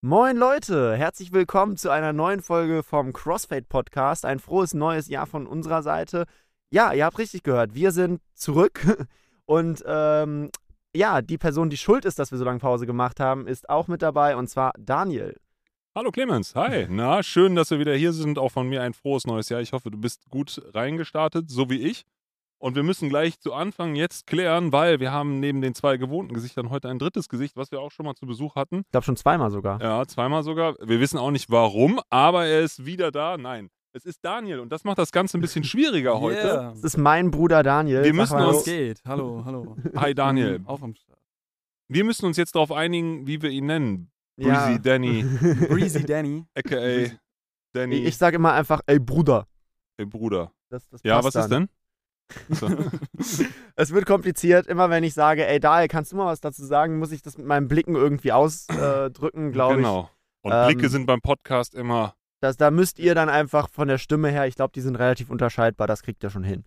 Moin Leute, herzlich willkommen zu einer neuen Folge vom Crossfade Podcast. Ein frohes neues Jahr von unserer Seite. Ja, ihr habt richtig gehört, wir sind zurück und ähm, ja, die Person, die schuld ist, dass wir so lange Pause gemacht haben, ist auch mit dabei und zwar Daniel. Hallo Clemens, hi. Na, schön, dass wir wieder hier sind. Auch von mir ein frohes neues Jahr. Ich hoffe, du bist gut reingestartet, so wie ich. Und wir müssen gleich zu Anfang jetzt klären, weil wir haben neben den zwei gewohnten Gesichtern heute ein drittes Gesicht, was wir auch schon mal zu Besuch hatten. Ich glaube schon zweimal sogar. Ja, zweimal sogar. Wir wissen auch nicht warum, aber er ist wieder da. Nein, es ist Daniel und das macht das Ganze ein bisschen schwieriger heute. Yeah. Das ist mein Bruder Daniel. Wir Sag müssen mal uns- geht? Hallo, hallo. Hi Daniel. Auf am Start. Wir müssen uns jetzt darauf einigen, wie wir ihn nennen. Breezy Ja. Danny, Breezy Danny. aka Danny, Ich, ich sage immer einfach, ey Bruder. ey Bruder. Das, das Ja, was ist dann. denn? So. Es wird kompliziert. Immer wenn ich sage, ey Daniel, kannst du mal was dazu sagen, muss ich das mit meinen Blicken irgendwie ausdrücken, glaube ich. genau. Und Ähm, Blicke sind beim Podcast immer Das, da müsst ihr dann einfach von der Stimme her, ich glaube, die sind relativ unterscheidbar, das kriegt ihr schon hin.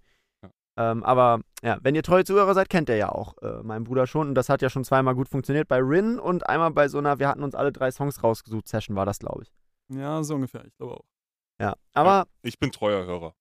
Ähm, aber ja, wenn ihr treue Zuhörer seid, kennt ihr ja auch äh, meinen Bruder schon. Und das hat ja schon zweimal gut funktioniert bei Rin und einmal bei so einer, wir hatten uns alle drei Songs rausgesucht, Session war das, glaube ich. Ja, so ungefähr. Ich glaube auch. Ja. Aber Ich bin treuer Hörer.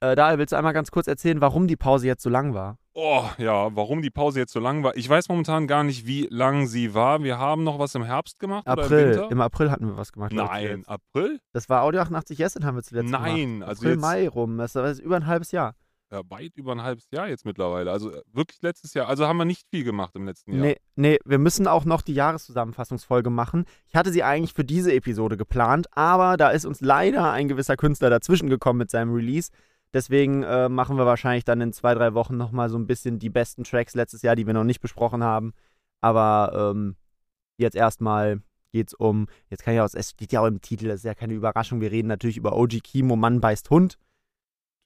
Äh, Daniel, willst du einmal ganz kurz erzählen, warum die Pause jetzt so lang war? Oh, ja, warum die Pause jetzt so lang war. Ich weiß momentan gar nicht, wie lang sie war. Wir haben noch was im Herbst gemacht oder im April. Winter? Im April hatten wir was gemacht. Nein. April? Das war Audio 88 Yes, haben wir zuletzt Nein, gemacht. also April, jetzt- Mai rum. Das jetzt über ein halbes Jahr. Ja, weit über ein halbes Jahr jetzt mittlerweile. Also äh, wirklich letztes Jahr. Also haben wir nicht viel gemacht im letzten Jahr. Nee, nee, wir müssen auch noch die Jahreszusammenfassungsfolge machen. Ich hatte sie eigentlich für diese Episode geplant, aber da ist uns leider ein gewisser Künstler dazwischen gekommen mit seinem Release. Deswegen äh, machen wir wahrscheinlich dann in zwei, drei Wochen nochmal so ein bisschen die besten Tracks letztes Jahr, die wir noch nicht besprochen haben. Aber ähm, jetzt erstmal geht's um, jetzt kann ich auch, es steht ja auch im Titel, das ist ja keine Überraschung, wir reden natürlich über OG Kimo, Mann beißt Hund.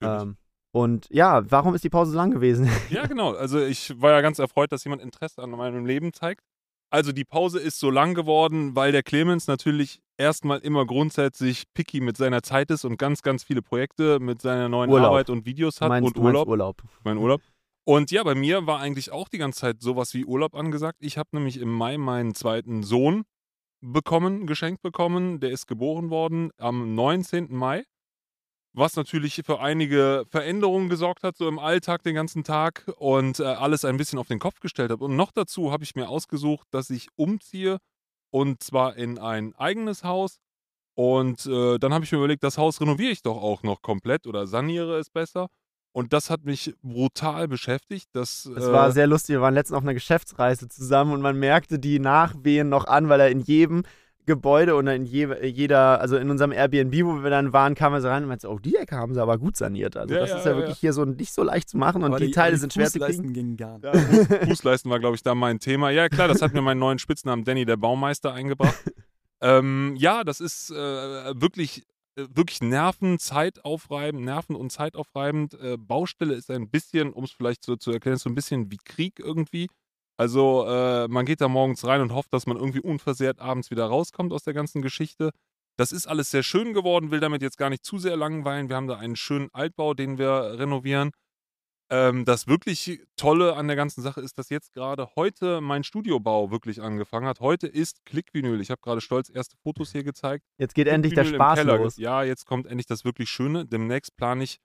Ähm, und ja, warum ist die Pause so lang gewesen? Ja, genau. Also ich war ja ganz erfreut, dass jemand Interesse an meinem Leben zeigt. Also die Pause ist so lang geworden, weil der Clemens natürlich erstmal immer grundsätzlich picky mit seiner Zeit ist und ganz, ganz viele Projekte mit seiner neuen Urlaub. Arbeit und Videos hat meinst, und Urlaub. Urlaub. mein Urlaub. Und ja, bei mir war eigentlich auch die ganze Zeit sowas wie Urlaub angesagt. Ich habe nämlich im Mai meinen zweiten Sohn bekommen, geschenkt bekommen. Der ist geboren worden am 19. Mai. Was natürlich für einige Veränderungen gesorgt hat, so im Alltag den ganzen Tag und äh, alles ein bisschen auf den Kopf gestellt hat. Und noch dazu habe ich mir ausgesucht, dass ich umziehe und zwar in ein eigenes Haus. Und äh, dann habe ich mir überlegt, das Haus renoviere ich doch auch noch komplett oder saniere es besser. Und das hat mich brutal beschäftigt. Das, Das äh, war sehr lustig. Wir waren letztens auf einer Geschäftsreise zusammen und man merkte die Nachwehen noch an, weil er in jedem Gebäude oder in je, jeder, also in unserem Airbnb, wo wir dann waren, kam er so rein und meinte, so, oh, die Ecke haben sie aber gut saniert. Also Ja, das ja, ist ja, ja, wirklich hier so nicht so leicht zu machen und Aber die, Teile sind schwer zu Fußleisten kriegen. gingen gar nicht. Ja, Fuß, Fußleisten war, glaube ich, da mein Thema. Ja, klar, das hat mir meinen neuen Spitznamen Danny der Baumeister eingebracht. ähm, ja, das ist äh, wirklich, äh, wirklich nerven, zeitaufreibend, nerven und zeitaufreibend. Äh, Baustelle ist ein bisschen, um es vielleicht so zu erklären, so ein bisschen wie Krieg irgendwie. Also äh, man geht da morgens rein und hofft, dass man irgendwie unversehrt abends wieder rauskommt aus der ganzen Geschichte. Das ist alles sehr schön geworden, will damit jetzt gar nicht zu sehr langweilen. Wir haben da einen schönen Altbau, den wir renovieren. Ähm, das wirklich Tolle an der ganzen Sache ist, dass jetzt gerade heute mein Studiobau wirklich angefangen hat. Heute ist Klickvinyl. Ich habe gerade stolz erste Fotos hier gezeigt. Jetzt geht endlich der Spaß los. Ja, jetzt kommt endlich das wirklich Schöne. Demnächst plane ich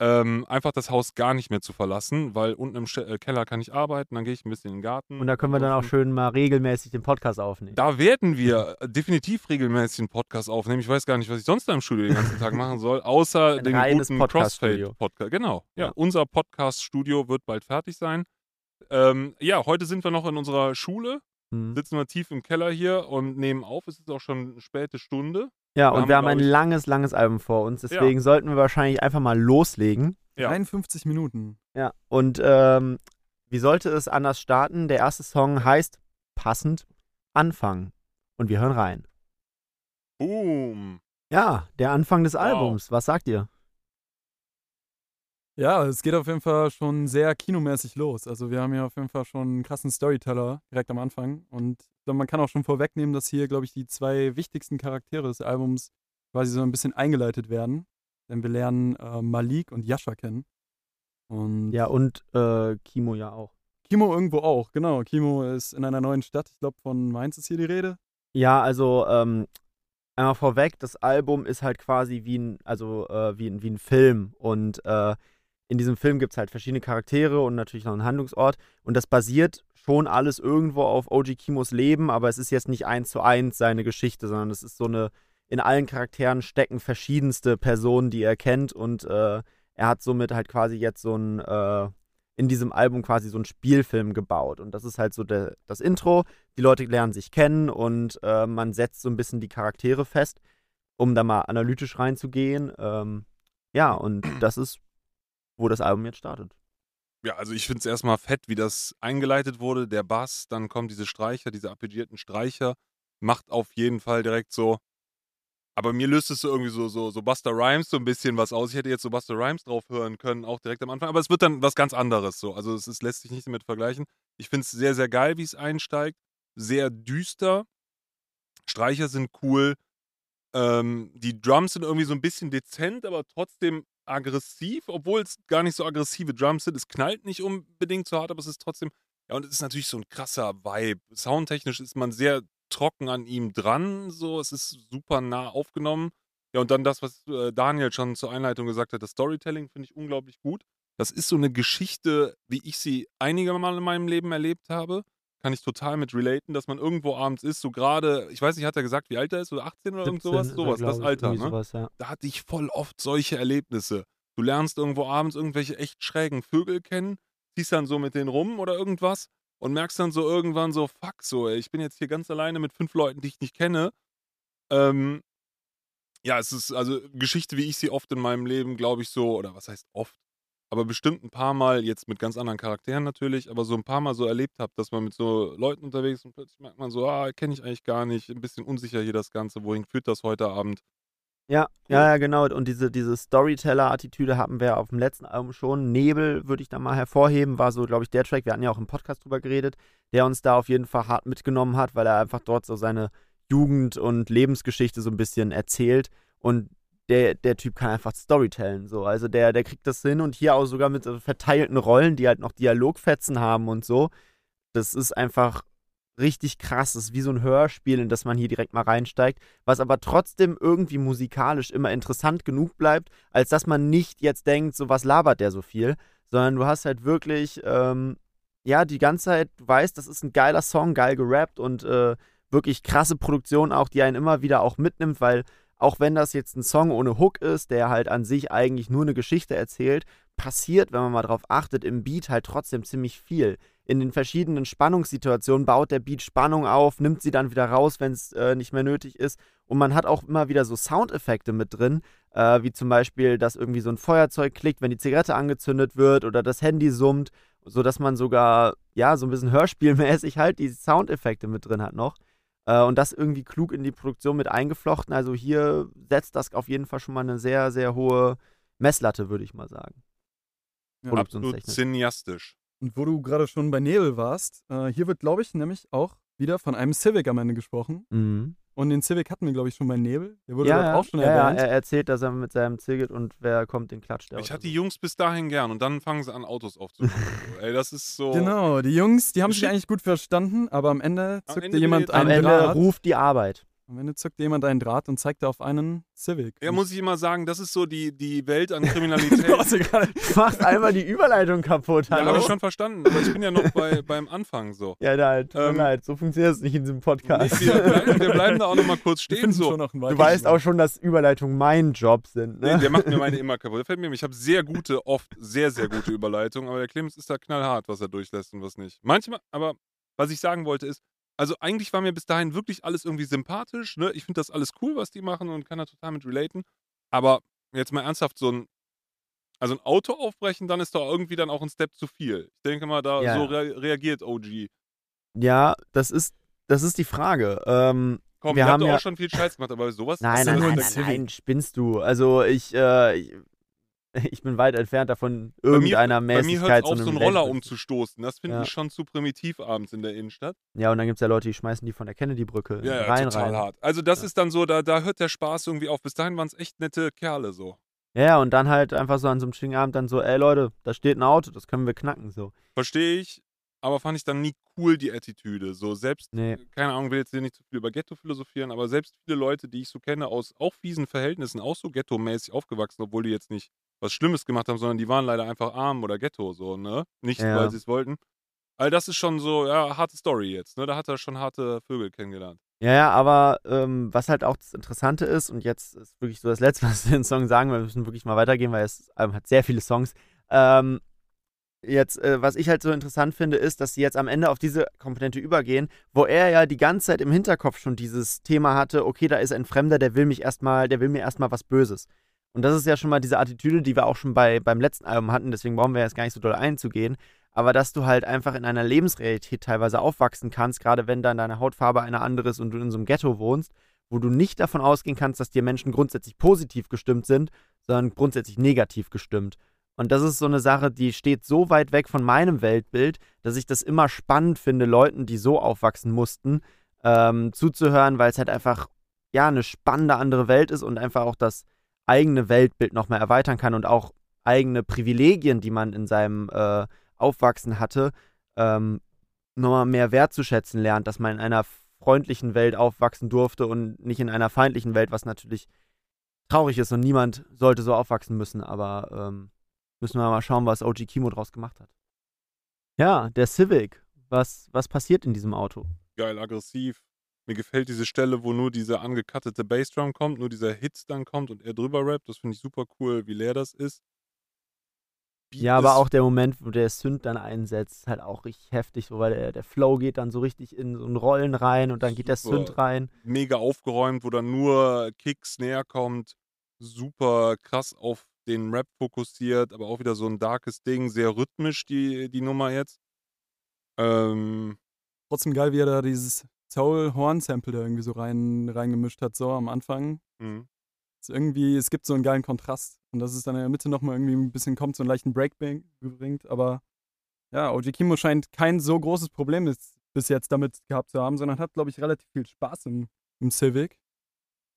ähm, einfach das Haus gar nicht mehr zu verlassen, weil unten im äh, Keller kann ich arbeiten, dann gehe ich ein bisschen in den Garten. Und da können wir dann auch schön mal regelmäßig den Podcast aufnehmen. Da werden wir definitiv regelmäßig einen Podcast aufnehmen. Ich weiß gar nicht, was ich sonst da im Studio den ganzen Tag machen soll, außer den guten. Crossfade-Podcast. Genau. Ja, Ja. unser Podcast-Studio wird bald fertig sein. Ähm, ja, heute sind wir noch in unserer Schule, Hm. sitzen wir tief im Keller hier und nehmen auf. Es ist auch schon eine späte Stunde. Ja, da und haben wir haben wir, ein ich- langes, langes Album vor uns. Deswegen sollten wir wahrscheinlich einfach mal loslegen. Ja. 53 Minuten. Ja. Und ähm, wie sollte es anders starten? Der erste Song heißt passend Anfang. Und wir hören rein. Boom. Ja, der Anfang des Wow. Albums. Was sagt ihr? Ja, es geht auf jeden Fall schon sehr kinomäßig los. Also wir haben hier auf jeden Fall schon einen krassen Storyteller direkt am Anfang. Und man kann auch schon vorwegnehmen, dass hier, glaube ich, die zwei wichtigsten Charaktere des Albums quasi so ein bisschen eingeleitet werden. Denn wir lernen äh, Malik und Yasha kennen. Und Ja, und äh, Kimo ja auch. Kimo irgendwo auch, genau. Kimo ist in einer neuen Stadt. Ich glaube, von Mainz ist hier die Rede. Ja, also ähm, einmal vorweg, das Album ist halt quasi wie ein, also äh, wie, ein- wie ein Film und äh, in diesem Film gibt es halt verschiedene Charaktere und natürlich noch einen Handlungsort. Und das basiert schon alles irgendwo auf OG Kimos Leben, aber es ist jetzt nicht eins zu eins seine Geschichte, sondern es ist so eine, in allen Charakteren stecken verschiedenste Personen, die er kennt und äh, er hat somit halt quasi jetzt so ein, äh, in diesem Album quasi so einen Spielfilm gebaut. Und das ist halt so der, das Intro, die Leute lernen sich kennen und äh, man setzt so ein bisschen die Charaktere fest, um da mal analytisch reinzugehen. Ähm, ja, und das ist, wo das Album jetzt startet. Ja, also ich finde es erstmal fett, wie das eingeleitet wurde. Der Bass, dann kommen diese Streicher, diese arpeggierten Streicher. Macht auf jeden Fall direkt so. Aber mir löst es so irgendwie so, so, so Buster Rhymes so ein bisschen was aus. Ich hätte jetzt so Buster Rhymes drauf hören können, auch direkt am Anfang. Aber es wird dann was ganz anderes so. Also es ist, lässt sich nicht damit vergleichen. Ich finde es sehr, sehr geil, wie es einsteigt. Sehr düster. Streicher sind cool. Ähm, die Drums sind irgendwie so ein bisschen dezent, aber trotzdem aggressiv, obwohl es gar nicht so aggressive Drums sind. Es knallt nicht unbedingt so hart, aber es ist trotzdem. Ja, und es ist natürlich so ein krasser Vibe. Soundtechnisch ist man sehr trocken an ihm dran. So, es ist super nah aufgenommen. Ja, und dann das, was äh, Daniel schon zur Einleitung gesagt hat, das Storytelling finde ich unglaublich gut. Das ist so eine Geschichte, wie ich sie einige Mal in meinem Leben erlebt habe. Kann ich total mit relaten, dass man irgendwo abends ist, so gerade, ich weiß nicht, hat er gesagt, wie alt er ist, oder 18 oder irgend 17 sowas? ist er, Sowas, glaub das Alter, ne? Sowas, ja. da hatte ich voll oft solche Erlebnisse. Du lernst irgendwo abends irgendwelche echt schrägen Vögel kennen, ziehst dann so mit denen rum oder irgendwas und merkst dann so irgendwann so, fuck, so, ey, ich bin jetzt hier ganz alleine mit fünf Leuten, die ich nicht kenne. Ähm, ja, es ist also Geschichte, wie ich sie oft in meinem Leben, glaube ich, so, oder was heißt oft, aber bestimmt ein paar Mal, jetzt mit ganz anderen Charakteren natürlich, aber so ein paar Mal so erlebt habe, dass man mit so Leuten unterwegs ist und plötzlich merkt man so, ah, kenne ich eigentlich gar nicht, ein bisschen unsicher hier das Ganze, wohin führt das heute Abend? Ja, ja, ja, genau. Und diese, diese Storyteller-Attitüde hatten wir auf dem letzten Album schon. Nebel würde ich da mal hervorheben, war so, glaube ich, der Track, wir hatten ja auch im Podcast drüber geredet, der uns da auf jeden Fall hart mitgenommen hat, weil er einfach dort so seine Jugend und Lebensgeschichte so ein bisschen erzählt. Und der, der Typ kann einfach Storytellen. So. Also der, der kriegt das hin und hier auch sogar mit so verteilten Rollen, die halt noch Dialogfetzen haben und so. Das ist einfach richtig krass. Das ist wie so ein Hörspiel, in das man hier direkt mal reinsteigt, was aber trotzdem irgendwie musikalisch immer interessant genug bleibt, als dass man nicht jetzt denkt, so was labert der so viel, sondern du hast halt wirklich, ähm, ja, die ganze Zeit, du weißt, das ist ein geiler Song, geil gerappt und äh, wirklich krasse Produktion auch, die einen immer wieder auch mitnimmt, weil auch wenn das jetzt ein Song ohne Hook ist, der halt an sich eigentlich nur eine Geschichte erzählt, passiert, wenn man mal drauf achtet, im Beat halt trotzdem ziemlich viel. In den verschiedenen Spannungssituationen baut der Beat Spannung auf, nimmt sie dann wieder raus, wenn es äh, nicht mehr nötig ist. Und man hat auch immer wieder so Soundeffekte mit drin, äh, wie zum Beispiel, dass irgendwie so ein Feuerzeug klickt, wenn die Zigarette angezündet wird oder das Handy summt, sodass man sogar, ja, so ein bisschen hörspielmäßig halt die Soundeffekte mit drin hat noch. Äh, und das irgendwie klug in die Produktion mit eingeflochten. Also hier setzt das auf jeden Fall schon mal eine sehr, sehr hohe Messlatte, würde ich mal sagen. Ja. Absolut cineastisch. Und wo du gerade schon bei Nebel warst, äh, hier wird, glaube ich, nämlich auch wieder von einem Civic am Ende gesprochen. Mhm. Und den Civic hatten wir, glaube ich, schon bei Nebel. Der wurde Ja, dort ja, auch schon ja, ja, erwähnt. er erzählt, dass er mit seinem Ziget und wer kommt, den klatscht er. Ich hatte die. Jungs bis dahin gern und dann fangen sie an, Autos aufzubauen. Ey, das ist so. Genau, die Jungs, die haben sich eigentlich gut verstanden, aber am Ende Am zückte Ende jemand wird- Am einen Ende Draht. ruft die Arbeit. Am Ende zückte jemand einen Draht und zeigte auf einen Civic. Ja, Und- muss ich immer sagen, das ist so die, die Welt an du Kriminalität. ja Du machst einmal die Überleitung kaputt, Ja, hallo? habe ich schon verstanden, aber ich bin ja noch bei, beim Anfang so. Ja, da, tut Ähm, leid, so funktioniert es nicht in diesem Nee, Podcast. wir, bleiben, wir bleiben da auch nochmal kurz Wir stehen. So. noch Du weißt auch schon, dass Überleitungen mein Job sind, Nee, ne? der macht mir meine immer kaputt. Der fällt mir, ich habe sehr gute, oft sehr, sehr gute Überleitungen, aber der Clemens ist da knallhart, was er durchlässt und was nicht. Manchmal, aber was ich sagen wollte ist, also eigentlich war mir bis dahin wirklich alles irgendwie sympathisch. Ne? Ich finde das alles cool, was die machen und kann da total mit relaten. Aber jetzt mal ernsthaft, so ein, also ein Auto aufbrechen, dann ist doch irgendwie dann auch ein Step zu viel. Ich denke mal, da Ja, so rea reagiert OG. Ja, das ist, das ist die Frage. Ähm, Komm, Wir haben ja- auch schon viel Scheiß gemacht, aber sowas nein, ist nein, nein, nein, nein, spinnst du. Also ich, äh, ich, ich bin weit entfernt davon, Bei mir- irgendeiner Bei mir hört Mäßigkeit es auf, zu so einen Roller umzustoßen. Das finde Ja. ich schon zu primitiv abends in der Innenstadt. Ja, und dann gibt es ja Leute, die schmeißen die von der Kennedy-Brücke Ja, ja, rein, total rein. hart. Also das Ja. ist dann so, da, da hört der Spaß irgendwie auf. Bis dahin waren es echt nette Kerle so. Ja, und dann halt einfach so an so einem schönen Abend dann so, ey Leute, da steht ein Auto, das können wir knacken, so. Verstehe ich. aber fand ich dann nie cool, die Attitüde. So selbst, Nee. keine Ahnung, will jetzt hier nicht zu viel über Ghetto philosophieren, aber selbst viele Leute, die ich so kenne, aus auch fiesen Verhältnissen, auch so ghetto-mäßig aufgewachsen, obwohl die jetzt nicht was Schlimmes gemacht haben, sondern die waren leider einfach arm oder Ghetto, so, ne? Nicht, Ja. weil sie es wollten. All das ist schon so, ja, harte Story jetzt, ne? Da hat er schon harte Vögel kennengelernt. Ja, ja, aber ähm, was halt auch das Interessante ist, und jetzt ist wirklich so das Letzte, was wir den Song sagen, weil wir müssen wirklich mal weitergehen, weil es ähm, hat sehr viele Songs. Ähm, jetzt, äh, was ich halt so interessant finde, ist, dass sie jetzt am Ende auf diese Komponente übergehen, wo er ja die ganze Zeit im Hinterkopf schon dieses Thema hatte, okay, da ist ein Fremder, der will mich erstmal, der will mir erstmal was Böses. Und das ist ja schon mal diese Attitüde, die wir auch schon bei, beim letzten Album hatten, deswegen brauchen wir jetzt gar nicht so doll einzugehen. Aber dass du halt einfach in einer Lebensrealität teilweise aufwachsen kannst, gerade wenn dann deine Hautfarbe eine andere ist und du in so einem Ghetto wohnst, wo du nicht davon ausgehen kannst, dass dir Menschen grundsätzlich positiv gestimmt sind, sondern grundsätzlich negativ gestimmt. Und das ist so eine Sache, die steht so weit weg von meinem Weltbild, dass ich das immer spannend finde, Leuten, die so aufwachsen mussten, ähm, zuzuhören, weil es halt einfach, ja, eine spannende andere Welt ist und einfach auch das eigene Weltbild nochmal erweitern kann und auch eigene Privilegien, die man in seinem äh, Aufwachsen hatte, ähm, nochmal mehr wertzuschätzen lernt, dass man in einer freundlichen Welt aufwachsen durfte und nicht in einer feindlichen Welt, was natürlich traurig ist und niemand sollte so aufwachsen müssen, aber ähm, müssen wir mal schauen, was OG Kimo draus gemacht hat. Ja, der Civic. Was, was passiert in diesem Auto? Geil, aggressiv. Mir gefällt diese Stelle, wo nur diese angecuttete Bassdrum kommt, nur dieser Hit dann kommt und er drüber rappt. Das finde ich super cool, wie leer das ist. Beat Ja, aber ist- auch der Moment, wo der Synth dann einsetzt, ist halt auch richtig heftig, so, weil der, der Flow geht dann so richtig in so ein Rollen rein und dann geht der Super. Synth rein. mega aufgeräumt, wo dann nur Kick, Snare kommt. Super krass auf den Rap fokussiert, aber auch wieder so ein darkes Ding, sehr rhythmisch die, die Nummer jetzt. Ähm, Trotzdem geil, wie er da dieses Soul-Horn-Sample da irgendwie so rein, reingemischt hat, so am Anfang. mh. Ist irgendwie, es gibt so einen geilen Kontrast. Und dass es dann in der Mitte nochmal irgendwie ein bisschen kommt, so einen leichten Break bring- bringt. Aber ja, OG Kimo scheint kein so großes Problem ist, bis jetzt damit gehabt zu haben, sondern hat, glaube ich, relativ viel Spaß im, im Civic.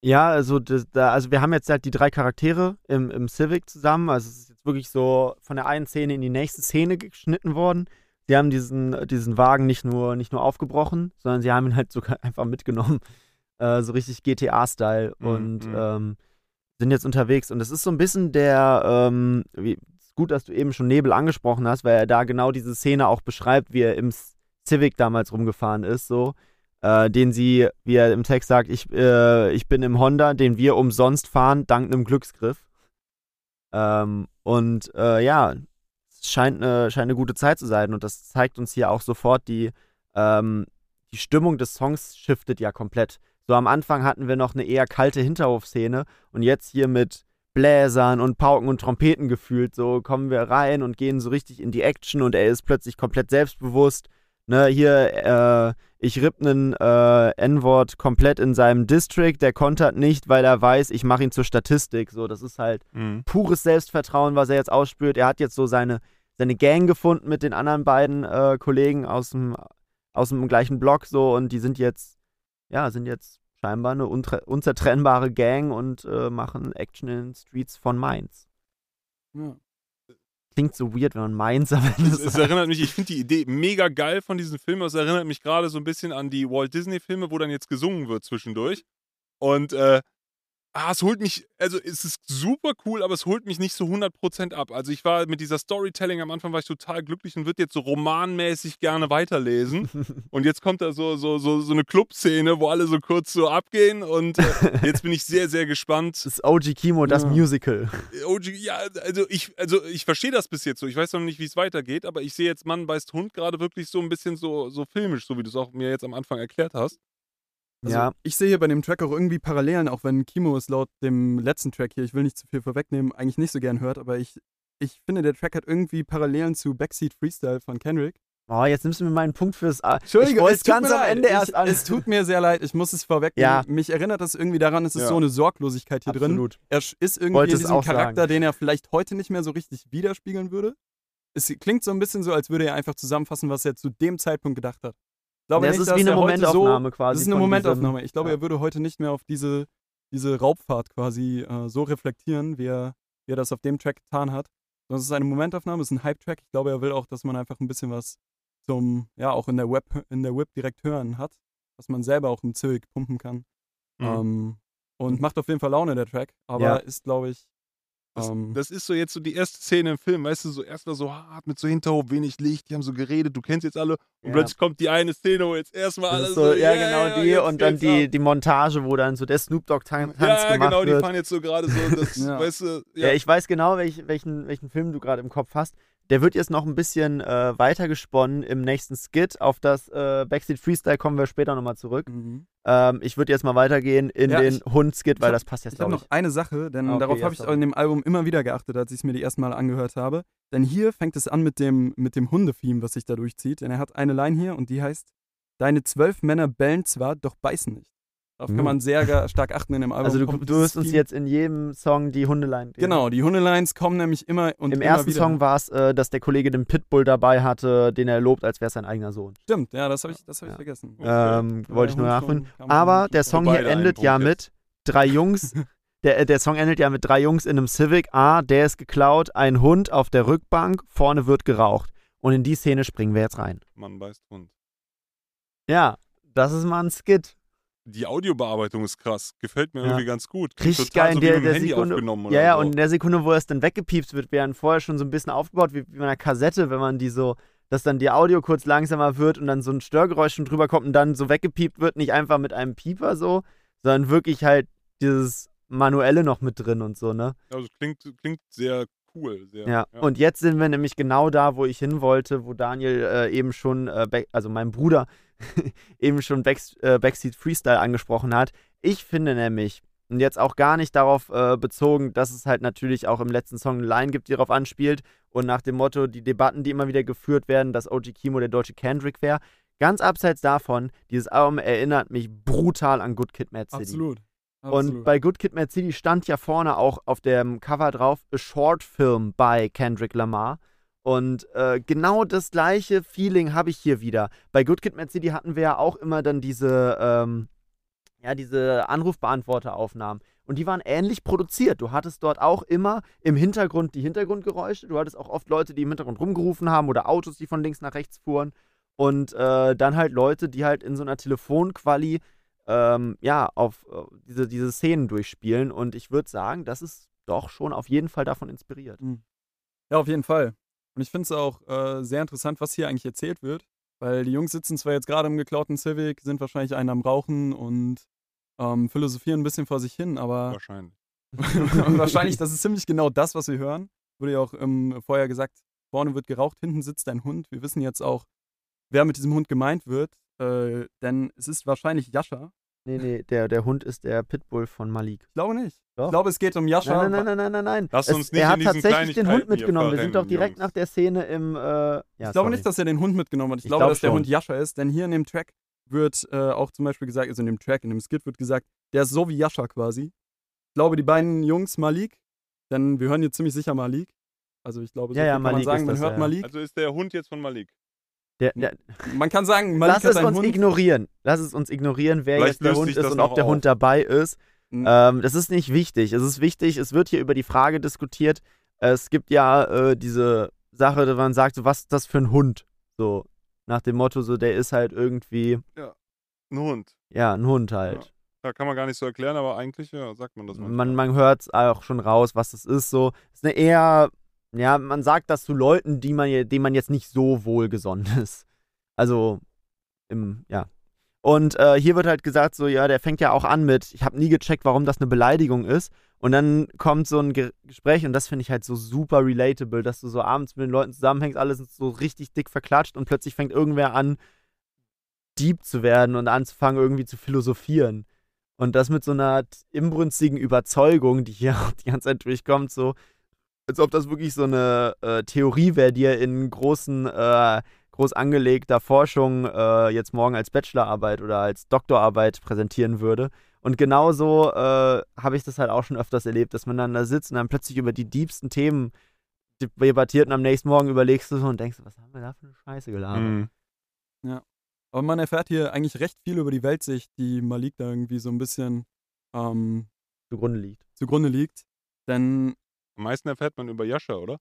Ja, also, das, da, also wir haben jetzt halt die drei Charaktere im, im Civic zusammen. Also es ist jetzt wirklich so von der einen Szene in die nächste Szene geschnitten worden. Sie haben diesen, diesen Wagen nicht nur, nicht nur aufgebrochen, sondern sie haben ihn halt sogar einfach mitgenommen. Äh, so richtig GTA-Style. Mhm, Und mhm. ähm, sind jetzt unterwegs. Und es ist so ein bisschen der, ähm, wie, ist gut, dass du eben schon Nebel angesprochen hast, weil er da genau diese Szene auch beschreibt, wie er im Civic damals rumgefahren ist, so. Äh, den sie, wie er im Text sagt, ich, äh, ich bin im Honda, den wir umsonst fahren, dank einem Glücksgriff. Ähm, und äh, ja, scheint eine, scheint eine gute Zeit zu sein und das zeigt uns hier auch sofort die, ähm, die Stimmung des Songs shiftet ja komplett. So am Anfang hatten wir noch eine eher kalte Hinterhofszene und jetzt hier mit Bläsern und Pauken und Trompeten gefühlt, so kommen wir rein und gehen so richtig in die Action und er ist plötzlich komplett selbstbewusst. Ne, hier, äh, ich ripp einen äh, N-Wort komplett in seinem District, der kontert nicht, weil er weiß, ich mache ihn zur Statistik. So, das ist halt Mhm. pures Selbstvertrauen, was er jetzt ausspürt. Er hat jetzt so seine, seine Gang gefunden mit den anderen beiden äh, Kollegen aus dem, aus dem gleichen Block so und die sind jetzt, ja, sind jetzt scheinbar eine unzertrennbare Gang und äh, machen Action in den Streets von Mainz. Ja. Klingt so weird, wenn man Mainz am Ende Es, es erinnert mich, ich finde die Idee mega geil von diesem Film. Es erinnert mich gerade so ein bisschen an die Walt Disney-Filme, wo dann jetzt gesungen wird zwischendurch. Und äh, ah, es holt mich, also es ist super cool, aber es holt mich nicht so 100% ab. Also ich war mit dieser Storytelling am Anfang war ich total glücklich und würde jetzt so romanmäßig gerne weiterlesen. Und jetzt kommt da so, so, so, so eine Clubszene, wo alle so kurz so abgehen und äh, jetzt bin ich sehr, sehr gespannt. Das ist OG Kimo, das Ja. Musical. OG, ja, also ich, also ich verstehe das bis jetzt so. Ich weiß noch nicht, wie es weitergeht, aber ich sehe jetzt Mann beißt Hund gerade wirklich so ein bisschen so, so filmisch, so wie du es auch mir jetzt am Anfang erklärt hast. Also Ja. ich sehe hier bei dem Track auch irgendwie Parallelen, auch wenn Kimo es laut dem letzten Track hier, ich will nicht zu viel vorwegnehmen, eigentlich nicht so gern hört, aber ich, ich finde, der Track hat irgendwie Parallelen zu Backseat Freestyle von Kendrick. Oh, jetzt nimmst du mir meinen Punkt fürs. A Entschuldigung, ich es tut ganz mir am leid. Ende ich, erst an. Es tut mir sehr leid, ich muss es vorwegnehmen. Ja. Mich erinnert das irgendwie daran, es ist Ja. so eine Sorglosigkeit hier drin. Absolut. Er sch- ist irgendwie Wollte in es diesem auch sagen. Charakter, den er vielleicht heute nicht mehr so richtig widerspiegeln würde. Es klingt so ein bisschen so, als würde er einfach zusammenfassen, was er zu dem Zeitpunkt gedacht hat. Ich glaube das nicht, ist dass wie eine er Momentaufnahme so, quasi. Das ist eine Momentaufnahme. Ich glaube, ja. er würde heute nicht mehr auf diese, diese Raubfahrt quasi äh, so reflektieren, wie er, wie er das auf dem Track getan hat. Sondern es ist eine Momentaufnahme, es ist ein Hype-Track. Ich glaube, er will auch, dass man einfach ein bisschen was zum, ja, auch in der Web, in der Whip direkt hören hat, was man selber auch im Civic pumpen kann. Mhm. Ähm, und macht auf jeden Fall Laune, der Track, aber Ja. ist, glaube ich, Das, ähm, das ist so jetzt so die erste Szene im Film, weißt du, so erstmal so hart mit so Hinterhof, wenig Licht, die haben so geredet, du kennst jetzt alle und Ja. plötzlich kommt die eine Szene, wo jetzt erstmal alles ist so, ja, yeah, genau die jetzt und dann die, ab. die Montage, wo dann so der Snoop Dogg Tan Tanz Ja, gemacht genau, die wird. fahren jetzt so gerade so, das, Ja. weißt du, Ja. ja. ich weiß genau, welch, welchen, welchen Film du gerade im Kopf hast. Der wird jetzt noch ein bisschen äh, weiter gesponnen im nächsten Skit. Auf das äh, Backstreet Freestyle kommen wir später nochmal zurück. mhm. Ähm, ich würde jetzt mal weitergehen in Ja, den ich- Hund-Skit, weil hab- das passt jetzt, Ich habe glaube noch ich. eine Sache, denn okay, darauf habe ich in dem Album immer wieder geachtet, als ich es mir die ersten Mal angehört habe. Denn hier fängt es an mit dem, mit dem Hunde-Theme, was sich da durchzieht. Denn er hat eine Line hier und die heißt: Deine zwölf Männer bellen zwar, doch beißen nicht. Darauf kann man sehr stark achten in dem Album. Also du, du wirst uns jetzt in jedem Song die Hundelein geben. Genau, die Hundelines kommen nämlich immer und Im immer ersten wieder. Song war es, äh, dass der Kollege den Pitbull dabei hatte, den er lobt, als wäre es sein eigener Sohn. Stimmt, ja, das habe ich, das hab ich Ja. vergessen. Okay. Ähm, Ja, wollte ich nur man Aber der. Song hier endet ja jetzt. mit drei Jungs. Der, der Song endet ja mit drei Jungs in einem Civic. A, der ist geklaut, ein Hund auf der Rückbank, vorne wird geraucht. Und in die Szene springen wir jetzt rein. Mann beißt Hund. Ja, das ist mal ein Skit. Die Audiobearbeitung ist krass, gefällt mir Ja. irgendwie ganz gut. Richtig geil in so wie der, der Handy Sekunde. Ja, ja, so. und in der Sekunde, wo es dann weggepiepst wird, werden vorher schon so ein bisschen aufgebaut, wie, wie bei einer Kassette, wenn man die so, dass dann die Audio kurz langsamer wird und dann so ein Störgeräusch schon drüber kommt und dann so weggepiept wird, nicht einfach mit einem Pieper so, sondern wirklich halt dieses Manuelle noch mit drin und so, ne? Also klingt, klingt sehr cool. Sehr, Ja. Und jetzt sind wir nämlich genau da, wo ich hin wollte, wo Daniel äh, eben schon, äh, also mein Bruder, eben schon Back, äh, Backseat Freestyle angesprochen hat. Ich finde nämlich, und jetzt auch gar nicht darauf äh, bezogen, dass es halt natürlich auch im letzten Song eine Line gibt, die darauf anspielt und nach dem Motto, die Debatten, die immer wieder geführt werden, dass OG Kimo der deutsche Kendrick wäre. Ganz abseits davon, dieses Album erinnert mich brutal an Good Kid, Mad City. Absolut. Und Absolut. bei Good Kid, Mad City stand ja vorne auch auf dem Cover drauf A Short Film by Kendrick Lamar. Und äh, genau das gleiche Feeling habe ich hier wieder. Bei Good Kid, Mad City hatten wir ja auch immer dann diese, ähm, ja, diese Anrufbeantworteraufnahmen. Und die waren ähnlich produziert. Du hattest dort auch immer im Hintergrund die Hintergrundgeräusche. Du hattest auch oft Leute, die im Hintergrund rumgerufen haben oder Autos, die von links nach rechts fuhren. Und äh, dann halt Leute, die halt in so einer Telefonquali ähm, ja, auf äh, diese, diese Szenen durchspielen. Und ich würde sagen, das ist doch schon auf jeden Fall davon inspiriert. Ja, auf jeden Fall. Und ich finde es auch äh, sehr interessant, was hier eigentlich erzählt wird. Weil die Jungs sitzen zwar jetzt gerade im geklauten Civic, sind wahrscheinlich einen am Rauchen und ähm, philosophieren ein bisschen vor sich hin, aber Wahrscheinlich. und wahrscheinlich, das ist ziemlich genau das, was wir hören. Wurde ja auch ähm, vorher gesagt, vorne wird geraucht, hinten sitzt ein Hund. Wir wissen jetzt auch, wer mit diesem Hund gemeint wird, äh, denn es ist wahrscheinlich Jascha. Nee, nee, der, der Hund ist der Pitbull von Malik. Ich glaube nicht. Doch. Ich glaube, es geht um Jascha. Nein, nein, nein, nein, nein, nein. Lass Es- uns nicht er hat tatsächlich den Hund mitgenommen. Wir sind doch direkt Jungs. nach der Szene im. Äh, ja, Ich glaube nicht, dass er den Hund mitgenommen hat. Ich, Ich glaube, glaub dass der schon. Hund Jascha ist, denn hier in dem Track wird äh, auch zum Beispiel gesagt, also in dem Track, in dem Skit wird gesagt, der ist so wie Jascha quasi. Ich glaube, die beiden Jungs Malik, denn wir hören hier ziemlich sicher Malik. Also ich glaube, so Ja, ja, kann man Malik sagen, ist man das, hört ja. Malik. Also ist der Hund jetzt von Malik. Der, der, Man kann sagen, Malik lass es uns Hund. ignorieren. Lass es uns ignorieren, wer Vielleicht jetzt der Hund ist und ob der auf. Hund dabei ist. Mhm. Ähm, das ist nicht wichtig. Es ist wichtig, es wird hier über die Frage diskutiert. Es gibt ja äh, diese Sache, dass man sagt, so, was ist das für ein Hund? So, nach dem Motto, so, der ist halt irgendwie, Ein Hund. ja, ein Hund halt. Ja, kann man gar nicht so erklären, aber eigentlich ja, sagt man das manchmal. Man, man hört auch schon raus, was das ist. So, ist eine eher, ja, man sagt das zu Leuten, die man, denen man jetzt nicht so wohlgesonnen ist. Also, im, ja. Und äh, hier wird halt gesagt, so, ja, der fängt ja auch an mit, ich habe nie gecheckt, warum das eine Beleidigung ist. Und dann kommt so ein Ge Gespräch und das finde ich halt so super relatable, dass du so abends mit den Leuten zusammenhängst, alles ist so richtig dick verklatscht und plötzlich fängt irgendwer an, deep zu werden und anzufangen, irgendwie zu philosophieren. Und das mit so einer inbrünstigen Überzeugung, die hier auch die ganze Zeit durchkommt, so, als ob das wirklich so eine äh, Theorie wäre, die er in großen, äh, groß angelegter Forschung äh, jetzt morgen als Bachelorarbeit oder als Doktorarbeit präsentieren würde. Und genauso äh, habe ich das halt auch schon öfters erlebt, dass man dann da sitzt und dann plötzlich über die diebsten Themen debattiert und am nächsten Morgen überlegst du so und denkst, was haben wir da für eine Scheiße gelabert? Mhm. Aber man erfährt hier eigentlich recht viel über die Weltsicht, die Malik da irgendwie so ein bisschen ähm, Zugrunde liegt. zugrunde liegt. Denn Am meisten erfährt man über Jascha, oder?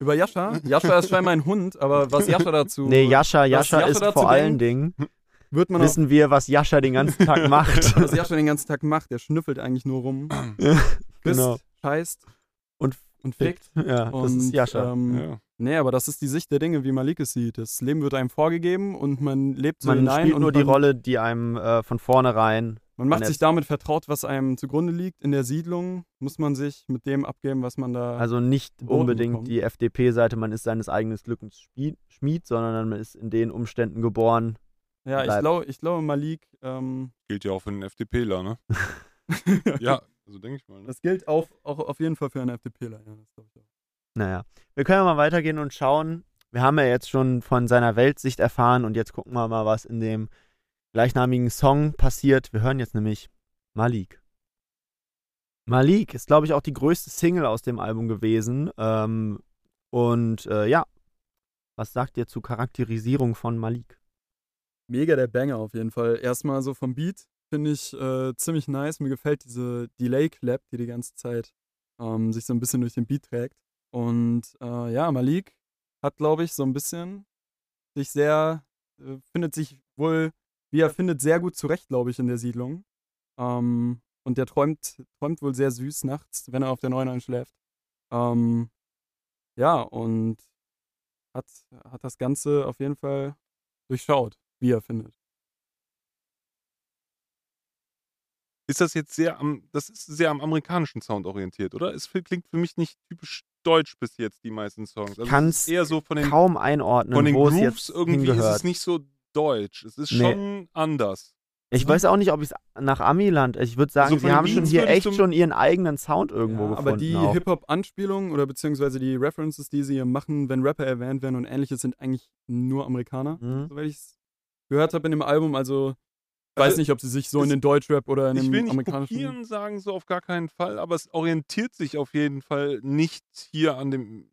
Über Jascha? Jascha ist scheinbar ein Hund, aber was Jascha dazu. Nee, Jascha, Jascha Jascha ist vor allen Dingen, wird man auch, wissen wir, was Jascha den ganzen Tag macht. was Jascha den ganzen Tag macht. Der schnüffelt eigentlich nur rum. Frisst, genau. scheißt Und und fickt. Ja, das ist Und, Jascha. Ähm, Ja. Nee, aber das ist die Sicht der Dinge, wie Malik es sieht. Das Leben wird einem vorgegeben und man lebt so man hinein spielt und nur die man, Rolle, die einem äh, von vornherein. Man macht sich damit vertraut, was einem zugrunde liegt. In der Siedlung muss man sich mit dem abgeben, was man da. Also nicht unbedingt bekommen. die FDP-Seite, man ist seines eigenen Glückes Schmied, sondern man ist in den Umständen geboren. ja, ich glaube, ich glaube, Malik. Ähm, Gilt ja auch für den FDPler, ne? ja, also denke ich mal. Ne? das gilt auch, auch auf jeden Fall für einen FDPler. Ja, das glaub ich auch. Naja, wir können ja mal weitergehen und schauen. Wir haben ja jetzt schon von seiner Weltsicht erfahren und jetzt gucken wir mal, was in dem gleichnamigen Song passiert. Wir hören jetzt nämlich Malik. Malik ist, glaube ich, auch die größte Single aus dem Album gewesen. Ähm, und äh, ja, was sagt ihr zur Charakterisierung von Malik? Mega der Banger auf jeden Fall. Erstmal so vom Beat finde ich äh, ziemlich nice. Mir gefällt diese Delay-Clap, die die ganze Zeit ähm, sich so ein bisschen durch den Beat trägt. Und äh, ja, Malik hat, glaube ich, so ein bisschen sich sehr, äh, findet sich wohl, wie er findet, sehr gut zurecht, glaube ich, in der Siedlung. Ähm, und der träumt, träumt wohl sehr süß nachts, wenn er auf der Neuen einschläft. Ähm, ja, und hat, hat das Ganze auf jeden Fall durchschaut, wie er findet. Ist das jetzt sehr am, das ist sehr am amerikanischen Sound orientiert, oder? Es klingt für mich nicht typisch deutsch bis jetzt, die meisten Songs. Also es Kann's ist eher so von den, Kaum einordnen, von den wo es Grooves jetzt irgendwie ist hingehört. es nicht so deutsch. Es ist Nee. schon anders. Ich Mhm. weiß auch nicht, ob ich es nach Amiland. Ich würde sagen, Also sie den haben schon Beats hier ich echt schon ihren eigenen Sound irgendwo Ja, gefunden. aber die. Hip-Hop-Anspielungen oder beziehungsweise die References, die sie hier machen, wenn Rapper erwähnt werden und ähnliches, sind eigentlich nur Amerikaner, Mhm. soweit ich es gehört habe in dem Album. Also ich Also, weiß nicht, ob sie sich so in den Deutschrap oder in Ich dem will nicht amerikanischen. kopieren sagen, so auf gar keinen Fall, aber es orientiert sich auf jeden Fall nicht hier an dem.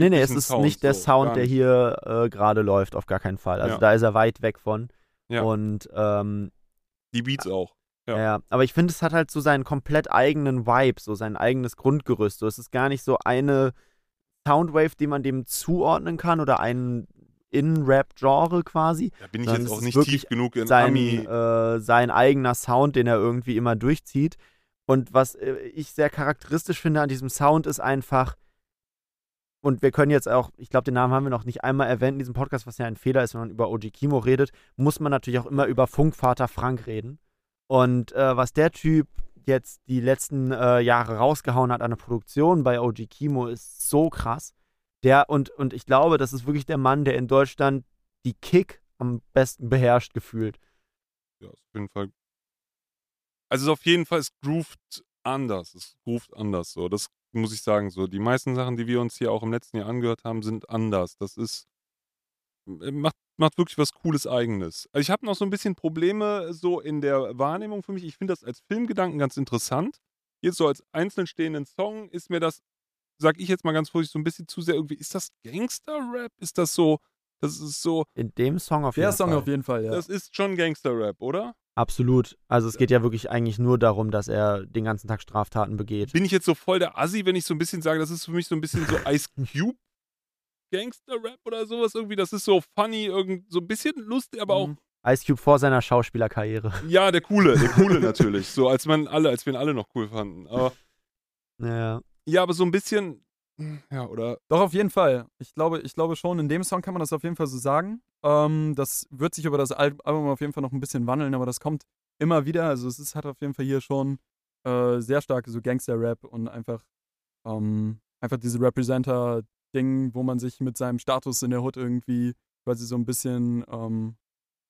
Nee, nee, es ist Sound, nicht der so, Sound, der hier äh, gerade läuft, auf gar keinen Fall. Also Ja. da ist er weit weg von. Ja. Und ähm, Die Beats auch. ja. Ja. aber ich finde, es hat halt so seinen komplett eigenen Vibe, so sein eigenes Grundgerüst. So, es ist gar nicht so eine Soundwave, die man dem zuordnen kann oder ein In-Rap-Genre quasi. Da bin ich jetzt auch nicht wirklich tief genug in sein, Ami. äh, sein eigener Sound, den er irgendwie immer durchzieht. Und was äh, ich sehr charakteristisch finde an diesem Sound ist einfach, und wir können jetzt auch, ich glaube, den Namen haben wir noch nicht einmal erwähnt in diesem Podcast, was ja ein Fehler ist, wenn man über OG Kimo redet, muss man natürlich auch immer über Funkvater Frank reden. Und äh, was der Typ jetzt die letzten äh, Jahre rausgehauen hat an der Produktion bei OG Kimo ist so krass. Der, und, und ich glaube, das ist wirklich der Mann, der in Deutschland die Kick am besten beherrscht gefühlt. Ja, auf jeden Fall. Also es ist auf jeden Fall, es groovt anders. Es groovt anders. So, das muss ich sagen. So, die meisten Sachen, die wir uns hier auch im letzten Jahr angehört haben, sind anders. Das ist äh, macht, macht wirklich was Cooles Eigenes. Also ich habe noch so ein bisschen Probleme so in der Wahrnehmung für mich. Ich finde das als Filmgedanken ganz interessant. Jetzt so als einzeln stehenden Song ist mir das, sag ich jetzt mal ganz vorsichtig, so ein bisschen zu sehr irgendwie, ist das Gangster-Rap? Ist das so, das ist so, In dem Song auf Der jeden Song Fall. auf jeden Fall, ja. das ist schon Gangster-Rap, oder? Absolut. Also es geht ja wirklich eigentlich nur darum, dass er den ganzen Tag Straftaten begeht. bin ich jetzt so voll der Assi, wenn ich so ein bisschen sage, das ist für mich so ein bisschen so Ice Cube Gangster-Rap oder sowas irgendwie. Das ist so funny, irgend, so ein bisschen lustig, aber auch, Mhm. Ice Cube vor seiner Schauspielerkarriere. ja, der Coole, der Coole natürlich. So, als man alle, als wir ihn alle noch cool fanden. Aber, Ja. ja, aber so ein bisschen, ja, oder, Doch, auf jeden Fall. Ich glaube, ich glaube schon, in dem Song kann man das auf jeden Fall so sagen. Ähm, das wird sich über das Al Album auf jeden Fall noch ein bisschen wandeln, aber das kommt immer wieder. Also es ist, hat auf jeden Fall hier schon äh, sehr starke so Gangster-Rap und einfach, ähm, einfach diese Representer-Ding, wo man sich mit seinem Status in der Hood irgendwie quasi so ein bisschen ähm,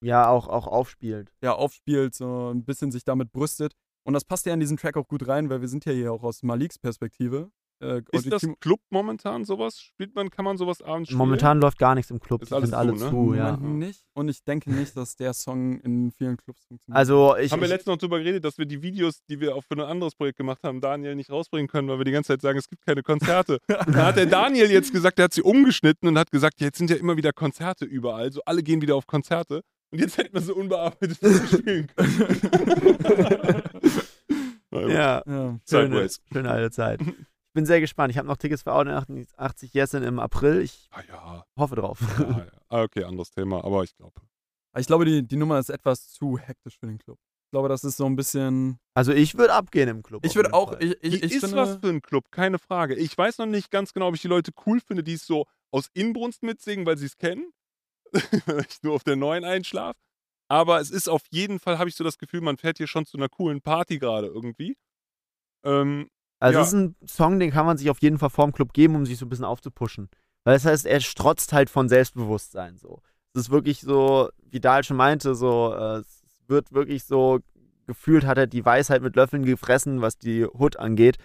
Ja, auch, auch aufspielt. ja, aufspielt, so ein bisschen sich damit brüstet. Und das passt ja in diesen Track auch gut rein, weil wir sind ja hier auch aus Maliks Perspektive. Äh, ist OG das Club momentan sowas? Spielt man, kann man sowas abends spielen? Momentan läuft gar nichts im Club. Ist alles sind alle zu, ne? zu, ja. Momentan nicht. Und ich denke nicht, dass der Song in vielen Clubs funktioniert. Also ich, haben wir letztens noch drüber geredet, dass wir die Videos, die wir auch für ein anderes Projekt gemacht haben, Daniel nicht rausbringen können, weil wir die ganze Zeit sagen, es gibt keine Konzerte. Dann hat der Daniel jetzt gesagt, der hat sie umgeschnitten und hat gesagt, jetzt sind ja immer wieder Konzerte überall, so alle gehen wieder auf Konzerte. Und jetzt hätten wir so unbearbeitet spielen können. ja, ja. schöne, schöne alte Zeit. Ich bin sehr gespannt. Ich habe noch Tickets für Audio 88 Jessen im April. Ich Ah ja. hoffe drauf. ja, ja. Ah, okay, anderes Thema, aber ich glaube. Ich glaube, die, die Nummer ist etwas zu hektisch für den Club. Ich glaube, das ist so ein bisschen. Also ich würde abgehen im Club. Ich würde auch. Fall. Ich, ich, ich ist finde, was für ein Club, keine Frage. Ich weiß noch nicht ganz genau, ob ich die Leute cool finde, die es so aus Inbrunst mitsingen, weil sie es kennen. Ich nur auf der neuen einschlaf. Aber es ist auf jeden Fall, habe ich so das Gefühl, man fährt hier schon zu einer coolen Party gerade irgendwie. Ähm, Also Ja. es ist ein Song, den kann man sich auf jeden Fall vorm Club geben, um sich so ein bisschen aufzupuschen. Weil das heißt, er strotzt halt von Selbstbewusstsein so. Es ist wirklich so, wie Dahl schon meinte, so, äh, es wird wirklich so, gefühlt hat er die Weisheit mit Löffeln gefressen, was die Hood angeht,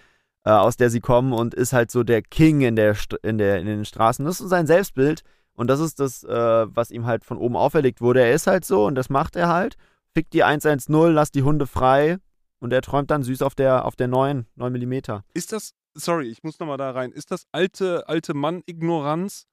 äh, aus der sie kommen und ist halt so der King in, der, St- in, der, in den Straßen. Das ist so sein Selbstbild und das ist das, äh, was ihm halt von oben auferlegt wurde. Er ist halt so und das macht er halt. Fickt die 110, lasst die Hunde frei und er träumt dann süß auf der, auf der 9, 9 mm. ist das, sorry, ich muss nochmal da rein, ist das alte, alte Mann-Ignoranz?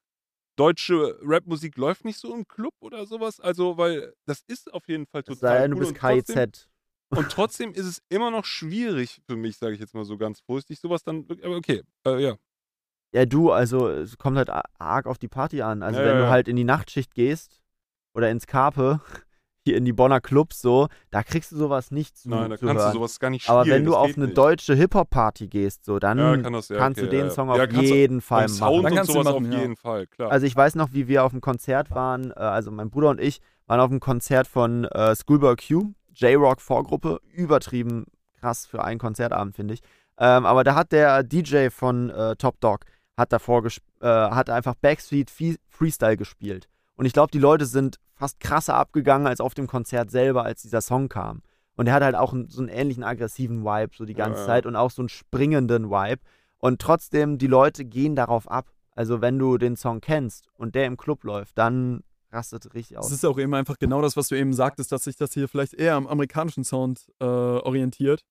Deutsche Rapmusik läuft nicht so im Club oder sowas? Also, weil das ist auf jeden Fall total sei denn, du cool bist und trotzdem, KIZ. Und trotzdem ist es immer noch schwierig für mich, sage ich jetzt mal so ganz vorsichtig, sowas dann, aber okay, äh, ja. Ja, du, also es kommt halt arg auf die Party an. Also Ja, wenn ja, du ja. halt in die Nachtschicht gehst oder ins Karpe, hier in die Bonner Clubs so, da kriegst du sowas nicht zu, Nein, da zu kannst hören. du sowas gar nicht spielen. Aber wenn du auf eine nicht. deutsche Hip-Hop-Party gehst, so, dann Ja, kann das, ja, kannst okay, du den Song ja. auf jeden Fall machen. Sound Dann und kannst du sowas machen, auf ja. jeden Fall, klar. Also ich weiß noch, wie wir auf dem Konzert waren, äh, also mein Bruder und ich waren auf dem Konzert von äh, Schoolboy Q, J-Rock Vorgruppe, übertrieben krass für einen Konzertabend, finde ich. Ähm, aber da hat der DJ von äh, Top Dog, hat davor äh, hat einfach Backstreet Fee- Freestyle gespielt. Und ich glaube, die Leute sind fast krasser abgegangen als auf dem Konzert selber, als dieser Song kam. Und er hat halt auch einen, so einen ähnlichen aggressiven Vibe, so die ganze ja. Zeit und auch so einen springenden Vibe. Und trotzdem, die Leute gehen darauf ab. Also wenn du den Song kennst und der im Club läuft, dann rastet richtig Es aus. ist auch eben einfach genau das, was du eben sagtest, dass sich das hier vielleicht eher am amerikanischen Sound äh, orientiert.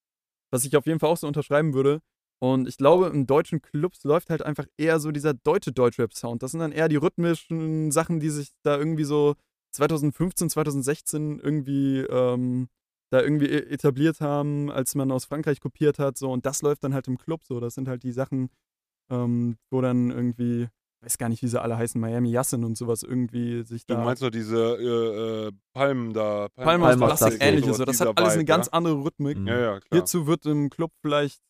Was ich auf jeden Fall auch so unterschreiben würde. Und ich glaube, in deutschen Clubs läuft halt einfach eher so dieser deutsche Deutschrap-Sound. Das sind dann eher die rhythmischen Sachen, die sich da irgendwie so 2015, 2016 irgendwie ähm, da irgendwie e- etabliert haben, als man aus Frankreich kopiert hat. So, und das läuft dann halt im Club so. Das sind halt die Sachen, ähm, wo dann irgendwie, weiß gar nicht, wie sie alle heißen, Miami Yassin und sowas irgendwie sich du da. meinst doch diese äh, äh, Palmen da. Palm aus Palm aus Plastik, Plastik, ähnliches. So. Das hat alles eine ganz andere Rhythmik. Ja, ja, klar. Hierzu wird im Club vielleicht,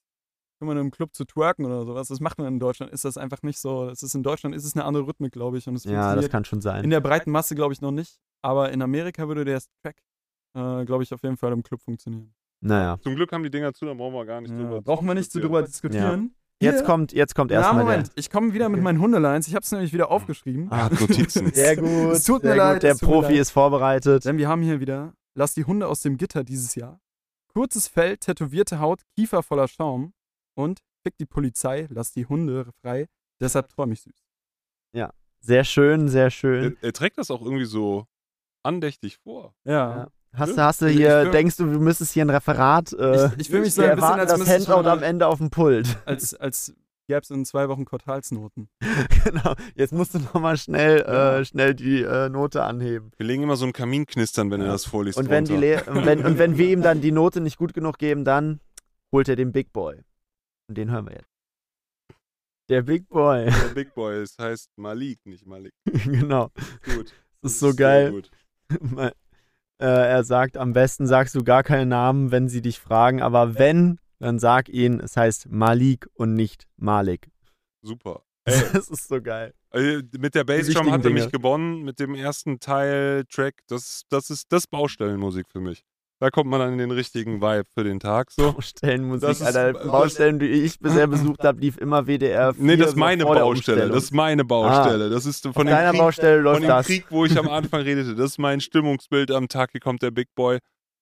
wenn man im Club zu twerken oder sowas, das macht man in Deutschland, ist das einfach nicht so. Es ist in Deutschland ist es eine andere Rhythmik, glaube ich. Und es Ja, das kann schon sein. in der breiten Masse, glaube ich, noch nicht. Aber in Amerika würde der Track, äh, glaube ich, auf jeden Fall im Club funktionieren. Naja. Zum Glück haben die Dinger zu, dann brauchen wir gar nicht Ja, drüber brauchen wir nicht so drüber diskutieren. Jetzt Hier- kommt, jetzt kommt Ja, erstmal der. Moment. Ich komme wieder mit meinen Hundelines. Ich habe es nämlich wieder aufgeschrieben. Ah, Notizen. Sehr gut. Es tut mir sehr leid, gut. Der Profi leid. ist vorbereitet. Denn wir haben hier wieder Lass die Hunde aus dem Gitter dieses Jahr. Kurzes Fell, tätowierte Haut, Kiefer voller Schaum und Fick die Polizei, lass die Hunde frei. Deshalb träum ich süß. Sehr schön, sehr schön. er, er trägt das auch irgendwie so andächtig vor. Ja. Ja. Hast du, hast du hier, ich will- denkst du, du müsstest hier ein Referat? Äh, Ich, ich will mich so wir ein bisschen, erwarten als das Handout am Ende auf dem Pult. als, als gäbe es in zwei Wochen Quartalsnoten. genau. Jetzt musst du nochmal schnell, Ja. äh, schnell die äh, Note anheben. Wir legen immer so einen Kamin knistern, wenn er Ja. das vorliest. Und wenn, die. Le und, wenn, und wenn wir ihm dann die Note nicht gut genug geben, dann holt er den Big Boy. Und den hören wir jetzt. Der Big Boy. Der Big Boy, es heißt Malik, nicht Malik. genau. Gut. Das ist so geil. äh, er sagt, am besten sagst du gar keinen Namen, wenn sie dich fragen, aber wenn, dann sag ihnen, es heißt Malik und nicht Malik. Super. Ey, Das ist so geil. äh, mit der Bassdrum hat er mich gewonnen, mit dem ersten Teil, Track. Das, das ist das Baustellenmusik für mich. Da kommt man dann in den richtigen Vibe für den Tag. So. Baustellenmusik, Das ist- Alter. das- Baustellen, die ich bisher besucht habe, lief immer WDR 4 Nee, das ist meine Baustelle. Das ist meine Baustelle. Das ist von dem, Krieg, Baustelle von läuft dem das. Krieg, wo ich am Anfang redete. Das ist mein Stimmungsbild am Tag. Hier kommt der Big Boy.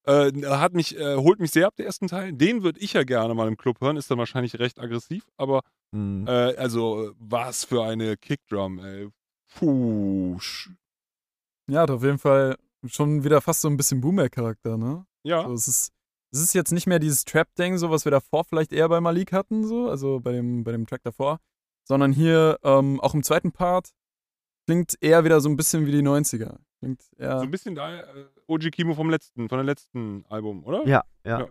Äh, hat mich, äh, holt mich sehr ab, der ersten Teil. Den würde ich ja gerne mal im Club hören. Ist dann wahrscheinlich recht aggressiv, aber Hm. Äh, also, was für eine Kickdrum, ey. Puh. Ja, hat auf jeden Fall schon wieder fast so ein bisschen Boomer-Charakter, ne? Ja. So, es, ist, es ist jetzt nicht mehr dieses Trap-Ding, so was wir davor vielleicht eher bei Malik hatten, so, also bei dem, bei dem Track davor, sondern hier ähm, auch im zweiten Part klingt eher wieder so ein bisschen wie die 90er. Klingt eher, So ein bisschen da, äh, OG Kimo vom letzten, von der letzten Album, oder? Ja, ja. Ja.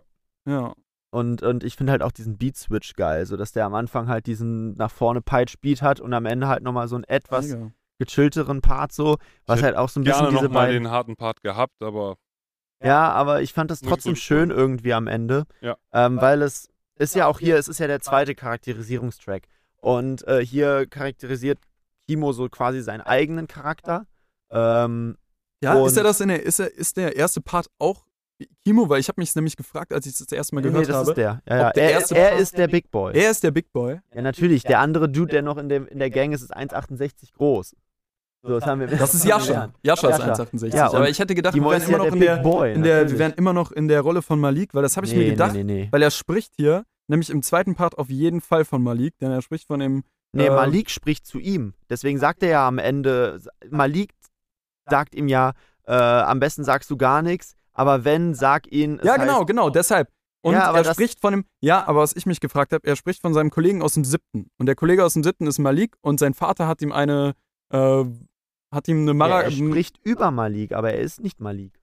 ja. Und, und ich finde halt auch diesen Beat-Switch geil, so dass der am Anfang halt diesen nach vorne Peitsch-Beat hat und am Ende halt nochmal so einen etwas Mega. gechillteren Part so, was Ich halt auch so ein bisschen Gerne diese noch mal beiden. den harten Part gehabt, aber Ja, aber ich fand das trotzdem schön irgendwie am Ende, Ja. ähm, weil es ist ja auch hier, es ist ja der zweite Charakterisierungstrack und äh, hier charakterisiert Kimo so quasi seinen eigenen Charakter. Ähm, Ja, ist er das in der, ist, er, ist der erste Part auch Kimo? Weil ich habe mich nämlich gefragt, als ich das, das erste Mal gehört nee, das habe. ist der. Ja, ja. der Er, erste er ist der Big Boy. Er ist der Big Boy. Ja, natürlich. Der andere Dude, der noch in, dem, in der Gang ist, ist 1,68 groß. So, das Das ist Jascha. Jascha ist Jascha. 1,68. Ja, aber ich hätte gedacht, wir wären immer noch in der, Boy. in der, wir wären immer noch in der Rolle von Malik, weil das habe ich nee, mir gedacht, Nee, nee, nee. weil er spricht hier, nämlich im zweiten Part auf jeden Fall von Malik, denn er spricht von dem Nee, äh, Malik spricht zu ihm. Deswegen sagt er ja am Ende, Malik sagt ihm ja, äh, am besten sagst du gar nichts, aber wenn, sag ihn. Ja, genau, heißt- genau, deshalb. Und Ja, er spricht von dem, ja, aber was ich mich gefragt habe, er spricht von seinem Kollegen aus dem siebten. Und der Kollege aus dem siebten ist Malik und sein Vater hat ihm eine, äh, hat ihm eine Ja, Mara. er spricht über Malik, aber er ist nicht Malik.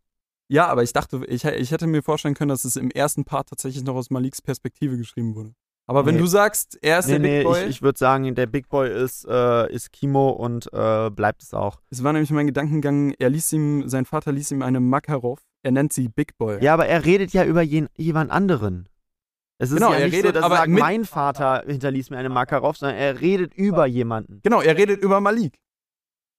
Ja, aber ich dachte, ich, ich hätte mir vorstellen können, dass es im ersten Part tatsächlich noch aus Maliks Perspektive geschrieben wurde. Aber wenn Nee. du sagst, er ist Nee, der Big nee, Boy, ich, ich würde sagen, der Big Boy ist, äh, ist Kimo und äh, bleibt es auch. es war nämlich mein Gedankengang, er ließ ihm, sein Vater ließ ihm eine Makarov, er nennt sie Big Boy. Ja, aber er redet ja über jen, jemand anderen. Es ist Genau, ja er nicht so, redet dass er sagt, mein Vater hinterließ mir eine Makarov, sondern er redet über jemanden. Genau, er redet über Malik.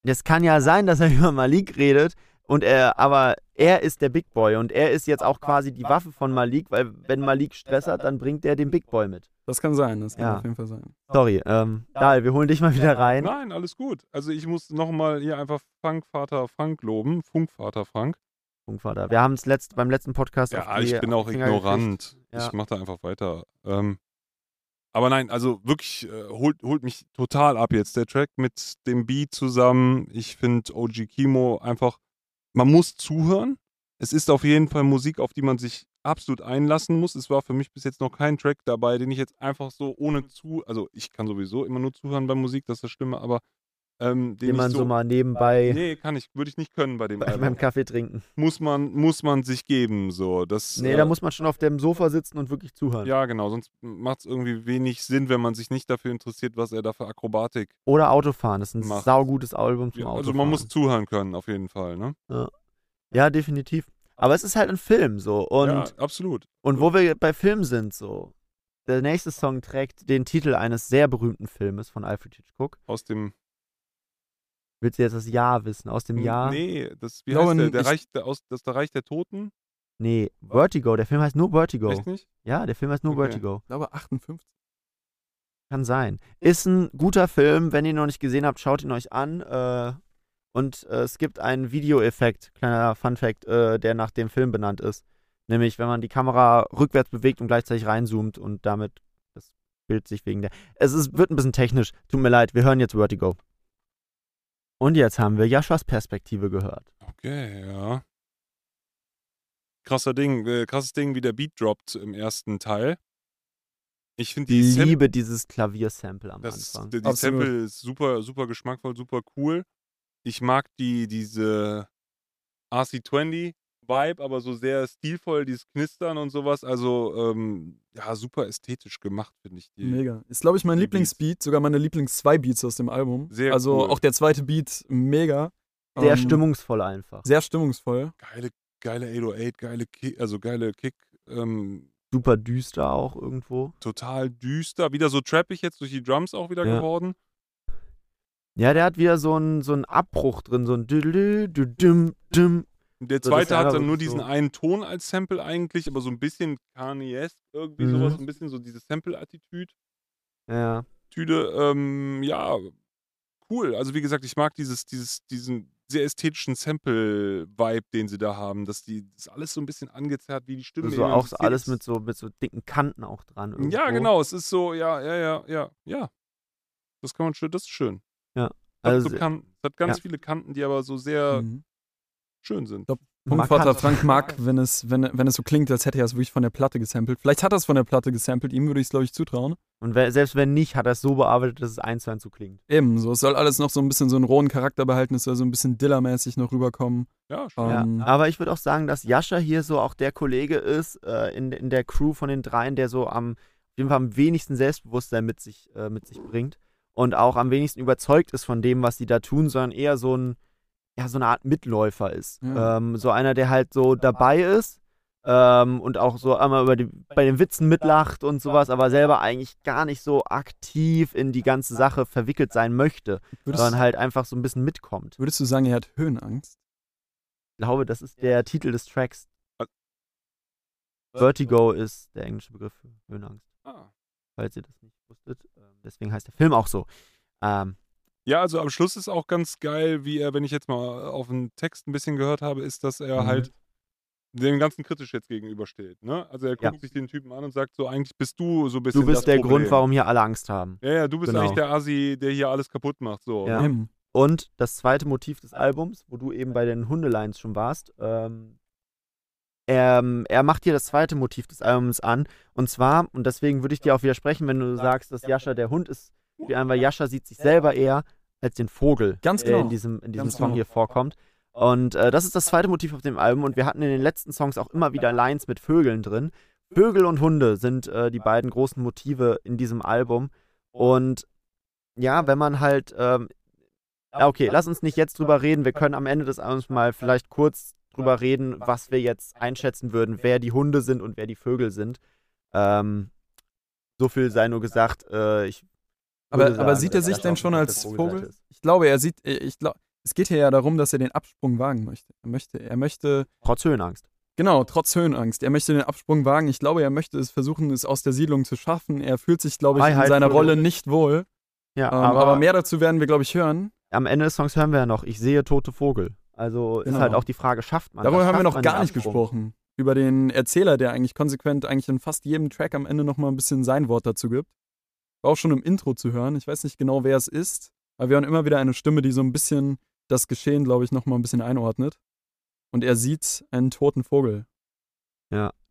Es kann ja sein, dass er über Malik redet und er, aber er ist der Big Boy und er ist jetzt auch quasi die Waffe von Malik, weil wenn Malik Stress hat, dann bringt er den Big Boy mit. Das kann sein, das kann Ja. auf jeden Fall sein. Sorry, ähm, Dahl, wir holen dich mal wieder rein. nein, alles gut. Also ich muss nochmal hier einfach Funkvater Frank loben, Funkvater Frank. Funkvater. Wir haben es letzt, beim letzten Podcast Ja, auf die, ich bin auch Finger gekriegt. ignorant. Ja. Ich mache da einfach weiter. Ähm, aber nein, also wirklich äh, holt, holt mich total ab jetzt der Track mit dem Beat zusammen. Ich finde OG Kimo einfach, man muss zuhören. Es ist auf jeden Fall Musik, auf die man sich absolut einlassen muss. Es war für mich bis jetzt noch kein Track dabei, den ich jetzt einfach so ohne zu, also ich kann sowieso immer nur zuhören bei Musik, das ist das Schlimme, aber ähm, den Den man so, so mal nebenbei nee, kann ich, würde ich nicht können bei dem beim Album. Kaffee trinken. Muss man, muss man sich geben, so. Das, Nee, äh, da muss man schon auf dem Sofa sitzen und wirklich zuhören. ja, genau. Sonst macht es irgendwie wenig Sinn, wenn man sich nicht dafür interessiert, was er da für Akrobatik Oder Autofahren. Das ist ein Macht. saugutes Album zum Ja, Autofahren. also man muss zuhören können, auf jeden Fall. Ne? Ja, definitiv. Aber es ist halt ein Film so. Und, ja, absolut. und wo wir bei Film sind so. Der nächste Song trägt den Titel eines sehr berühmten Filmes von Alfred Hitchcock. Aus dem. Willst du jetzt das Jahr wissen? Aus dem Jahr? Nee, das, wie glaube, heißt der? der ich- Reich, der aus, das ist der Reich der Toten? Nee, Vertigo. Der Film heißt nur Vertigo. Echt nicht? Ja, der Film heißt nur Okay. Vertigo. Ich glaube 58. Kann sein. Ist ein guter Film. Wenn ihr ihn noch nicht gesehen habt, schaut ihn euch an. Äh, und äh, es gibt einen Videoeffekt, kleiner Funfact, äh, der nach dem Film benannt ist. Nämlich, wenn man die Kamera rückwärts bewegt und gleichzeitig reinzoomt und damit das Bild sich wegen der. Es ist, wird ein bisschen technisch. Tut mir leid, wir hören jetzt Vertigo. Und jetzt haben wir Jaschas Perspektive gehört. Okay, ja. Krasser Ding, äh, krasses Ding, wie der Beat droppt im ersten Teil. Ich finde die, Sam liebe dieses Klaviersample am Das, Anfang. die die Absolut. Sample ist super, super geschmackvoll, super cool. Ich mag die, diese RC20-Vibe, aber so sehr stilvoll, dieses Knistern und sowas. Also, ähm, ja, super ästhetisch gemacht, finde ich. Die. Mega. Ist, glaube ich, mein Lieblingsbeat, sogar meine Lieblings-zwei Beats aus dem Album. Sehr also cool. auch der zweite Beat, mega. Sehr Ähm, stimmungsvoll einfach. Sehr stimmungsvoll. Geile, geile 808, geile Kick, also geile Kick, ähm, Super düster auch irgendwo. total düster. Wieder so trappig jetzt durch die Drums auch wieder Ja. geworden. Ja, der hat wieder so einen so einen Abbruch drin, so ein düdüm, düm. Der So, das zweite ist hat dann nur diesen so- einen Ton als Sample eigentlich, aber so ein bisschen Kanye-esque, irgendwie Mhm. sowas, ein bisschen so diese Sample-Attitüde. Ja. Tüde, ähm, ja, cool. Also wie gesagt, ich mag dieses, dieses, diesen sehr ästhetischen Sample-Vibe, den sie da haben, dass die das alles so ein bisschen angezerrt, wie die Stimme. So eben auch so alles ist. mit so, mit so dicken Kanten auch dran. Irgendwo. Ja, genau. Es ist so, ja, ja, ja, ja, ja. Das kann man schön, das ist schön. Ja, Es hat, also so kan es hat ganz ja. viele Kanten, die aber so sehr Mhm. Schön sind. Punktvater markant. Frank mag, wenn es, wenn, wenn es so klingt, als hätte er es wirklich von der Platte gesampelt. Vielleicht hat er es von der Platte gesampelt, ihm würde ich es, glaube ich, zutrauen. Und wer, selbst wenn nicht, hat er es so bearbeitet, dass es eins zu eins so klingt. Eben, so, es soll alles noch so ein bisschen so einen rohen Charakter behalten, es soll so ein bisschen Diller-mäßig noch rüberkommen. Ja, schon. Ähm, Ja, aber ich würde auch sagen, dass Jascha hier so auch der Kollege ist äh, in, in der Crew von den dreien, der so am, auf jeden Fall am wenigsten Selbstbewusstsein mit sich, äh, mit sich bringt und auch am wenigsten überzeugt ist von dem, was sie da tun, sondern eher so ein, ja, so eine Art Mitläufer ist. Ja. Ähm, so einer, der halt so dabei ist ähm, und auch so einmal über die, bei den Witzen mitlacht und sowas, aber selber eigentlich gar nicht so aktiv in die ganze Sache verwickelt sein möchte, würdest, sondern halt einfach so ein bisschen mitkommt. würdest du sagen, er hat Höhenangst? Ich glaube, das ist der Titel des Tracks. Äh, Vertigo ist der englische Begriff für Höhenangst, Ah. falls ihr das nicht wusstet. Ähm, Deswegen heißt der Film auch so. Ähm, Ja, also am Schluss ist auch ganz geil, wie er, wenn ich jetzt mal auf den Text ein bisschen gehört habe, ist, dass er Mhm. halt dem Ganzen kritisch jetzt gegenübersteht. Ne? Also er guckt Ja. sich den Typen an und sagt so, eigentlich bist du so ein bisschen du bist das der Problem. Grund, warum hier alle Angst haben. Ja, ja, du bist Genau. eigentlich der Asi, der hier alles kaputt macht. So. Ja. ne? Eben. Und das zweite Motiv des Albums, wo du eben bei den Hundelines schon warst, ähm, er, er macht hier das zweite Motiv des Albums an. Und zwar, und deswegen würde ich dir auch widersprechen, wenn du sagst, dass Jascha der Hund ist, wie einmal Jascha sieht sich selber eher als den Vogel, Ganz der genau. in diesem, in diesem Ganz Song genau. hier vorkommt. Und äh, das ist das zweite Motiv auf dem Album. Und wir hatten in den letzten Songs auch immer wieder Lines mit Vögeln drin. Vögel und Hunde sind äh, die beiden großen Motive in diesem Album. Und ja, wenn man halt. Ähm, okay, lass uns nicht jetzt drüber reden. Wir können am Ende des Albums mal vielleicht kurz drüber reden, was wir jetzt einschätzen würden, wer die Hunde sind und wer die Vögel sind. Ähm, so viel sei nur gesagt. Äh, ich Aber, würde aber sagen, sieht er sich denn schon als Vogel? ist. Ich glaube, er sieht, äh, ich glaube, es geht hier ja darum, dass er den Absprung wagen möchte. Er möchte, er möchte, Trotz Höhenangst. genau, trotz Höhenangst, er möchte den Absprung wagen. Ich glaube, er möchte es versuchen, es aus der Siedlung zu schaffen. Er fühlt sich, glaube ich, in seiner Rolle nicht wohl. Ja, Ähm, aber, aber, mehr dazu werden wir, glaube ich, hören. am Ende des Songs hören wir ja noch, ich sehe tote Vogel. Also ist Genau. halt auch die Frage, schafft man Darüber das? haben wir noch gar nicht gesprochen. Über den Erzähler, der eigentlich konsequent eigentlich in fast jedem Track am Ende nochmal ein bisschen sein Wort dazu gibt. War auch schon im Intro zu hören. Ich weiß nicht genau, wer es ist, aber wir hören immer wieder eine Stimme, die so ein bisschen das Geschehen, glaube ich, nochmal ein bisschen einordnet. Und er sieht einen toten Vogel.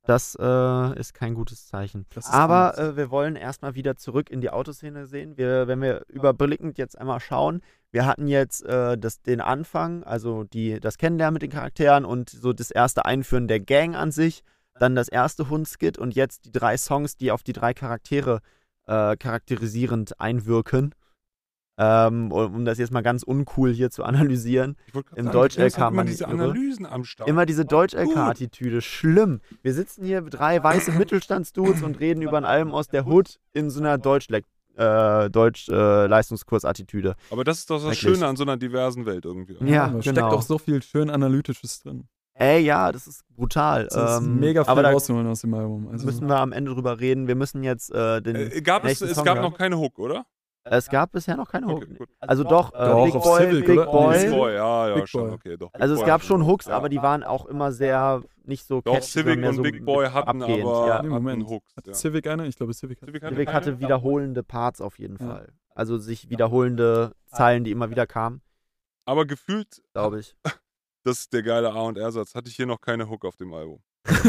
Das äh, ist kein gutes Zeichen. Aber äh, wir wollen erstmal wieder zurück in die Autoszene sehen. Wir, wenn wir überblickend jetzt einmal schauen, wir hatten jetzt äh, das, den Anfang, also die, das Kennenlernen mit den Charakteren und so das erste Einführen der Gang an sich, dann das erste Hundskit und jetzt die drei Songs, die auf die drei Charaktere äh, charakterisierend einwirken. Ähm, um, das jetzt mal ganz uncool hier zu analysieren. Im sagen, Deutsch du kennst LK halt immer man diese. Analysen am Start. Immer diese Deutsch-LK-Attitüde. Schlimm. Wir sitzen hier drei weiße Mittelstandsdudes und reden über ein Album aus der Hood in so einer Deutsch-Leistungskurs-Attitüde. Äh, Deutsch, äh, Leistungskurs-Attitüde. Aber das ist doch das. Schöne an so einer diversen Welt irgendwie. Ja, da genau. steckt auch so viel schön Analytisches drin. Ey, ja, das ist brutal. Das ist Ähm, mega viel aber da rauszuholen aus dem Album. Also, müssen wir am Ende drüber reden. Wir müssen jetzt äh, den. Äh, gab es, es gab hören. noch keine Hook, oder? Es gab bisher noch keine Hook. Okay, gut. Also doch, äh, Doch, Big Boy, Civic, Big? Boy. Big Boy, ja, ja, Big schon, Boy. okay, doch. Big Also es Boy gab schon Hooks, ja. aber die waren auch immer sehr nicht so Doch, catchy, Civic sondern mehr und so Big Boy hatten abgehend, aber ja. Nee, hatten Moment. Hooks. Hat Ja. Civic eine? Ich glaube, Civic hat Civic hatte Civic hatte wiederholende Parts auf jeden Ja. Fall. Also sich wiederholende Zeilen, die immer wieder kamen, Aber gefühlt, glaube ich. das ist der geile A- und R-Satz, hatte ich hier noch keine Hook auf dem Album.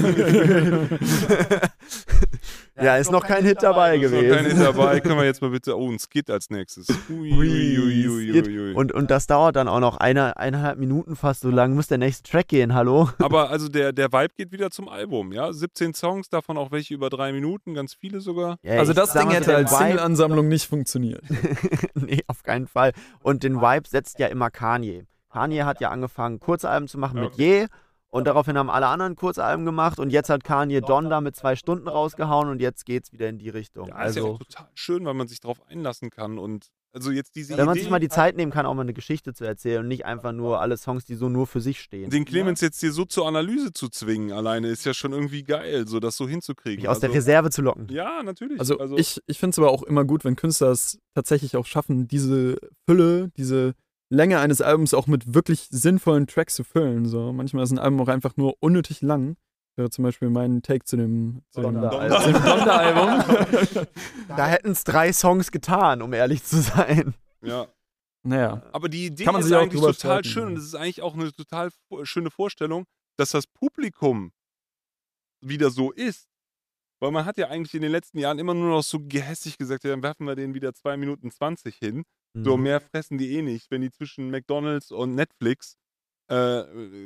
ja, ist noch kein Hit dabei Ist noch gewesen. kein Hit dabei, können wir jetzt mal bitte, oh, ein Skit als nächstes. Ui, ui, ui. Und, und das dauert dann auch noch eine, eineinhalb Minuten fast. So lang muss der nächste Track gehen, hallo? Aber also der, der Vibe geht wieder zum Album, ja? 17 Songs, davon auch welche über drei Minuten, ganz viele sogar. Ja, Also das Ding hätte als Single-Ansammlung nicht funktioniert. nee, auf keinen Fall. Und den Vibe setzt ja immer Kanye. Kanye hat ja angefangen, Kurzalben zu machen mit Je. Und daraufhin haben alle anderen Kurzalben gemacht. Und jetzt hat Kanye Donda mit zwei Stunden rausgehauen. Und jetzt geht's wieder in die Richtung. Ja, ist ja also, auch total schön, weil man sich drauf einlassen kann und also jetzt diese wenn man Idee, sich mal die Zeit nehmen kann, auch mal eine Geschichte zu erzählen und nicht einfach nur alle Songs, die so nur für sich stehen. den Clemens jetzt hier so zur Analyse zu zwingen alleine, ist ja schon irgendwie geil, so das so hinzukriegen. Mich aus der Also- Reserve zu locken. Ja, natürlich. Also, ich, ich finde es aber auch immer gut, wenn Künstler es tatsächlich auch schaffen, diese Fülle, diese Länge eines Albums auch mit wirklich sinnvollen Tracks zu füllen. So. Manchmal ist ein Album auch einfach nur unnötig lang. Wäre zum Beispiel mein Take zu dem, zu dem, Donda-Album. zu dem Donda-Album. Da hätten es drei Songs getan, um ehrlich zu sein. ja. naja. Aber die Idee Kann man ist sich auch eigentlich total schön ja. und es ist eigentlich auch eine total schöne Vorstellung, dass das Publikum wieder so ist. Weil man hat ja eigentlich in den letzten Jahren immer nur noch so gehässig gesagt, ja, dann werfen wir denen wieder 2 Minuten 20 hin. So Mhm. mehr fressen die eh nicht. Wenn die zwischen McDonalds und Netflix äh,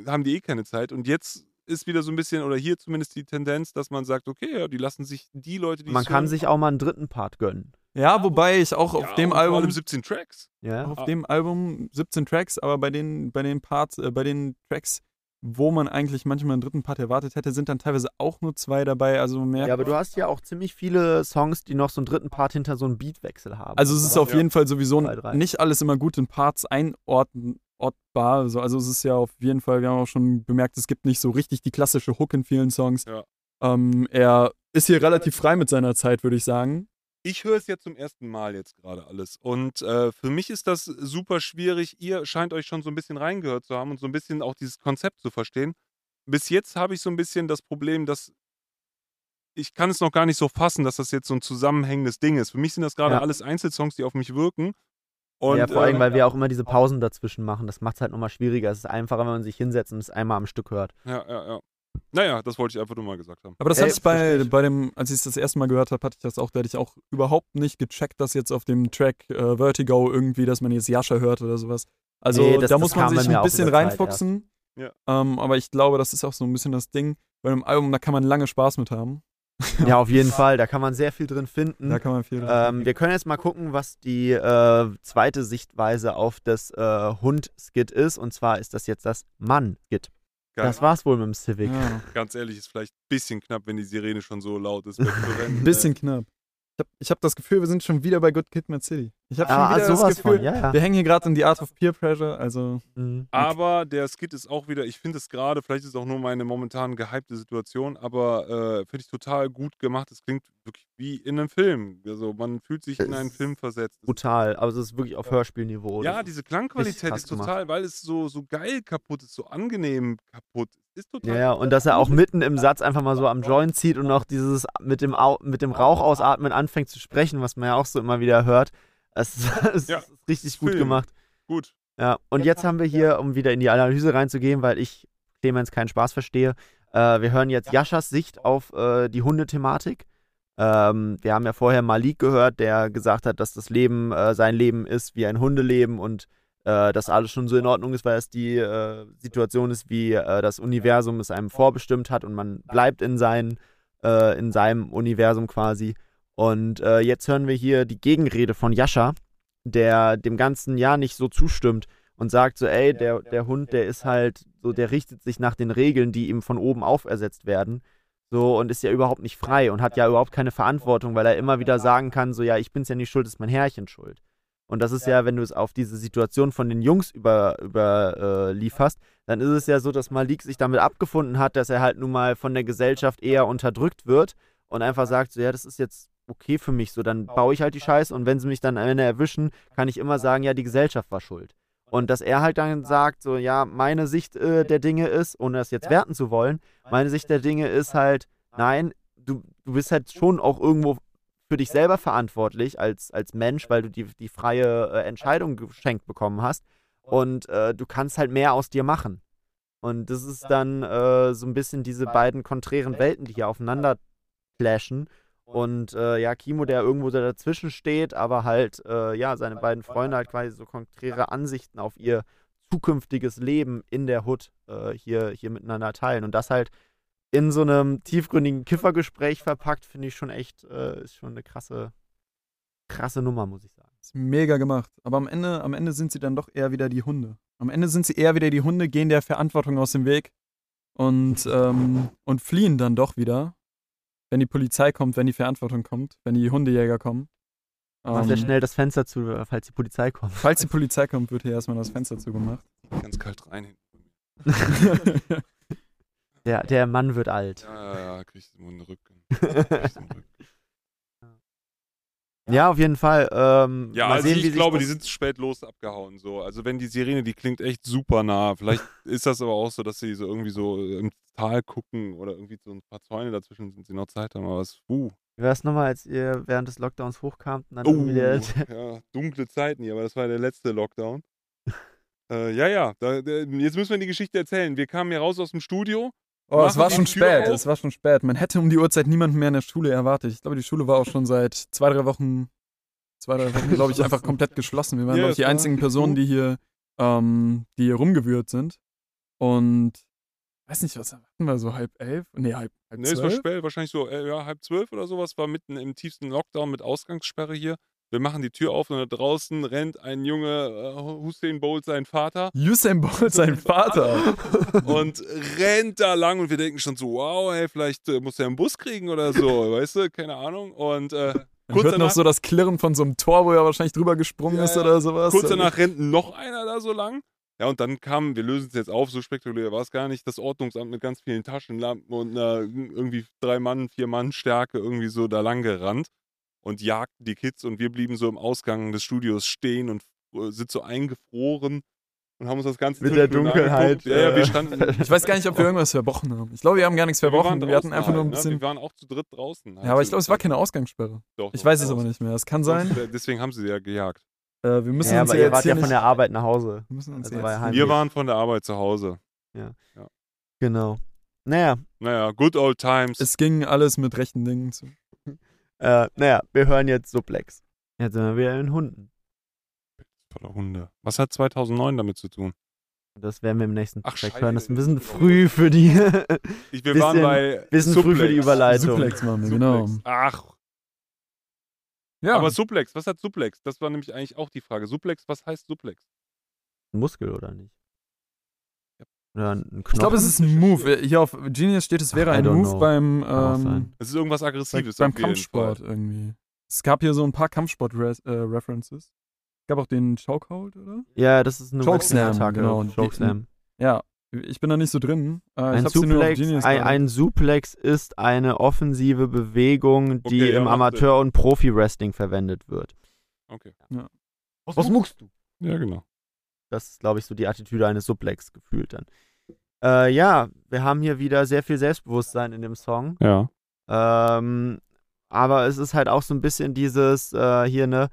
haben die eh keine Zeit. Und jetzt ist wieder so ein bisschen, oder hier zumindest die Tendenz, dass man sagt, okay, ja, die lassen sich die Leute, die Man kann sich auch mal einen dritten Part gönnen. Ja, wobei ich auch auf ja, dem Album allem 17 Tracks. Ja. Auf Ah. dem Album 17 Tracks, aber bei den, bei den Parts, äh, bei den Tracks, wo man eigentlich manchmal einen dritten Part erwartet hätte, sind dann teilweise auch nur zwei dabei. Also merkt, Ja, aber du hast ja auch ziemlich viele Songs, die noch so einen dritten Part hinter so einem Beatwechsel haben. also es ist auf Ja. jeden Fall sowieso Zwei, nicht alles immer gut in Parts einordnbar. Also, also es ist ja auf jeden Fall, wir haben auch schon bemerkt, es gibt nicht so richtig die klassische Hook in vielen Songs. Ja. Ähm, er ist hier relativ frei mit seiner Zeit, würde ich sagen. Ich höre es ja zum ersten Mal jetzt gerade alles. Und äh, für mich ist das super schwierig. Ihr scheint euch schon so ein bisschen reingehört zu haben und so ein bisschen auch dieses Konzept zu verstehen. Bis jetzt habe ich so ein bisschen das Problem, dass ich kann es noch gar nicht so fassen, dass das jetzt so ein zusammenhängendes Ding ist. Für mich sind das gerade Ja. alles Einzelsongs, die auf mich wirken. Und, ja, vor allem, ähm, weil wir auch immer diese Pausen dazwischen machen. Das macht es halt nochmal schwieriger. Es ist einfacher, wenn man sich hinsetzt und es einmal am Stück hört. Ja, ja, ja. Naja, das wollte ich einfach nur mal gesagt haben. Aber das Ey, hatte ich bei, bei dem, als ich es das erste Mal gehört habe, hatte ich das auch, da hatte ich auch überhaupt nicht gecheckt, dass jetzt auf dem Track äh, Vertigo irgendwie, dass man jetzt Yasha hört oder sowas. Also Nee, das- da das muss man sich ein bisschen reinfuchsen. erst. Ähm, aber ich glaube, das ist auch so ein bisschen das Ding. Bei einem Album, da kann man lange Spaß mit haben. Ja, auf jeden Fall. Da kann man sehr viel drin finden. Da kann man viel. Ähm, wir können jetzt mal gucken, was die äh, zweite Sichtweise auf das äh, Hund-Skit ist. Und zwar ist das jetzt das Mann-Skit. Geil. Das war's wohl mit dem Civic. ja, Ganz ehrlich, ist vielleicht ein bisschen knapp, wenn die Sirene schon so laut ist. ein bisschen knapp. Ich habe hab das Gefühl, wir sind schon wieder bei Good Kid, Mad City. Ich habe schon Ah, wieder das sowas Gefühl, von, ja, ja. wir hängen hier gerade in die Art of Peer Pressure. Also Mhm. Aber der Skit ist auch wieder, ich finde es gerade, vielleicht ist es auch nur meine momentan gehypte Situation, aber äh, finde ich total gut gemacht. Es klingt wirklich wie in einem Film. Also man fühlt sich in einen Film versetzt. Brutal. Aber es ist wirklich auf Hörspielniveau. ja, Das- diese Klangqualität ist total, weil es so, so geil kaputt ist, so angenehm kaputt. Ist total Ja, ja, und dass er auch mitten im Satz einfach mal so am Joint zieht und noch dieses mit dem, Au mit dem Rauch ausatmen anfängt zu sprechen, was man ja auch so immer wieder hört. Es ist, es Ja, ist richtig gut Film. gemacht. gut. Ja, und jetzt haben wir hier, um wieder in die Analyse reinzugehen, weil ich Clemens keinen Spaß verstehe, äh, wir hören jetzt Jaschas Sicht auf äh, die Hundethematik. Ähm, wir haben ja vorher Malik gehört, der gesagt hat, dass das Leben äh, sein Leben ist wie ein Hundeleben und äh, dass alles schon so in Ordnung ist, weil es die äh, Situation ist, wie äh, das Universum es einem vorbestimmt hat und man bleibt in, sein, äh, in seinem Universum quasi. Und äh, jetzt hören wir hier die Gegenrede von Jascha, der dem ganzen Jahr nicht so zustimmt und sagt so, ey, der, der Hund, der ist halt so, der richtet sich nach den Regeln, die ihm von oben aufersetzt werden. So, und ist ja überhaupt nicht frei und hat ja überhaupt keine Verantwortung, weil er immer wieder sagen kann, so, ja, ich bin's ja nicht schuld, ist mein Herrchen schuld. Und das ist ja, wenn du es auf diese Situation von den Jungs überlieferst, über, äh, lieferst, dann ist es ja so, dass Malik sich damit abgefunden hat, dass er halt nun mal von der Gesellschaft eher unterdrückt wird und einfach sagt, so, ja, das ist jetzt okay für mich, so, dann baue ich halt die Scheiße und wenn sie mich dann am Ende erwischen, kann ich immer sagen, ja, die Gesellschaft war schuld. Und dass er halt dann sagt, so, ja, meine Sicht äh, der Dinge ist, ohne das jetzt werten zu wollen, meine Sicht der Dinge ist halt, nein, du, du bist halt schon auch irgendwo für dich selber verantwortlich als, als Mensch, weil du die, die freie äh, Entscheidung geschenkt bekommen hast. Und äh, du kannst halt mehr aus dir machen. Und das ist dann äh, so ein bisschen diese beiden konträren Welten, die hier aufeinander clashen. Und äh, ja, Kimo, der irgendwo so dazwischen steht, aber halt, äh, ja, seine beiden Freunde halt quasi so konträre Ansichten auf ihr zukünftiges Leben in der Hood äh, hier, hier miteinander teilen. Und das halt in so einem tiefgründigen Kiffergespräch verpackt, finde ich schon echt, äh, ist schon eine krasse, krasse Nummer, muss ich sagen. ist mega gemacht. Aber am Ende, am Ende sind sie dann doch eher wieder die Hunde. Am Ende sind sie eher wieder die Hunde, gehen der Verantwortung aus dem Weg und, ähm, und fliehen dann doch wieder. Wenn die Polizei kommt, wenn die Verantwortung kommt, wenn die Hundejäger kommen. Mach sehr Ähm, schnell das Fenster zu, äh, falls die Polizei kommt. Falls die Polizei kommt, wird hier erstmal das Fenster zugemacht. Ganz kalt rein. Der, der Mann wird alt. Ja, ja, ja, krieg ich im Rücken. Krieg ich's im Rücken. Ja, auf jeden Fall. Ähm, Ja, mal also sehen, ich glaube, die sind spät los abgehauen. So. Also wenn die Sirene, die klingt echt super nah. Vielleicht ist das aber auch so, dass sie so irgendwie so im Tal gucken oder irgendwie so ein paar Zäune dazwischen sind, sie noch Zeit haben. Aber es, uh, Wie war es nochmal, als ihr während des Lockdowns hochkamt und dann oh der, ja, dunkle Zeiten hier, aber das war der letzte Lockdown. Äh, ja, ja. Da, da, jetzt müssen wir die Geschichte erzählen. Wir kamen hier raus aus dem Studio. Oh, es war schon spät, auf? es war schon spät. Man hätte um die Uhrzeit niemanden mehr in der Schule erwartet. Ich glaube, die Schule war auch schon seit zwei, drei Wochen, zwei, drei Wochen, glaube ich, einfach komplett geschlossen. Wir waren, Ja, glaube ich, die einzigen Personen, die hier, ähm, die hier rumgewühlt sind. Und weiß nicht, was hatten wir, so halb elf? Nee, halb, halb Ne, es war zwölf? spät, wahrscheinlich so äh, ja, halb zwölf oder sowas, war mitten im tiefsten Lockdown mit Ausgangssperre hier. Wir machen die Tür auf und da draußen rennt ein Junge, äh, Hussein Bolt, sein Vater, Usain Bolt, sein Vater. und rennt da lang und wir denken schon so, wow, hey, vielleicht äh, muss er einen Bus kriegen oder so, weißt du, keine Ahnung. Und äh, kurz hört noch danach, so das Klirren von so einem Tor, wo er wahrscheinlich drüber gesprungen Ja, ist oder sowas. kurz danach rennt noch einer da so lang. Ja, und dann kam, wir lösen es jetzt auf, so spektakulär war es gar nicht, das Ordnungsamt mit ganz vielen Taschenlampen und einer irgendwie drei Mann, vier Mann Stärke irgendwie so da lang gerannt und jagten die Kids und wir blieben so im Ausgang des Studios stehen und äh, sind so eingefroren und haben uns das ganze Mit der Dunkelheit. Ja, ja, wir äh, standen. Ich weiß gar nicht, ob wir irgendwas verbrochen haben. Ich glaube, wir haben gar nichts wir waren verbrochen. Wir, hatten draußen einfach nur ein halt, bisschen. Ne? Wir waren auch zu dritt draußen. halt Ja, aber ich zu- glaube, es war keine Ausgangssperre. Doch, Ich doch, weiß es aber nicht mehr. Es kann sein. Deswegen haben sie ja gejagt. Äh, wir müssen ja, uns aber ja ihr jetzt wart hier ja von der Arbeit nach Hause. wir müssen uns also jetzt Wir waren von der Arbeit zu Hause. Genau. Naja, Naja, good old times. Es ging alles mit rechten Dingen zu. äh, naja, wir hören jetzt Suplex. Jetzt sind wir wieder in Hunden. Voller Hunde. Was hat 2009 damit zu tun? Das werden wir im nächsten Ach, Track Scheiße, hören. Das ist ein bisschen früh für die. Ich, wir Bisschen- waren bei bisschen früh für die Suplex. Überleitung. Suplex machen wir, genau. Suplex. Ach, Ja, aber Suplex, was hat Suplex? Das war nämlich eigentlich auch die Frage. Suplex, was heißt Suplex? Ein Muskel oder nicht? Oder ein Knochen? ich glaube, es ist ein Move. Hier auf Genius steht, es wäre I ein Move know. beim, ähm. Es ist irgendwas Aggressives. beim Kampfsport Fall. irgendwie. Es gab hier so ein paar Kampfsport-References. es gab auch den Chokehold, oder? Ja, das ist eine Chokeslam, genau. Chokeslam. Ja, ich bin da nicht so drin. Äh, Ein Suplex, ein, ein Suplex ist eine offensive Bewegung, die Okay, ja, im Amateur- und Profi-Wrestling verwendet wird. Okay. Was muckst du? Ja, genau. Das ist, glaube ich, so die Attitüde eines Suplex gefühlt dann. Äh, ja, wir haben hier wieder sehr viel Selbstbewusstsein in dem Song. Ja. Ähm, aber es ist halt auch so ein bisschen dieses, äh, hier, ne,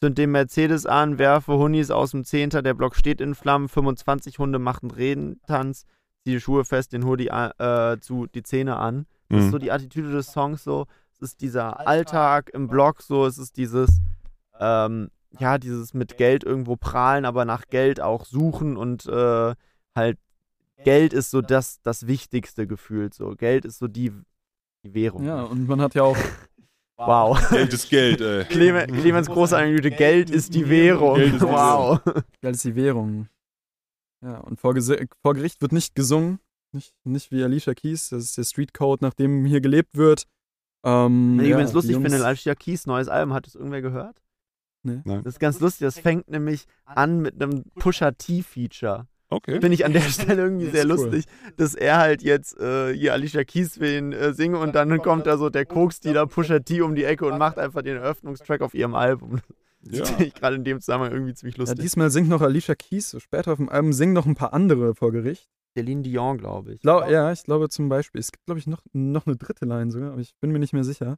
zünd den Mercedes an, werfe Hunis aus dem Zehnter, der Block steht in Flammen, 25 Hunde machen Redentanz, zieh die Schuhe fest, den Hoodie an- äh, zu, die Zähne an. Das ist Mhm. so die Attitüde des Songs so. Es ist dieser Alltag im Block so, es ist dieses, ähm, ja, dieses mit Geld irgendwo prahlen, aber nach Geld auch suchen und äh, halt Geld ist so das, das wichtigste Gefühl so. Geld ist so die, die Währung. Ja, und man hat ja auch Wow. Geld ist Geld, ey. Clemens, Clemens große Analyse, Geld ist die Währung. Geld ist die wow. Geld ist die Währung. Ja, und vor, Gese- vor Gericht wird nicht gesungen. Nicht, nicht wie Alicia Keys, das ist der Streetcode, nach dem hier gelebt wird. Ähm, Wenn ich ja, übrigens die lustig Jungs- finde, Alicia Keys neues Album, hat es irgendwer gehört? Nee. Nein. Das ist ganz lustig, das fängt nämlich an mit einem Pusha-T-Feature. Okay. Finde ich an der Stelle irgendwie sehr cool. lustig, dass er halt jetzt äh, hier Alicia Keys für ihn äh, singe und dann kommt da so der Koks-Dealer Pusha T um die Ecke und macht einfach den Eröffnungstrack auf ihrem Album. Das Ja. finde ich gerade in dem Zusammenhang irgendwie ziemlich Ja, lustig. diesmal singt noch Alicia Keys, so später auf dem Album singen noch ein paar andere vor Gericht. Celine Dion, glaube ich. Glaub, ja, ich glaube zum Beispiel, es gibt glaube ich noch, noch eine dritte Line sogar, aber ich bin mir nicht mehr sicher.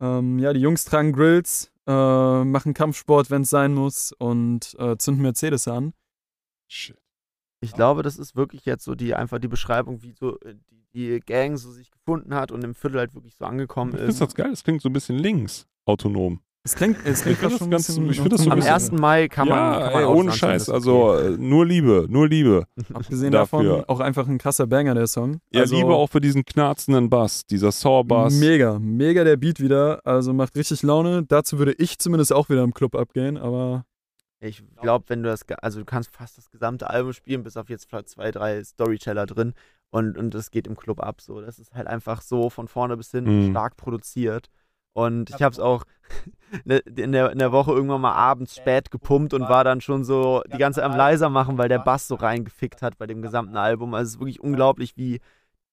Ähm, ja, die Jungs tragen Grills, äh, machen Kampfsport, wenn es sein muss und äh, zünden Mercedes an. Shit. Ich glaube, das ist wirklich jetzt so die einfach die Beschreibung, wie so äh, die, die Gang so sich gefunden hat und im Viertel halt wirklich so angekommen Ich finde ist. das geil, das klingt so ein bisschen links, autonom. Es klingt, es klingt Ich das schon ein ganz- bisschen ich das so Am bisschen- 1. Mai kann man, ja, kann man ey, auch ohne Scheiß, das also okay. äh, nur Liebe, nur Liebe. Abgesehen Dafür. davon auch einfach ein krasser Banger, der Song. Ja, also, Liebe auch für diesen knarzenden Bass, dieser Saw-Bass. Mega, mega der Beat wieder. Also macht richtig Laune. Dazu würde ich zumindest auch wieder im Club abgehen, aber Ich glaube, wenn du das, also du kannst fast das gesamte Album spielen, bis auf jetzt vielleicht zwei, drei Storyteller drin und, und das geht im Club ab so. Das ist halt einfach so von vorne bis hinten Mhm. stark produziert. Und ich habe es auch ne- in der, in der Woche irgendwann mal abends spät gepumpt und war dann schon so die ganze Zeit am leiser machen, weil der Bass so reingefickt hat bei dem gesamten Album. Also es ist wirklich unglaublich, wie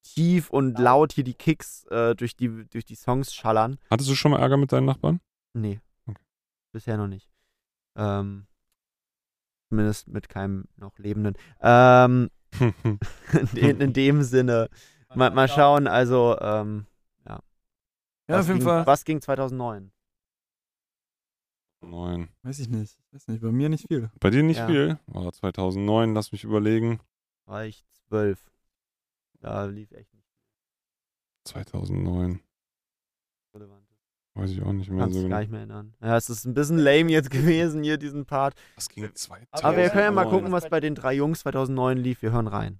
tief und laut hier die Kicks äh, durch, die, durch die Songs schallern. Hattest du schon mal Ärger mit deinen Nachbarn? Nee. Okay. Bisher noch nicht. Ähm, zumindest mit keinem noch Lebenden. Ähm, in, in dem Sinne. Mal, mal schauen, also, ähm, ja, was auf jeden ging, Fall. Was ging 2009? 2009. Weiß ich nicht. Weiß nicht, bei mir nicht viel. Bei dir nicht Ja. viel? Oh, 2009, lass mich überlegen. War ich zwölf. Da lief echt nicht 2009. relevant. Weiß ich auch nicht mehr Kannst so gar genau. nicht mehr erinnern. Ja, es ist ein bisschen lame jetzt gewesen, hier diesen Part. Das ging 2009. Aber wir können ja mal gucken, was bei den drei Jungs 2009 lief. Wir hören rein.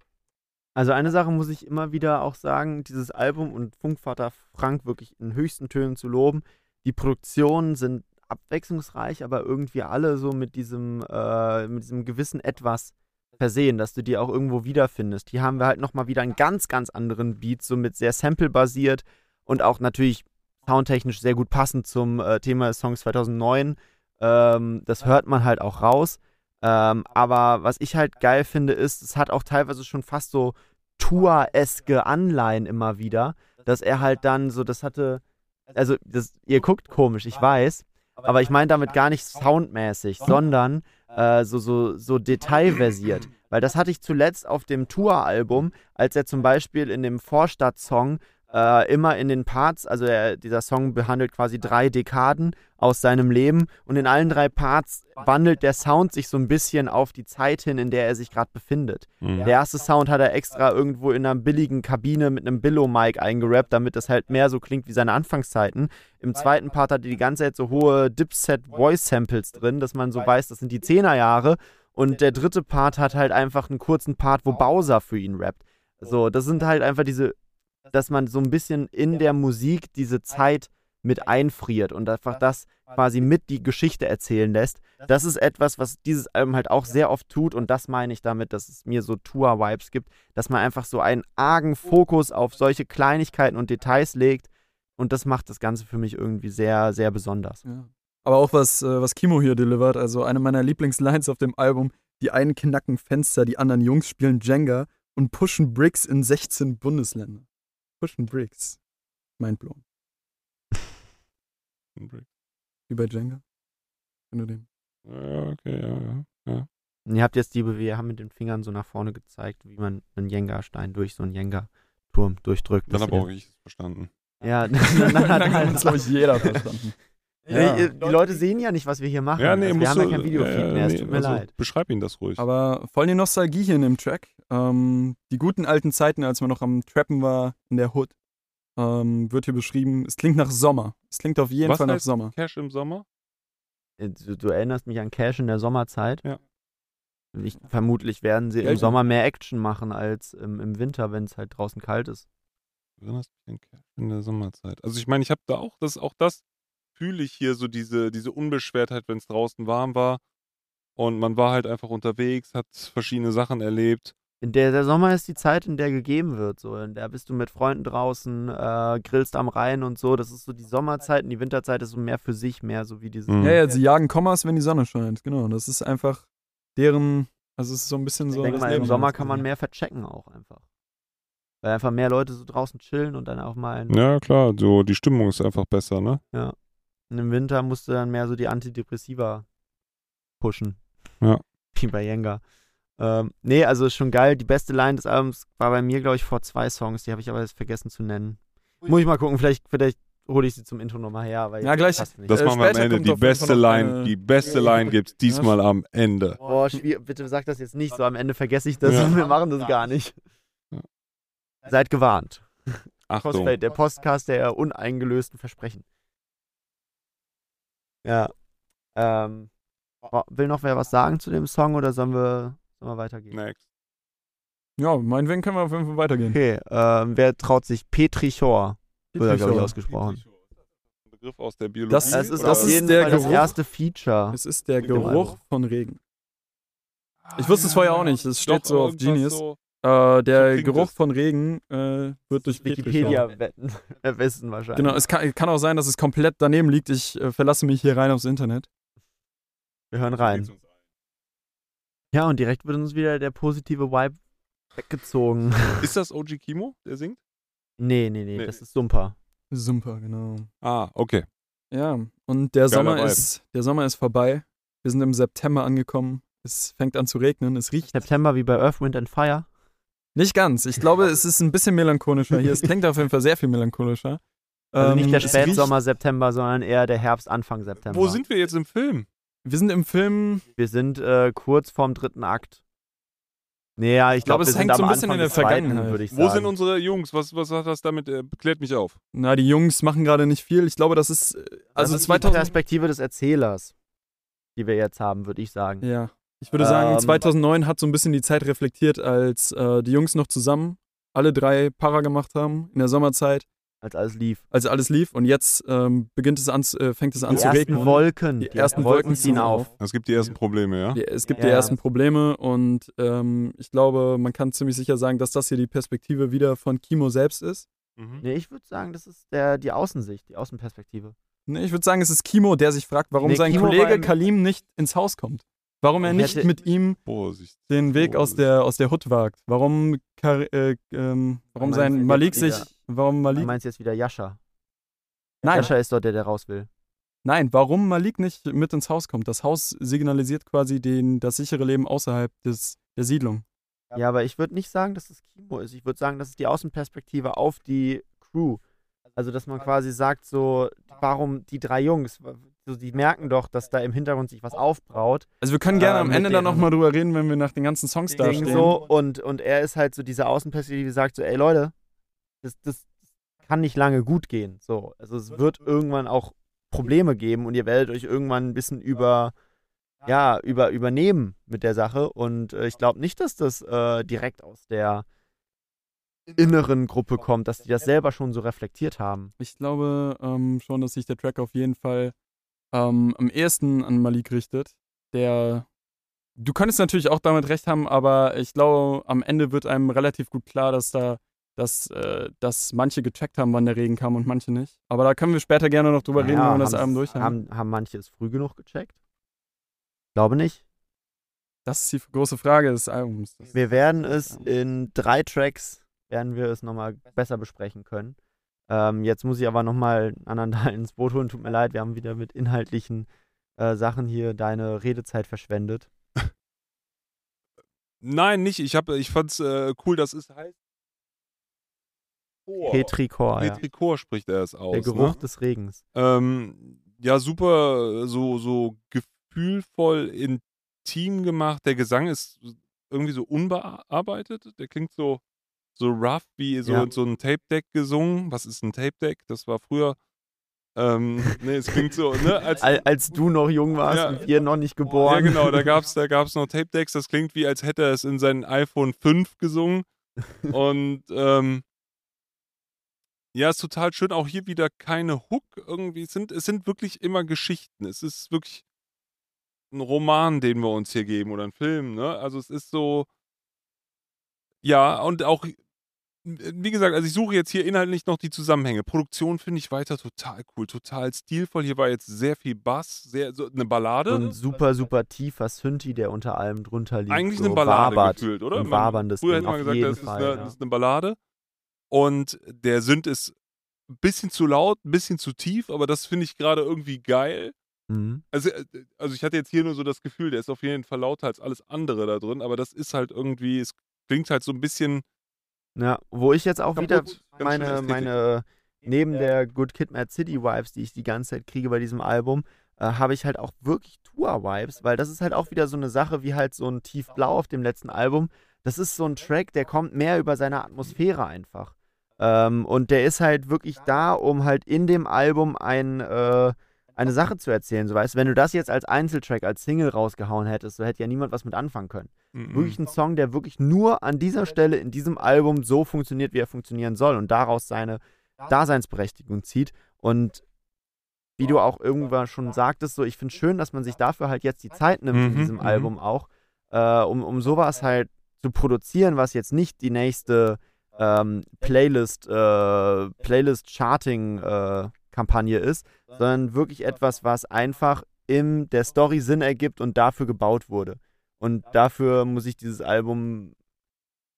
Also eine Sache muss ich immer wieder auch sagen, dieses Album und Funkvater Frank wirklich in höchsten Tönen zu loben. Die Produktionen sind abwechslungsreich, aber irgendwie alle so mit diesem, äh, mit diesem gewissen Etwas versehen, dass du die auch irgendwo wiederfindest. Hier haben wir halt nochmal wieder einen ganz, ganz anderen Beat, so mit sehr sample-basiert und auch natürlich soundtechnisch sehr gut passend zum äh, Thema des Songs 2009. Ähm, das hört man halt auch raus. Ähm, aber was ich halt geil finde, ist, es hat auch teilweise schon fast so Tour-eske Anleihen immer wieder, dass er halt dann so, das hatte, also das, ihr guckt komisch, ich weiß, aber ich meine damit gar nicht soundmäßig, sondern äh, so, so, so detailversiert. Weil das hatte ich zuletzt auf dem Tour-Album, als er zum Beispiel in dem Vorstadt-Song äh, immer in den Parts, also er, dieser Song behandelt quasi drei Dekaden aus seinem Leben und in allen drei Parts wandelt der Sound sich so ein bisschen auf die Zeit hin, in der er sich gerade befindet. Mhm. Der erste Sound hat er extra irgendwo in einer billigen Kabine mit einem Billow-Mic eingerappt, damit das halt mehr so klingt wie seine Anfangszeiten. Im zweiten Part hat er die ganze Zeit so hohe Dipset-Voice-Samples drin, dass man so weiß, das sind die 10er-Jahre. Und der dritte Part hat halt einfach einen kurzen Part, wo Bowser für ihn rappt. So, das sind halt einfach diese, dass man so ein bisschen in der Musik diese Zeit mit einfriert und einfach das quasi mit die Geschichte erzählen lässt. Das ist etwas, was dieses Album halt auch sehr oft tut und das meine ich damit, dass es mir so Tour-Vibes gibt, dass man einfach so einen argen Fokus auf solche Kleinigkeiten und Details legt und das macht das Ganze für mich irgendwie sehr, sehr besonders. Ja. Aber auch was, äh, was Kimo hier delivert, also eine meiner Lieblingslines auf dem Album, die einen knacken Fenster, die anderen Jungs spielen Jenga und pushen Bricks in 16 Bundesländer. Pushen Bricks. Mindblown. Wie bei Jenga. Wenn du den. Ja, okay, ja, ja. Und ihr habt jetzt die, wir haben mit den Fingern so nach vorne gezeigt, wie man einen Jenga-Stein durch so einen Jenga-Turm durchdrückt. Dann habe auch ich es verstanden. den- Ja, dann, dann, dann, Dann hat uns, glaube ich, jeder verstanden. Nee, ihr- die Leute sehen ja nicht, was wir hier machen. Ja, nee, also wir haben ja kein Videofeed ja, ja, mehr, es nee, tut mir also leid. Beschreib ihn das ruhig. Aber voll die Nostalgie hier in dem Track. Ähm, die guten alten Zeiten, als man noch am Trappen war in der Hood, ähm, wird hier beschrieben. Es klingt nach Sommer. Es klingt auf jeden Was Fall nach heißt Sommer. Cash im Sommer? Äh, Du, du erinnerst mich an Cash in der Sommerzeit. Ja. Ich, vermutlich werden sie im Geld- Sommer mehr Action machen als im, im Winter, wenn es halt draußen kalt ist. Du erinnerst mich an Cash in der Sommerzeit. Also ich meine, ich habe da auch, das auch das fühle ich hier so diese, diese Unbeschwertheit, wenn es draußen warm war. Und man war halt einfach unterwegs, hat verschiedene Sachen erlebt. In der, der Sommer ist die Zeit, in der gegeben wird. So. In der bist du mit Freunden draußen, äh, grillst am Rhein und so. Das ist so die Sommerzeit und die Winterzeit ist so mehr für sich, mehr so wie dieses. Mhm. Ja, ja, sie jagen Kommas, wenn die Sonne scheint. Genau. Das ist einfach deren. Also, es ist so ein bisschen so. ich denke mal, im Sommer kann man mehr verchecken auch einfach. Weil einfach mehr Leute so draußen chillen und dann auch mal. Ein, Ja, klar, so die Stimmung ist einfach besser, ne? Und im Winter musst du dann mehr so die Antidepressiva pushen. Ja. Wie bei Jenga. Ähm, nee, also ist schon geil. Die beste Line des Albums war bei mir, glaube ich, vor zwei Songs. Die habe ich aber jetzt vergessen zu nennen. Muss ich mal gucken, vielleicht, vielleicht hole ich sie zum Intro nochmal her. Aber Ja, gleich- nicht. Das Äh, machen wir am Ende. Die beste Line, die beste Line gibt's diesmal am Ende. Boah. Bitte sag das jetzt nicht so. Am Ende vergesse ich das Ja. und wir machen das gar nicht. Ja. Seid gewarnt. Achtung. Cosplay, der Podcast der uneingelösten Versprechen. Ja. Ähm, will noch wer was sagen zu dem Song oder sollen wir, sollen wir weitergehen? Next. Ja, meinetwegen können wir auf jeden Fall weitergehen. Okay, ähm, wer traut sich? Petrichor, wird er, glaube ich, Petrichor. ausgesprochen. Ein Begriff aus der Biologie. Das- Das ist auf jeden der Fall das Geruch. erste Feature. Es ist der Geruch von Regen. Ich wusste es vorher auch nicht. Es steht Doch, so auf Genius. So, Äh, der klingt Geruch von Regen äh, wird durch. Wikipedia wetten, wissen wahrscheinlich. Genau, es kann, kann auch sein, dass es komplett daneben liegt. Ich äh, verlasse mich hier rein aufs Internet. Wir hören rein. Ja, und direkt wird uns wieder der positive Vibe weggezogen. Ist das OG Kimo, der singt? nee, nee, nee, Nee. das ist Sumper. Super, genau. Ah, okay. Ja, und der Geiler Sommer Vibe. ist der Sommer ist vorbei. Wir sind im September angekommen. Es fängt an zu regnen. Es riecht September wie bei Earth, Wind and Fire. Nicht ganz. Ich glaube, es ist ein bisschen melancholischer hier. Es klingt auf jeden Fall sehr viel melancholischer. Also nicht der Ähm, es Spätsommer, September, sondern eher der Herbst, Anfang September. Wo sind wir jetzt im Film? Wir sind im Film, wir? sind äh, kurz vorm dritten Akt. Naja, ich glaube, glaube, es wir hängt so ein bisschen Anfang in der zweiten, Vergangenheit. würde ich Wo sagen. sind unsere Jungs? Was, was hat das damit? Äh, klärt mich auf. na, die Jungs machen gerade nicht viel. Ich glaube, das ist, äh, also das ist die 2000, Perspektive des Erzählers, die wir jetzt haben, würde ich sagen. ja. Ich würde sagen, Ähm, 2009 hat so ein bisschen die Zeit reflektiert, als äh, die Jungs noch zusammen alle drei Para gemacht haben in der Sommerzeit, Als alles lief. als alles lief. Und jetzt ähm, beginnt es an, zu- äh, fängt es an Die zu ersten regnen. Wolken. Die ersten Wolken ziehen auf. Es gibt die ersten Probleme, ja? Die, es gibt Ja. die ersten Probleme und ähm, ich glaube, man kann ziemlich sicher sagen, dass das hier die Perspektive wieder von Kimo selbst ist. Mhm. Nee, ich würde sagen, das ist der, die Außensicht, die Außenperspektive. Nee, ich würde sagen, es ist Kimo, der sich fragt, warum Nee, sein Kimo Kollege im- Kalim nicht ins Haus kommt. Warum er Ich nicht mit ihm Vorsicht. den Weg aus der, aus der Hut wagt. Warum, Kar äh, ähm, warum sein du Malik jetzt sich. wieder- Warum Du Malik. meinst jetzt wieder Jascha. Nein, Jascha ist dort der, der raus will. nein, warum Malik nicht mit ins Haus kommt. Das Haus signalisiert quasi den, das sichere Leben außerhalb des, der Siedlung. Ja, aber ich würde nicht sagen, dass es Kimo ist. Ich würde sagen, das ist die Außenperspektive auf die Crew. Also, dass man quasi sagt, so, warum die drei Jungs, so, die merken doch, dass da im Hintergrund sich was aufbraut. Also wir können gerne Äh, am Ende dann nochmal drüber reden, wenn wir nach den ganzen Songs da stehen. so und, und er ist halt so diese Außenperspektive, die sagt so, ey Leute, das, das kann nicht lange gut gehen. So, also es wird irgendwann auch Probleme geben und ihr werdet euch irgendwann ein bisschen über, ja, über, übernehmen mit der Sache. Und äh, ich glaube nicht, dass das äh, direkt aus der inneren Gruppe kommt, dass die das selber schon so reflektiert haben. Ich glaube ähm, schon, dass sich der Track auf jeden Fall ähm, am ehesten an Malik richtet. Der. Du könntest natürlich auch damit recht haben, aber ich glaube, am Ende wird einem relativ gut klar, dass da, dass, äh, dass manche gecheckt haben, wann der Regen kam und manche nicht. Aber da können wir später gerne noch drüber reden, Naja, wenn wir das Album durch haben. haben. Manche es früh genug gecheckt? Glaube nicht. Das ist die große Frage des Albums. Wir werden es in drei Tracks, werden wir es nochmal besser besprechen können. Ähm, jetzt muss ich aber nochmal einen anderen Teil ins Boot holen. Tut mir leid, wir haben wieder mit inhaltlichen äh, Sachen hier deine Redezeit verschwendet. Nein, nicht. Ich, hab, ich fand's äh, cool, dass es heißt. Chor. Petrikor, ja. Petrikor spricht er es aus. Der Geruch Ne? des Regens. Ähm, ja, super, so, so gefühlvoll intim gemacht. Der Gesang ist irgendwie so unbearbeitet. Der klingt so, so rough wie so, Ja. so ein Tape-Deck gesungen. Was ist ein Tape-Deck? Das war früher. Ähm, nee, es klingt so, ne? Als, Al- als du noch jung warst Ja. und wir noch nicht geboren. ja, genau, da gab's, da gab's noch Tape-Decks. Das klingt wie, als hätte er es in sein iPhone 5 gesungen. Und ähm, ja, ist total schön. Auch hier wieder keine Hook irgendwie. Es sind, es sind wirklich immer Geschichten. Es ist wirklich ein Roman, den wir uns hier geben oder ein Film. Ne? Also es ist so. Ja, und auch, wie gesagt, also ich suche jetzt hier inhaltlich noch die Zusammenhänge. Produktion finde ich weiter total cool, total stilvoll. Hier war jetzt sehr viel Bass, sehr so eine Ballade. So ein super, super tiefer Synthi, der unter allem drunter liegt. Eigentlich so eine Ballade wabert. gefühlt, oder? Ein waberndes Früher hätte man gesagt, das ist, Fall, eine, ja. das ist eine Ballade. Und der Sünd ist ein bisschen zu laut, ein bisschen zu tief, aber das finde ich gerade irgendwie geil. Mhm. Also, äh, also ich hatte jetzt hier nur so das Gefühl, der ist auf jeden Fall lauter als alles andere da drin, aber das ist halt irgendwie, es klingt halt so ein bisschen Ja, wo ich jetzt auch Kaputt. wieder meine, meine, neben der Good Kid, Mad City Vibes, die ich die ganze Zeit kriege bei diesem Album, äh, habe ich halt auch wirklich Tour-Vibes, weil das ist halt auch wieder so eine Sache wie halt so ein Tiefblau auf dem letzten Album. Das ist so ein Track, der kommt mehr über seine Atmosphäre einfach. Ähm, und der ist halt wirklich da, um halt in dem Album ein, äh, eine Sache zu erzählen. So weißt du, wenn du das jetzt als Einzeltrack, als Single rausgehauen hättest, so hätte ja niemand was mit anfangen können mm, wirklich ein Song, der wirklich nur an dieser Stelle in diesem Album so funktioniert, wie er funktionieren soll und daraus seine Daseinsberechtigung zieht. Und wie du auch irgendwann schon sagtest, so ich finde schön, dass man sich dafür halt jetzt die Zeit nimmt in Mhm, diesem mhm. Album auch, äh, um, um sowas halt zu produzieren, was jetzt nicht die nächste ähm, Playlist, äh, Playlist-Charting-Kampagne ist, sondern wirklich etwas, was einfach in der Story Sinn ergibt und dafür gebaut wurde. Und dafür muss ich dieses Album,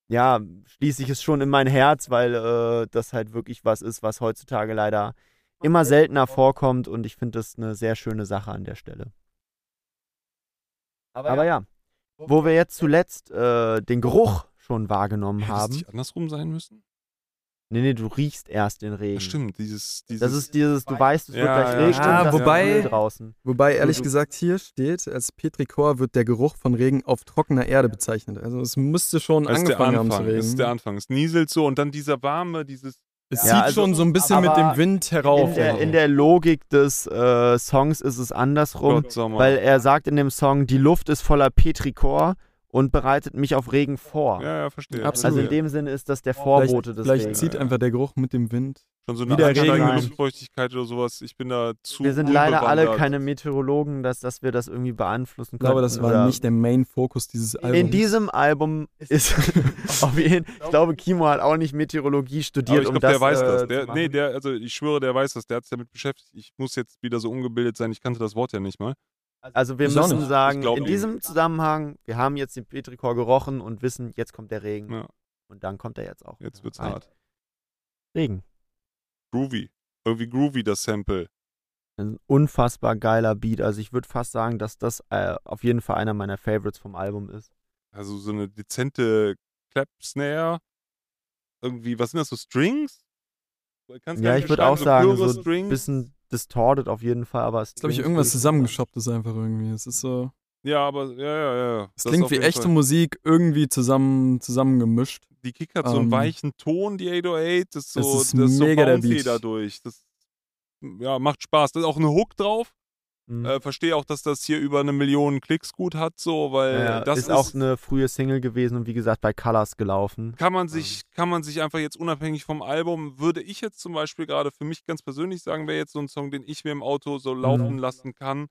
ja, schließe ich es schon in mein Herz, weil äh, das halt wirklich was ist, was heutzutage leider immer seltener vorkommt und ich finde das eine sehr schöne Sache an der Stelle. Aber ja, wo wir jetzt zuletzt äh, den Geruch schon wahrgenommen Hätte es haben. nicht andersrum sein müssen? Nee, nee, du riechst erst den Regen. Das stimmt, dieses, dieses Das ist dieses, du weißt, es wird Ja, gleich ja, regnen. ja. ist Wobei- draußen. Wobei, ehrlich du- gesagt, hier steht, als Petrichor wird der Geruch von Regen auf trockener Erde bezeichnet. Also es müsste schon das ist der angefangen haben zu Anfang. regnen. Das ist der Anfang. Es nieselt so und dann dieser warme, dieses. es Ja, zieht also- schon so ein bisschen mit dem Wind herauf. In der, also. in der Logik des äh, Songs ist es andersrum, Gott, weil er sagt in dem Song, die Luft ist voller Petrichor und bereitet mich auf Regen vor. ja, ja, verstehe. Absolut. Also in dem Sinne ist das der vielleicht Vorbote des vielleicht Regens. zieht einfach der Geruch mit dem Wind. Schon so eine wie der ansteigende Regen- Luftfeuchtigkeit oder sowas. Ich bin da zu. Wir sind leider alle keine Meteorologen, dass, dass wir das irgendwie beeinflussen Ich können. glaube, das war oder- nicht der Main-Fokus dieses Albums. In diesem Album ist auf jeden ich glaube, Kimo hat auch nicht Meteorologie Aber studiert, ich um glaube, das der weiß äh, das. Der, nee, der, also ich schwöre, der weiß das. Der hat sich damit beschäftigt. Ich muss jetzt wieder so ungebildet sein. Ich kannte das Wort ja nicht mal. Also wir Ich auch müssen nicht. sagen, in diesem Zusammenhang, wir haben jetzt den Petrichor gerochen und wissen, jetzt kommt der Regen. Ja. Und dann kommt er jetzt auch. Jetzt wird's rein. hart. Regen. Groovy. Irgendwie groovy, das Sample. Ein unfassbar geiler Beat. Also ich würde fast sagen, dass das äh, auf jeden Fall einer meiner Favorites vom Album ist. Also so eine dezente Clap-Snare. Irgendwie, was sind das so Strings? Kannst Ja, nicht ich würde auch sagen, Chöre, so ein Strings. bisschen distorted auf jeden Fall, aber es ist, glaube ich, irgendwas zusammengeschoppt ist einfach irgendwie. Es ist so. Ja, aber ja, ja, ja. Es Das klingt wie echte Fall. Musik irgendwie zusammen, zusammengemischt. Die Kick hat so einen Ähm, weichen Ton, die 808. Das ist so, es ist das ist so mega der bouncy Beat. dadurch. Das ja, macht Spaß. Da ist auch eine Hook drauf. Mhm. Äh, Verstehe auch, dass das hier über eine Million Klicks gut hat, so, weil ja, das ist, auch eine frühe Single gewesen und wie gesagt bei Colors gelaufen. kann man sich, kann man sich einfach jetzt unabhängig vom Album, würde ich jetzt zum Beispiel gerade für mich ganz persönlich sagen, wäre jetzt so ein Song, den ich mir im Auto so laufen lassen kann,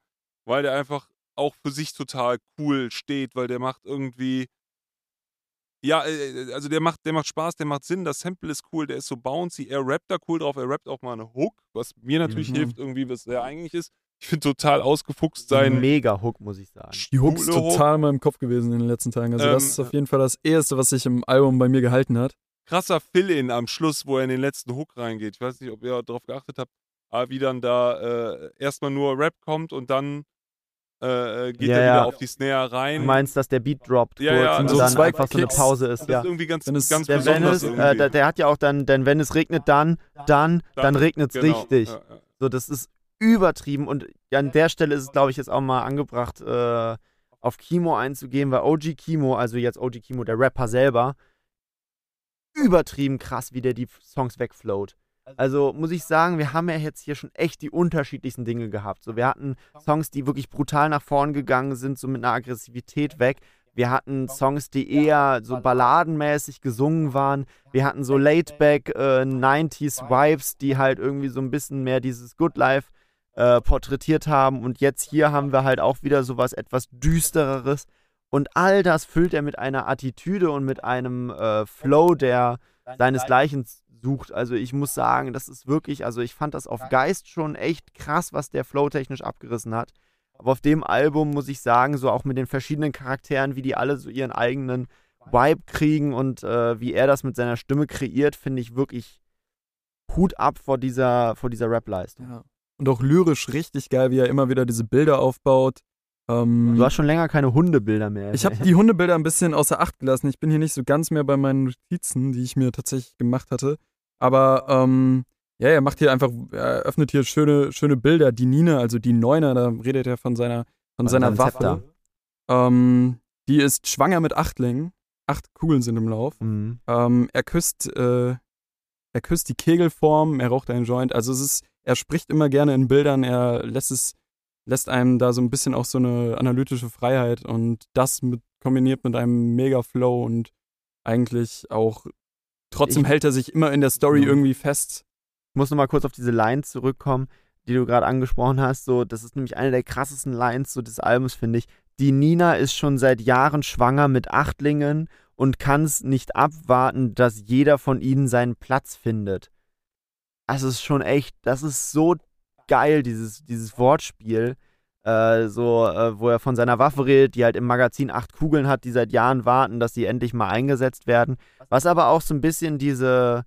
weil der einfach auch für sich total cool steht, weil der macht irgendwie, ja, äh, also der macht, der macht Spaß, der macht Sinn, das Sample ist cool, der ist so bouncy, er rappt da cool drauf, er rappt auch mal eine Hook, was mir natürlich Mhm. hilft, irgendwie, was er eigentlich ist. Ich finde total ausgefuchst sein. Mega Hook, muss ich sagen. Die Hook ist total in meinem Kopf gewesen in den letzten Tagen. Also, das Ähm, ist auf jeden Fall das Erste, was sich im Album bei mir gehalten hat. krasser Fill-In am Schluss, wo er in den letzten Hook reingeht. Ich weiß nicht, ob ihr darauf geachtet habt, aber wie dann da äh, erstmal nur Rap kommt und dann äh, geht Ja, er wieder ja. auf die Snare rein. Du meinst, dass der Beat droppt Ja, kurz ja, und so dann zwei einfach so eine Kicks. Pause ist, das ja. ist irgendwie ganz, Dann ganz Der besonders. Venice, irgendwie. äh, der, der hat ja auch dann, denn wenn es regnet, dann, dann, dann regnet es Genau, richtig. Ja, ja. So, das ist übertrieben und an der Stelle ist es, glaube ich, jetzt auch mal angebracht, äh, auf Kimo einzugehen, weil OG Kimo, also jetzt OG Kimo, der Rapper selber, übertrieben krass, wie der die Songs wegflowt. Also muss ich sagen, wir haben ja jetzt hier schon echt die unterschiedlichsten Dinge gehabt. So, wir hatten Songs, die wirklich brutal nach vorn gegangen sind, so mit einer Aggressivität weg. Wir Songs, die eher so balladenmäßig gesungen waren. Wir hatten so Laidback äh, 90s Vibes, die halt irgendwie so ein bisschen mehr dieses Good Life äh, porträtiert haben. Und jetzt hier haben wir halt auch wieder sowas etwas düstereres. Und all das füllt er mit einer Attitüde und mit einem äh, Flow, der seinesgleichen sucht. Also ich muss sagen, das ist wirklich, also ich fand das auf Geist schon echt krass, was der Flow technisch abgerissen hat. Aber auf dem Album muss ich sagen, so auch mit den verschiedenen Charakteren, wie die alle so ihren eigenen Vibe kriegen und äh, wie er das mit seiner Stimme kreiert, finde ich wirklich Hut ab vor dieser, vor dieser Rap-Leistung. Ja. Und auch lyrisch richtig geil, wie er immer wieder diese Bilder aufbaut. Ähm, Du hast schon länger keine Hundebilder mehr. ich habe die Hundebilder ein bisschen außer Acht gelassen. Ich bin hier nicht so ganz mehr bei meinen Notizen, die ich mir tatsächlich gemacht hatte. Aber ähm, ja, er macht hier einfach, er öffnet hier schöne, schöne Bilder. Die Nina, also die Neuner, da redet er von seiner, von Von seiner Waffe. Ähm, die ist schwanger mit Achtlingen. Acht Kugeln sind im Lauf. Mhm. Ähm, er küsst, äh, er küsst die Kegelform, er raucht einen Joint. Also es ist, er spricht immer gerne in Bildern, er lässt es, lässt einem da so ein bisschen auch so eine analytische Freiheit und das mit, kombiniert mit einem mega Flow und eigentlich auch trotzdem Ich- hält er sich immer in der Story irgendwie fest. Ich muss nochmal kurz auf diese Lines zurückkommen, die du gerade angesprochen hast. So, das ist nämlich eine der krassesten Lines so des Albums, finde ich. Die Nina ist schon seit Jahren schwanger mit Achtlingen und kann es nicht abwarten, dass jeder von ihnen seinen Platz findet. Das ist schon echt, das ist so geil, dieses, dieses Wortspiel. Äh, so, äh, wo er von seiner Waffe redet, die halt im Magazin acht Kugeln hat, die seit Jahren warten, dass sie endlich mal eingesetzt werden. Was aber auch so ein bisschen diese,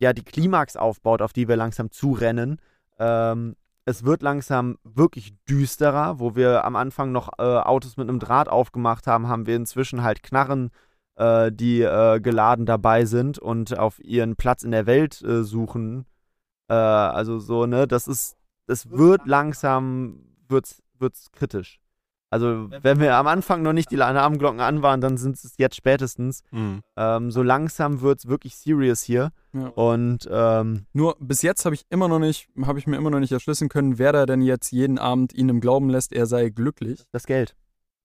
ja, die Klimax aufbaut, auf die wir langsam zurennen. Ähm, es wird langsam wirklich düsterer, wo wir am Anfang noch äh, Autos mit einem Draht aufgemacht haben, haben wir inzwischen halt Knarren äh, die äh, geladen dabei sind und auf ihren Platz in der Welt äh, suchen. Äh, also so, ne, das ist, das wird langsam, wird's, wird's kritisch. Also wenn wir am Anfang noch nicht die Alarmglocken an waren, dann sind es jetzt spätestens. Mhm. Ähm, so langsam wird es wirklich serious hier. Ja. Und ähm, Nur bis jetzt habe ich immer noch nicht, habe ich mir immer noch nicht erschließen können, wer da denn jetzt jeden Abend ihn im Glauben lässt, er sei glücklich. das Geld.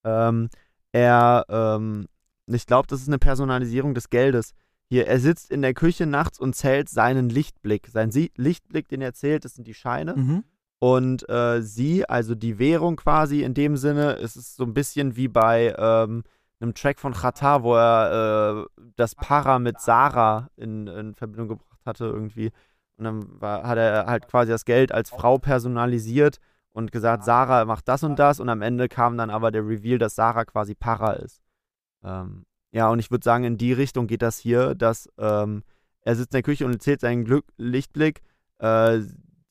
Ähm, er, ähm, ich glaube, das ist eine Personalisierung des Geldes. Hier, er sitzt in der Küche nachts und zählt seinen Lichtblick. Sein Sie Lichtblick, den er zählt, das sind die Scheine. Mhm. Und äh, sie, also die Währung quasi in dem Sinne, es ist so ein bisschen wie bei ähm, einem Track von Chata, wo er äh, das Para mit Sarah in, in Verbindung gebracht hatte irgendwie. Und dann war, hat er halt quasi das Geld als Frau personalisiert und gesagt, Sarah macht das und das. Und am Ende kam dann aber der Reveal, dass Sarah quasi Para ist. Ähm, ja, und ich würde sagen, in die Richtung geht das hier, dass ähm, er sitzt in der Küche und zählt seinen Glück Lichtblick. Äh,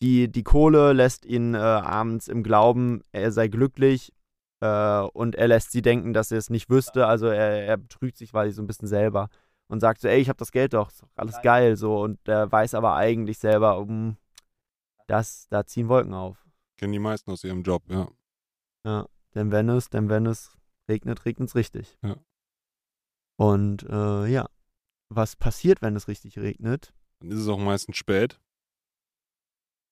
die, die Kohle lässt ihn äh, abends im Glauben, er sei glücklich äh, und er lässt sie denken, dass er es nicht wüsste. Also er, er betrügt sich quasi so ein bisschen selber und sagt so, ey, ich habe das Geld doch, ist doch alles geil so und er weiß aber eigentlich selber, um das, da ziehen Wolken auf. Kennen die meisten aus ihrem Job, ja. Ja, denn wenn es, denn wenn es regnet, regnet es richtig. Ja. Und äh, ja, was passiert, wenn es richtig regnet? Dann ist es auch meistens spät.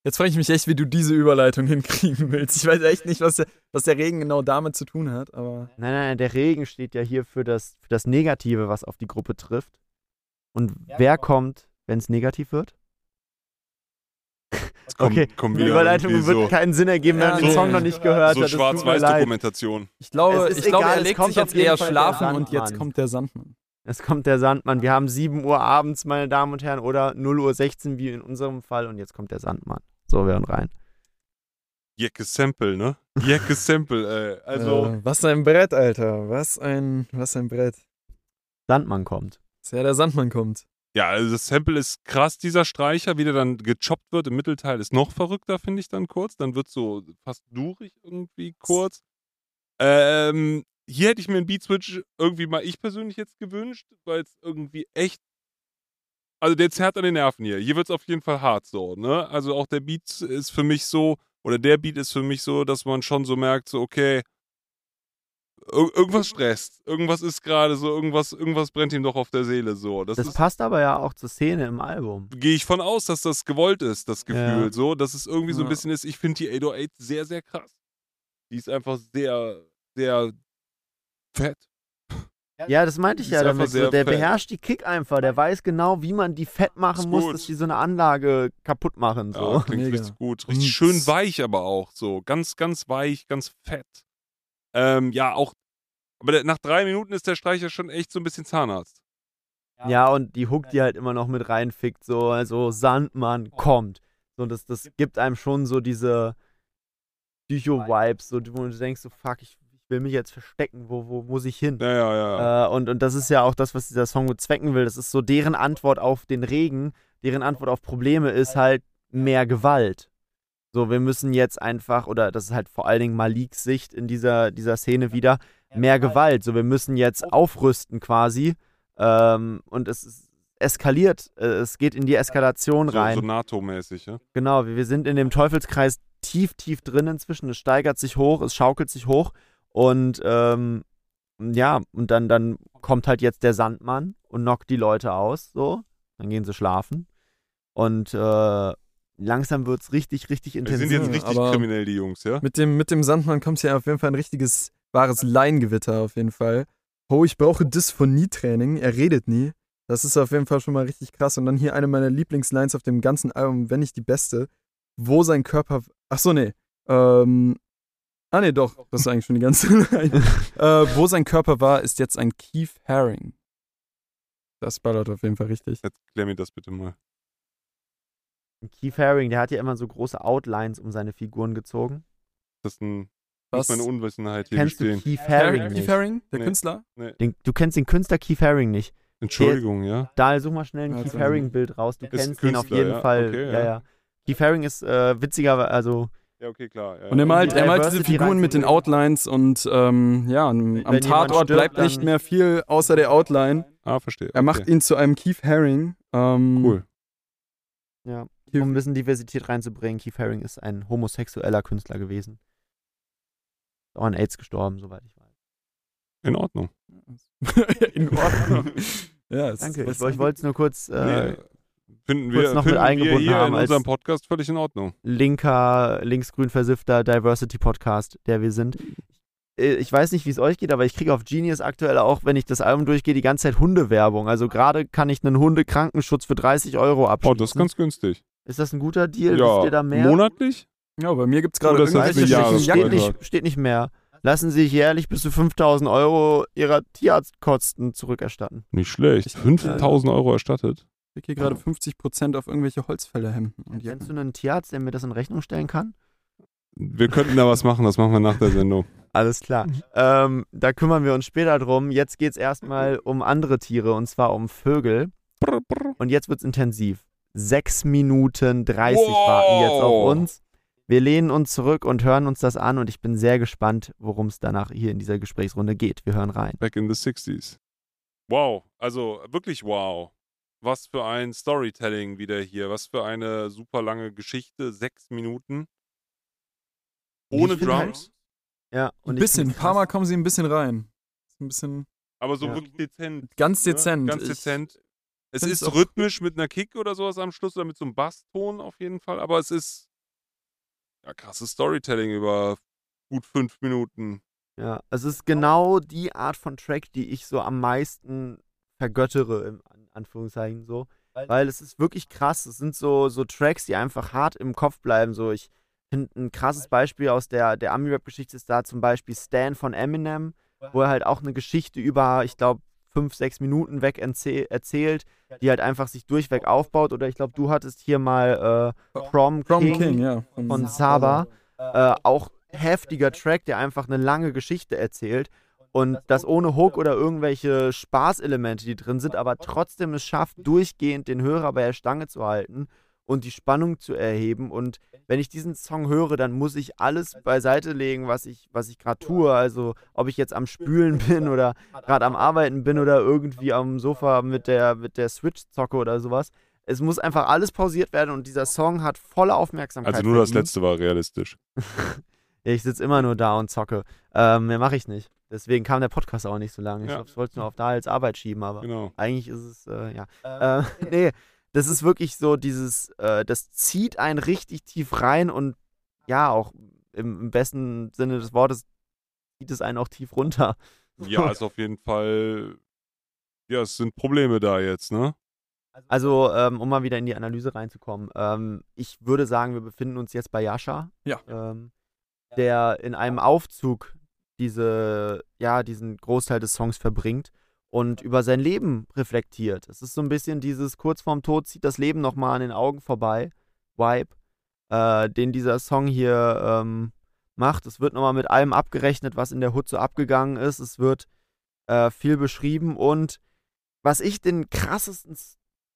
Jetzt frage ich mich echt, wie du diese Überleitung hinkriegen willst. Ich weiß echt nicht, was der, was der Regen genau damit zu tun hat, aber. Nein, nein, der Regen steht ja hier für das, für das Negative, was auf die Gruppe trifft. Und wer kommt, wenn es negativ wird? Es kommen, Okay, kommen Die Überleitung irgendwie wird so, keinen Sinn ergeben, wenn Ja, man den nee. Song noch nicht gehört so hat. Leid. Schwarz-Weiß-Dokumentation. Ich glaube, Es ist ich glaube egal, er es legt kommt sich jetzt eher Fall schlafen und jetzt kommt der Sandmann. Es kommt der Sandmann. Wir haben 7 Uhr abends, meine Damen und Herren, oder 0 Uhr 16 wie in unserem Fall und jetzt kommt der Sandmann. So, wir hören rein. Jacke Sample, ne? Jacke Sample, ey. Also, Äh, was ein Brett, Alter. Was ein, was ein Brett. Sandmann kommt. Sehr der Sandmann kommt. Ja, also das Sample ist krass, dieser Streicher, wie der dann gechoppt wird im Mittelteil, ist noch verrückter, finde ich dann kurz. Dann wird so fast durig irgendwie kurz. Ähm, hier hätte ich mir einen Beat-Switch irgendwie mal ich persönlich jetzt gewünscht, weil es irgendwie echt. Also der zerrt an den Nerven hier. Hier wird es auf jeden Fall hart so, ne? Also auch der Beat ist für mich so, oder der Beat ist für mich so, dass man schon so merkt, so, okay, irgendwas stresst. Irgendwas ist gerade so, irgendwas, irgendwas brennt ihm doch auf der Seele so. Das, Das ist passt aber ja auch zur Szene im Album. gehe ich von aus, dass das gewollt ist, das Gefühl, Ja. so, dass es irgendwie so ein bisschen ist. Ich finde die 808 sehr, sehr krass. Die ist einfach sehr, sehr fett. Ja, das meinte ich ja damit. So, der fett. beherrscht die Kick einfach. Der weiß genau, wie man die fett machen muss, dass die so eine Anlage kaputt machen. So. Ja, klingt Mega. richtig gut. Richtig schön weich aber auch, so. Ganz, ganz weich, ganz fett. Ähm, ja, auch, aber der, nach drei Minuten ist der Streicher schon echt so ein bisschen Zahnarzt. Ja, und die Hook, die halt immer noch mit reinfickt, so, also Sandmann kommt. So, das, das gibt einem schon so diese Psycho-Vibes, so, wo du denkst, so, fuck, ich, ich will mich jetzt verstecken, wo, wo muss ich hin? Ja, ja, ja. Äh, und, und das ist ja auch das, was dieser Song bezwecken will. Das ist so deren Antwort auf den Regen, deren Antwort auf Probleme ist halt mehr Gewalt. So, wir müssen jetzt einfach, oder das ist halt vor allen Dingen Maliks Sicht in dieser, dieser Szene wieder, mehr Gewalt. So, wir müssen jetzt aufrüsten quasi. Ähm, und es ist eskaliert. Äh, es geht in die Eskalation so, rein. so NATO-mäßig, ja. Genau, wir wir sind in dem Teufelskreis tief, tief drin inzwischen. Es steigert sich hoch, es schaukelt sich hoch. Und ähm, ja, und dann, dann kommt halt jetzt der Sandmann und knockt die Leute aus, so. Dann gehen sie schlafen. Und äh, langsam wird es richtig, richtig Die intensiv. sind jetzt richtig aber- kriminell, die Jungs, ja. Mit dem, mit dem Sandmann kommt hier auf jeden Fall ein richtiges, wahres Laiengewitter auf jeden Fall. Oh, ich brauche Dysphonie-Training. Er redet nie. Das ist auf jeden Fall schon mal richtig krass. Und dann hier eine meiner Lieblingslines auf dem ganzen Album, wenn nicht die beste. Wo sein Körper. Ach so, nee. Ähm. Ah, nee, doch. Das ist eigentlich schon die ganze Line. äh, wo sein Körper war, ist jetzt ein Keith Haring. Das ballert auf jeden Fall richtig. Jetzt klär mir das bitte mal. Keith Haring, der hat ja immer so große Outlines um seine Figuren gezogen. Das ist ein, Was? meine Unwissenheit hier Kennst du. Keith Haring Keith? Haring, der Nee. Künstler? Den, du kennst den Künstler Keith Haring nicht. Entschuldigung, ja. Da such mal schnell ein Keith Haring-Bild raus. Du kennst ihn auf Künstler, jeden ja? Fall. Okay, ja, ja. ja. Keith Haring ist äh, witziger, also Ja, okay, klar. Ja, Und er malt, die er malt diese Figuren mit den. Outlines und ähm, ja, am, Tatort stirbt, bleibt nicht mehr viel außer der Outline. Ah, verstehe. Er macht ihn zu einem Keith Haring. Ähm, Cool. Ja, um ein bisschen Diversität reinzubringen. Keith Haring ist ein homosexueller Künstler gewesen. Ist auch an AIDS gestorben, soweit ich weiß. In Ordnung. In Ordnung. ja, es Danke, ist ich, ich wollte es nur kurz äh, nee, finden kurz wir, noch mit finden wir eingebunden hier haben in als- unserem Podcast völlig in Ordnung. linker, linksgrün versiffter Diversity-Podcast, der wir sind. Äh, Ich weiß nicht, wie es euch geht, aber ich kriege auf Genius aktuell auch, wenn ich das Album durchgehe, die ganze Zeit Hundewerbung. Also gerade kann ich einen Hundekrankenschutz für 30 Euro abschließen. Oh, das ist ganz günstig. Ist das ein guter Deal? ja, Wisst ihr da mehr? monatlich? Ja, bei mir gibt es gerade das irgendwelche eine steht, Jahresbeitrag? nicht, steht nicht mehr. Lassen Sie sich jährlich bis zu 5000 Euro Ihrer Tierarztkosten zurückerstatten. Nicht schlecht. Ich- 15.000 Euro erstattet. Ich kriege hier gerade 50% auf irgendwelche Holzfällerhemden. Und Kennst du einen Tierarzt, der mir das in Rechnung stellen kann? Wir könnten da was machen, das machen wir nach der Sendung. Alles klar. Ähm, da kümmern wir uns später drum. Jetzt geht es erstmal um andere Tiere und zwar um Vögel. Und jetzt wird es intensiv. Sechs Minuten 30 warten jetzt auf Wow. uns. Wir lehnen uns zurück und hören uns das an und ich bin sehr gespannt, worum es danach hier in dieser Gesprächsrunde geht. Wir hören rein. Back in the 60s. Wow, also wirklich wow. Was für ein Storytelling wieder hier. Was für eine super lange Geschichte. Sechs Minuten. Ohne find halt- Drums. Ja, und Ein bisschen, ein paar krass. Mal kommen sie ein bisschen rein. Ein bisschen aber so Ja. wirklich dezent. ganz ne? dezent. Ganz Ich- dezent. Es ist rhythmisch mit einer Kick oder sowas am Schluss oder mit so einem Basston auf jeden Fall. Aber es ist ja krasses Storytelling über gut fünf Minuten. Ja, es ist genau die Art von Track, die ich so am meisten vergöttere, in An- Anführungszeichen so. Weil es ist wirklich krass. Es sind so, so Tracks, die einfach hart im Kopf bleiben. So, ich finde ein krasses Beispiel aus der, der Ami-Rap-Geschichte ist da zum Beispiel Stan von Eminem, wo er halt auch eine Geschichte über, ich glaube, fünf, sechs Minuten weg erzäh- erzählt, die halt einfach sich durchweg aufbaut. Oder ich glaube, du hattest hier mal äh, Prom, Prom King, King, ja. von Saba. Äh, auch heftiger Track, der einfach eine lange Geschichte erzählt. Und das ohne Hook oder irgendwelche Spaßelemente, die drin sind, aber trotzdem es schafft, durchgehend den Hörer bei der Stange zu halten und die Spannung zu erheben. Und wenn ich diesen Song höre, dann muss ich alles beiseite legen, was ich, was ich gerade tue. Also ob ich jetzt am Spülen bin oder gerade am Arbeiten bin oder irgendwie am Sofa mit der, mit der Switch zocke oder sowas. Es muss einfach alles pausiert werden und dieser Song hat volle Aufmerksamkeit. Also nur das letzte war realistisch. Ich sitze immer nur da und zocke. Ähm, mehr mache ich nicht. Deswegen kam der Podcast auch nicht so lange. Ich Ja. glaube, ich wollte es nur auf da als Arbeit schieben, aber Genau. eigentlich ist es, äh, ja. Äh, nee, das ist wirklich so dieses, äh, das zieht einen richtig tief rein und ja, auch im, im besten Sinne des Wortes zieht es einen auch tief runter. Ja, ist auf jeden Fall. Ja, es sind Probleme da jetzt, ne? Also, ähm, um mal wieder in die Analyse reinzukommen, ähm, ich würde sagen, wir befinden uns jetzt bei Yasha. Ja. Ähm, der in einem Aufzug diese, ja, diesen Großteil des Songs verbringt und über sein Leben reflektiert. Es ist so ein bisschen dieses kurz vorm Tod zieht das Leben nochmal an den Augen vorbei, Vibe, äh, den dieser Song hier ähm, macht. Es wird nochmal mit allem abgerechnet, was in der Hood so abgegangen ist. Es wird äh, viel beschrieben und was ich den krassesten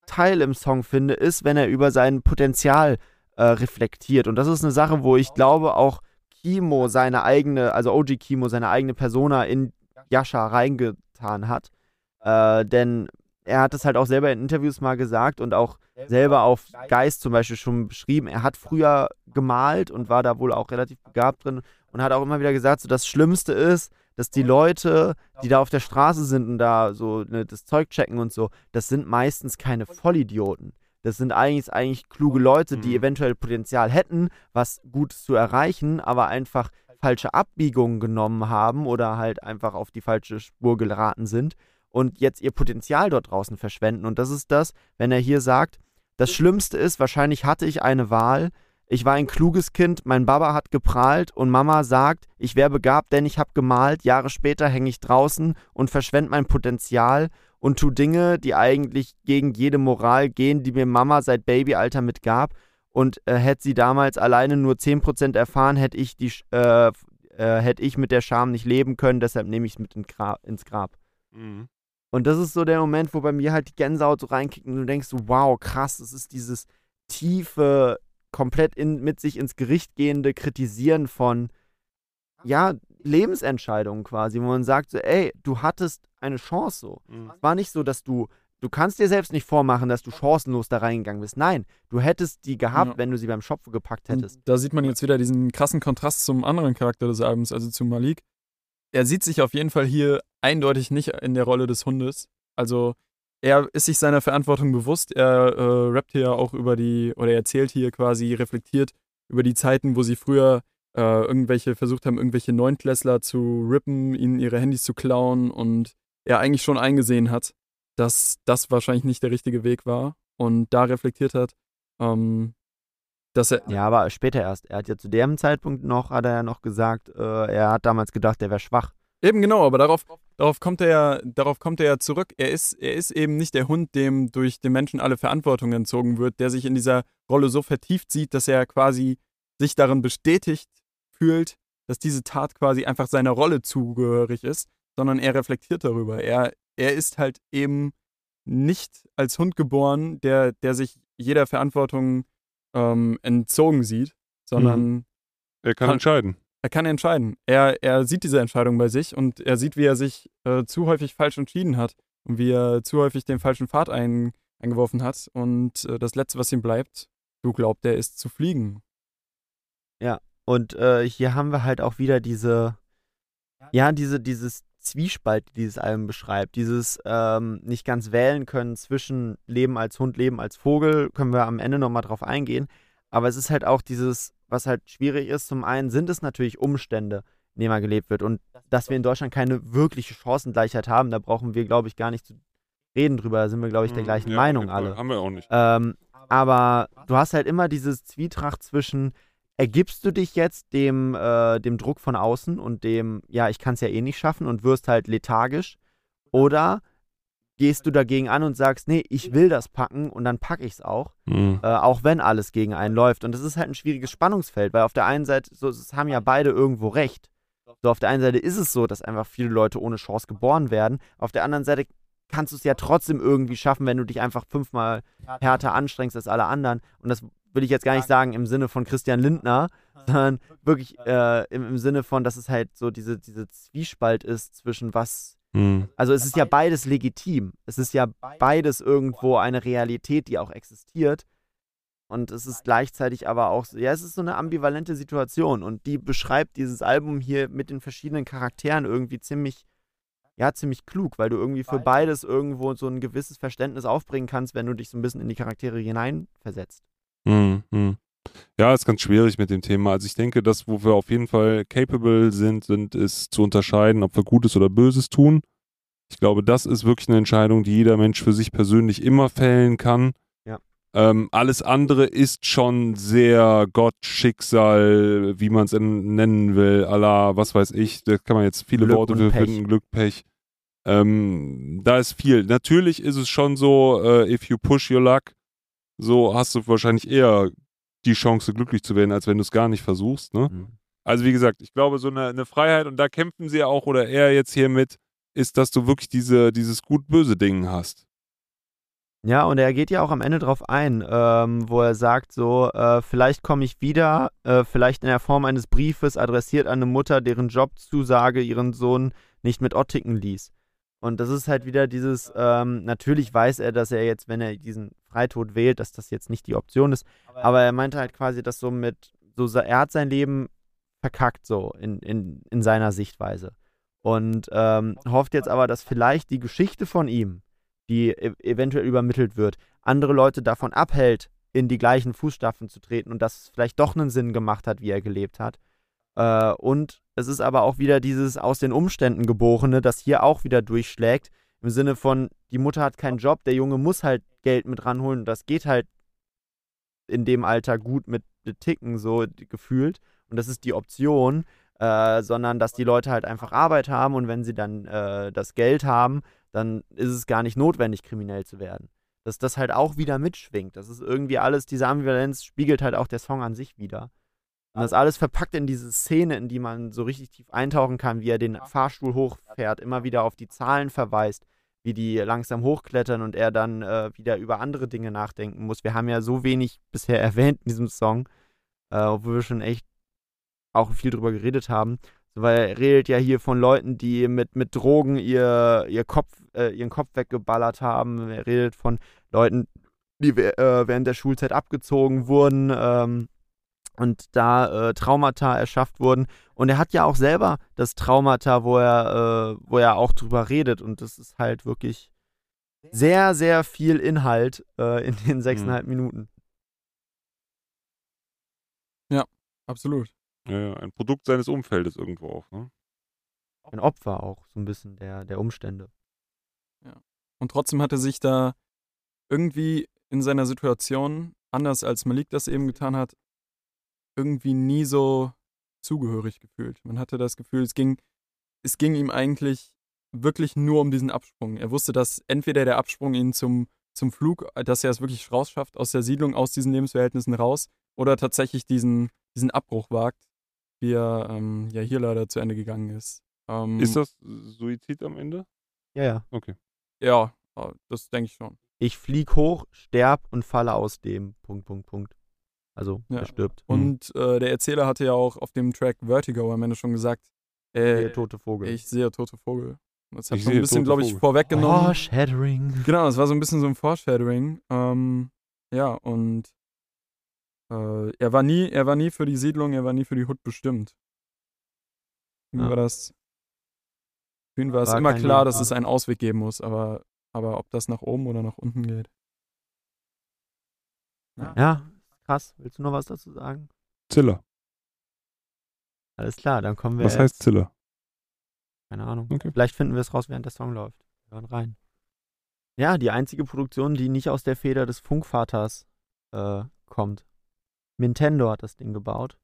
Teil im Song finde, ist, wenn er über sein Potenzial äh, reflektiert. Und das ist eine Sache, wo ich glaube, auch Kimo seine eigene, also OG Kimo, seine eigene Persona in Yasha reingetan hat. Äh, denn er hat es halt auch selber in Interviews mal gesagt und auch selber auf Geist zum Beispiel schon beschrieben. Er hat früher gemalt und war da wohl auch relativ begabt drin und hat auch immer wieder gesagt, so das Schlimmste ist, dass die Leute, die da auf der Straße sind und da so ne, das Zeug checken und so, das sind meistens keine Vollidioten. Das sind eigentlich, eigentlich kluge Leute, die Mhm. eventuell Potenzial hätten, was Gutes zu erreichen, aber einfach falsche Abbiegungen genommen haben oder halt einfach auf die falsche Spur geraten sind und jetzt ihr Potenzial dort draußen verschwenden. Und das ist das, wenn er hier sagt, das Schlimmste ist, wahrscheinlich hatte ich eine Wahl. Ich war ein kluges Kind, mein Baba hat geprahlt und Mama sagt, ich wäre begabt, denn ich habe gemalt. Jahre später hänge ich draußen und verschwende mein Potenzial und tu Dinge, die eigentlich gegen jede Moral gehen, die mir Mama seit Babyalter mitgab. Und äh, hätte sie damals alleine nur 10% erfahren, hätte ich, die, äh, äh, hätte ich mit der Scham nicht leben können, deshalb nehme ich es mit in Gra ins Grab. Mhm. Und das ist so der Moment, wo bei mir halt die Gänsehaut so reinkickt und du denkst so, wow, krass, das ist dieses tiefe, komplett in, mit sich ins Gericht gehende Kritisieren von, ja, Lebensentscheidungen quasi, wo man sagt so, ey, du hattest eine Chance so. Mhm. Es war nicht so, dass du, du kannst dir selbst nicht vormachen, dass du chancenlos da reingegangen bist. Nein, du hättest die gehabt, Ja. wenn du sie beim Schopf gepackt hättest. Und da sieht man jetzt wieder diesen krassen Kontrast zum anderen Charakter des Albums, also zu Malik. Er sieht sich auf jeden Fall hier eindeutig nicht in der Rolle des Hundes. Also er ist sich seiner Verantwortung bewusst. Er äh, rappt hier auch über die, oder er erzählt hier quasi, reflektiert über die Zeiten, wo sie früher äh, irgendwelche versucht haben, irgendwelche Neunklässler zu rippen, ihnen ihre Handys zu klauen und er eigentlich schon eingesehen hat, dass das wahrscheinlich nicht der richtige Weg war und da reflektiert hat, ähm, dass er, Ja, aber später erst. Er hat ja zu dem Zeitpunkt noch, hat er ja noch gesagt, äh, er hat damals gedacht, er wäre schwach. Eben genau, aber darauf, darauf kommt er ja, darauf kommt er ja zurück. Er ist, er ist eben nicht der Hund, dem durch den Menschen alle Verantwortung entzogen wird, der sich in dieser Rolle so vertieft sieht, dass er quasi sich darin bestätigt fühlt, dass diese Tat quasi einfach seiner Rolle zugehörig ist, sondern er reflektiert darüber. Er, er ist halt eben nicht als Hund geboren, der, der sich jeder Verantwortung ähm, entzogen sieht, sondern Er kann Kann- entscheiden. er kann entscheiden. Er, er sieht diese Entscheidung bei sich und er sieht, wie er sich äh, zu häufig falsch entschieden hat und wie er zu häufig den falschen Pfad ein, eingeworfen hat. Und äh, das Letzte, was ihm bleibt, du glaubt, er ist zu fliegen. Und äh, hier haben wir halt auch wieder diese, ja, diese, dieses Zwiespalt, die dieses Album beschreibt. Dieses ähm, nicht ganz wählen können zwischen Leben als Hund, Leben als Vogel, können wir am Ende nochmal drauf eingehen. Aber es ist halt auch dieses, was halt schwierig ist. Zum einen sind es natürlich Umstände, in denen man gelebt wird. Und dass wir in Deutschland keine wirkliche Chancengleichheit haben, da brauchen wir, glaube ich, gar nicht zu reden drüber. Da sind wir, glaube ich, der Mhm. gleichen Ja, Meinung alle. Haben wir auch nicht. Ähm, aber du hast halt immer dieses Zwietracht zwischen, ergibst du dich jetzt dem, äh, dem Druck von außen und dem, ja, ich kann es ja eh nicht schaffen und wirst halt lethargisch, oder gehst du dagegen an und sagst, nee, ich will das packen und dann packe ich es auch, Mhm. äh, auch wenn alles gegen einen läuft. Und das ist halt ein schwieriges Spannungsfeld, weil auf der einen Seite, so, es haben ja beide irgendwo recht. So, auf der einen Seite ist es so, dass einfach viele Leute ohne Chance geboren werden. Auf der anderen Seite kannst du es ja trotzdem irgendwie schaffen, wenn du dich einfach fünfmal härter anstrengst als alle anderen. Und das will ich jetzt gar nicht sagen im Sinne von Christian Lindner, sondern wirklich äh, im, im Sinne von, dass es halt so diese, diese Zwiespalt ist zwischen was. Mhm. Also es ist ja beides legitim. Es ist ja beides irgendwo eine Realität, die auch existiert. Und es ist gleichzeitig aber auch, so- ja, es ist so eine ambivalente Situation. Und die beschreibt dieses Album hier mit den verschiedenen Charakteren irgendwie ziemlich, ja, ziemlich klug, weil du irgendwie für beides irgendwo so ein gewisses Verständnis aufbringen kannst, wenn du dich so ein bisschen in die Charaktere hineinversetzt. Mhm. Mhm. Ja, ist ganz schwierig mit dem Thema. Also ich denke, das, wo wir auf jeden Fall capable sind, sind, ist zu unterscheiden, ob wir Gutes oder Böses tun. Ich glaube, das ist wirklich eine Entscheidung, die jeder Mensch für sich persönlich immer fällen kann. Ähm, alles andere ist schon sehr Gott, Schicksal, wie man es nennen will, Allah, was weiß ich. Da kann man jetzt viele Glück Worte für finden, Glück, Pech. Ähm, da ist viel. Natürlich ist es schon so, äh, if you push your luck, so hast du wahrscheinlich eher die Chance, glücklich zu werden, als wenn du es gar nicht versuchst. Ne? Also wie gesagt, ich glaube, so eine, eine Freiheit, und da kämpfen sie ja auch, oder er jetzt hier mit, ist, dass du wirklich diese, dieses gut-böse Ding hast. Ja, und er geht ja auch am Ende drauf ein, ähm, wo er sagt so, äh, vielleicht komme ich wieder, äh, vielleicht in der Form eines Briefes adressiert an eine Mutter, deren Jobzusage ihren Sohn nicht mit Ottiken ließ. Und das ist halt wieder dieses, ähm, natürlich weiß er, dass er jetzt, wenn er diesen Freitod wählt, dass das jetzt nicht die Option ist, aber er meinte halt quasi, dass so mit, so, er hat sein Leben verkackt so in, in, in seiner Sichtweise. Und ähm, hofft jetzt aber, dass vielleicht die Geschichte von ihm, die e eventuell übermittelt wird, andere Leute davon abhält, in die gleichen Fußstapfen zu treten und dass es vielleicht doch einen Sinn gemacht hat, wie er gelebt hat. Äh, und es ist aber auch wieder dieses aus den Umständen geborene, das hier auch wieder durchschlägt, im Sinne von, die Mutter hat keinen Job, der Junge muss halt Geld mit ranholen und das geht halt in dem Alter gut mit Ticken so gefühlt und das ist die Option, äh, sondern dass die Leute halt einfach Arbeit haben und wenn sie dann äh, das Geld haben, dann ist es gar nicht notwendig, kriminell zu werden. Dass das halt auch wieder mitschwingt. Das ist irgendwie alles, diese Ambivalenz spiegelt halt auch der Song an sich wieder. Und das alles verpackt in diese Szene, in die man so richtig tief eintauchen kann, wie er den Fahrstuhl hochfährt, immer wieder auf die Zahlen verweist, wie wie die langsam hochklettern und er dann äh, wieder über andere Dinge nachdenken muss. Wir haben ja so wenig bisher erwähnt in diesem Song, äh, obwohl wir schon echt auch viel drüber geredet haben. Weil er redet ja hier von Leuten, die mit, mit Drogen ihr, ihr Kopf, äh, ihren Kopf weggeballert haben. Er redet von Leuten, die äh, während der Schulzeit abgezogen wurden. Ähm, und da äh, Traumata erschafft wurden. Und er hat ja auch selber das Traumata, wo er, äh, wo er auch drüber redet. Und das ist halt wirklich sehr, sehr viel Inhalt äh, in den sechseinhalb mhm. Minuten. Ja, absolut. Ja, ja, ein Produkt seines Umfeldes irgendwo auch, ne? Ein Opfer auch, so ein bisschen der, der Umstände. Ja. Und trotzdem hat er sich da irgendwie in seiner Situation, anders als Malik das eben getan hat, irgendwie nie so zugehörig gefühlt. Man hatte das Gefühl, es ging, es ging ihm eigentlich wirklich nur um diesen Absprung. Er wusste, dass entweder der Absprung ihn zum, zum Flug, dass er es wirklich rausschafft, aus der Siedlung, aus diesen Lebensverhältnissen raus, oder tatsächlich diesen, diesen Abbruch wagt, wie er ähm, ja hier leider zu Ende gegangen ist. Ähm, ist das Suizid am Ende? Ja, ja. Okay. Ja, das denke ich schon. Ich flieg hoch, sterb und falle aus dem. Punkt, Punkt, Punkt. Also ja. er stirbt. Und äh, der Erzähler hatte ja auch auf dem Track Vertigo am Ende schon gesagt, äh, ich tote Vogel. Ich sehe tote Vogel. Das hat ich so ein bisschen, glaube ich, vorweggenommen. Foreshadowing. Genau, das war so ein bisschen so ein Foreshadowing. Ähm, ja, und äh, er war nie, er war nie für die Siedlung, er war nie für die Hut bestimmt. Für ja. war das. Für ihn war, war es immer klar, dass es einen Ausweg geben muss, aber, aber ob das nach oben oder nach unten geht. Ja. ja, Krass, willst du noch was dazu sagen? Zilla. Alles klar, dann kommen wir. Was heißt Zilla? Keine Ahnung. Okay. Vielleicht finden wir es raus, während der Song läuft. Wir hören rein. Ja, die einzige Produktion, die nicht aus der Feder des Funkvaters äh, kommt. Nintendo hat das Ding gebaut.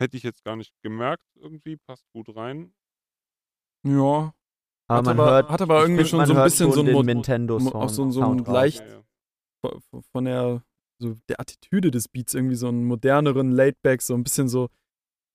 Hätte ich jetzt gar nicht gemerkt, irgendwie, passt gut rein. Ja. Aber hat man aber, hört, hat aber irgendwie schon so ein bisschen so ein Nintendo-Song. Auch so, so ein leicht ja, ja. von der so der Attitüde des Beats irgendwie so einen moderneren Laidback, so ein bisschen so.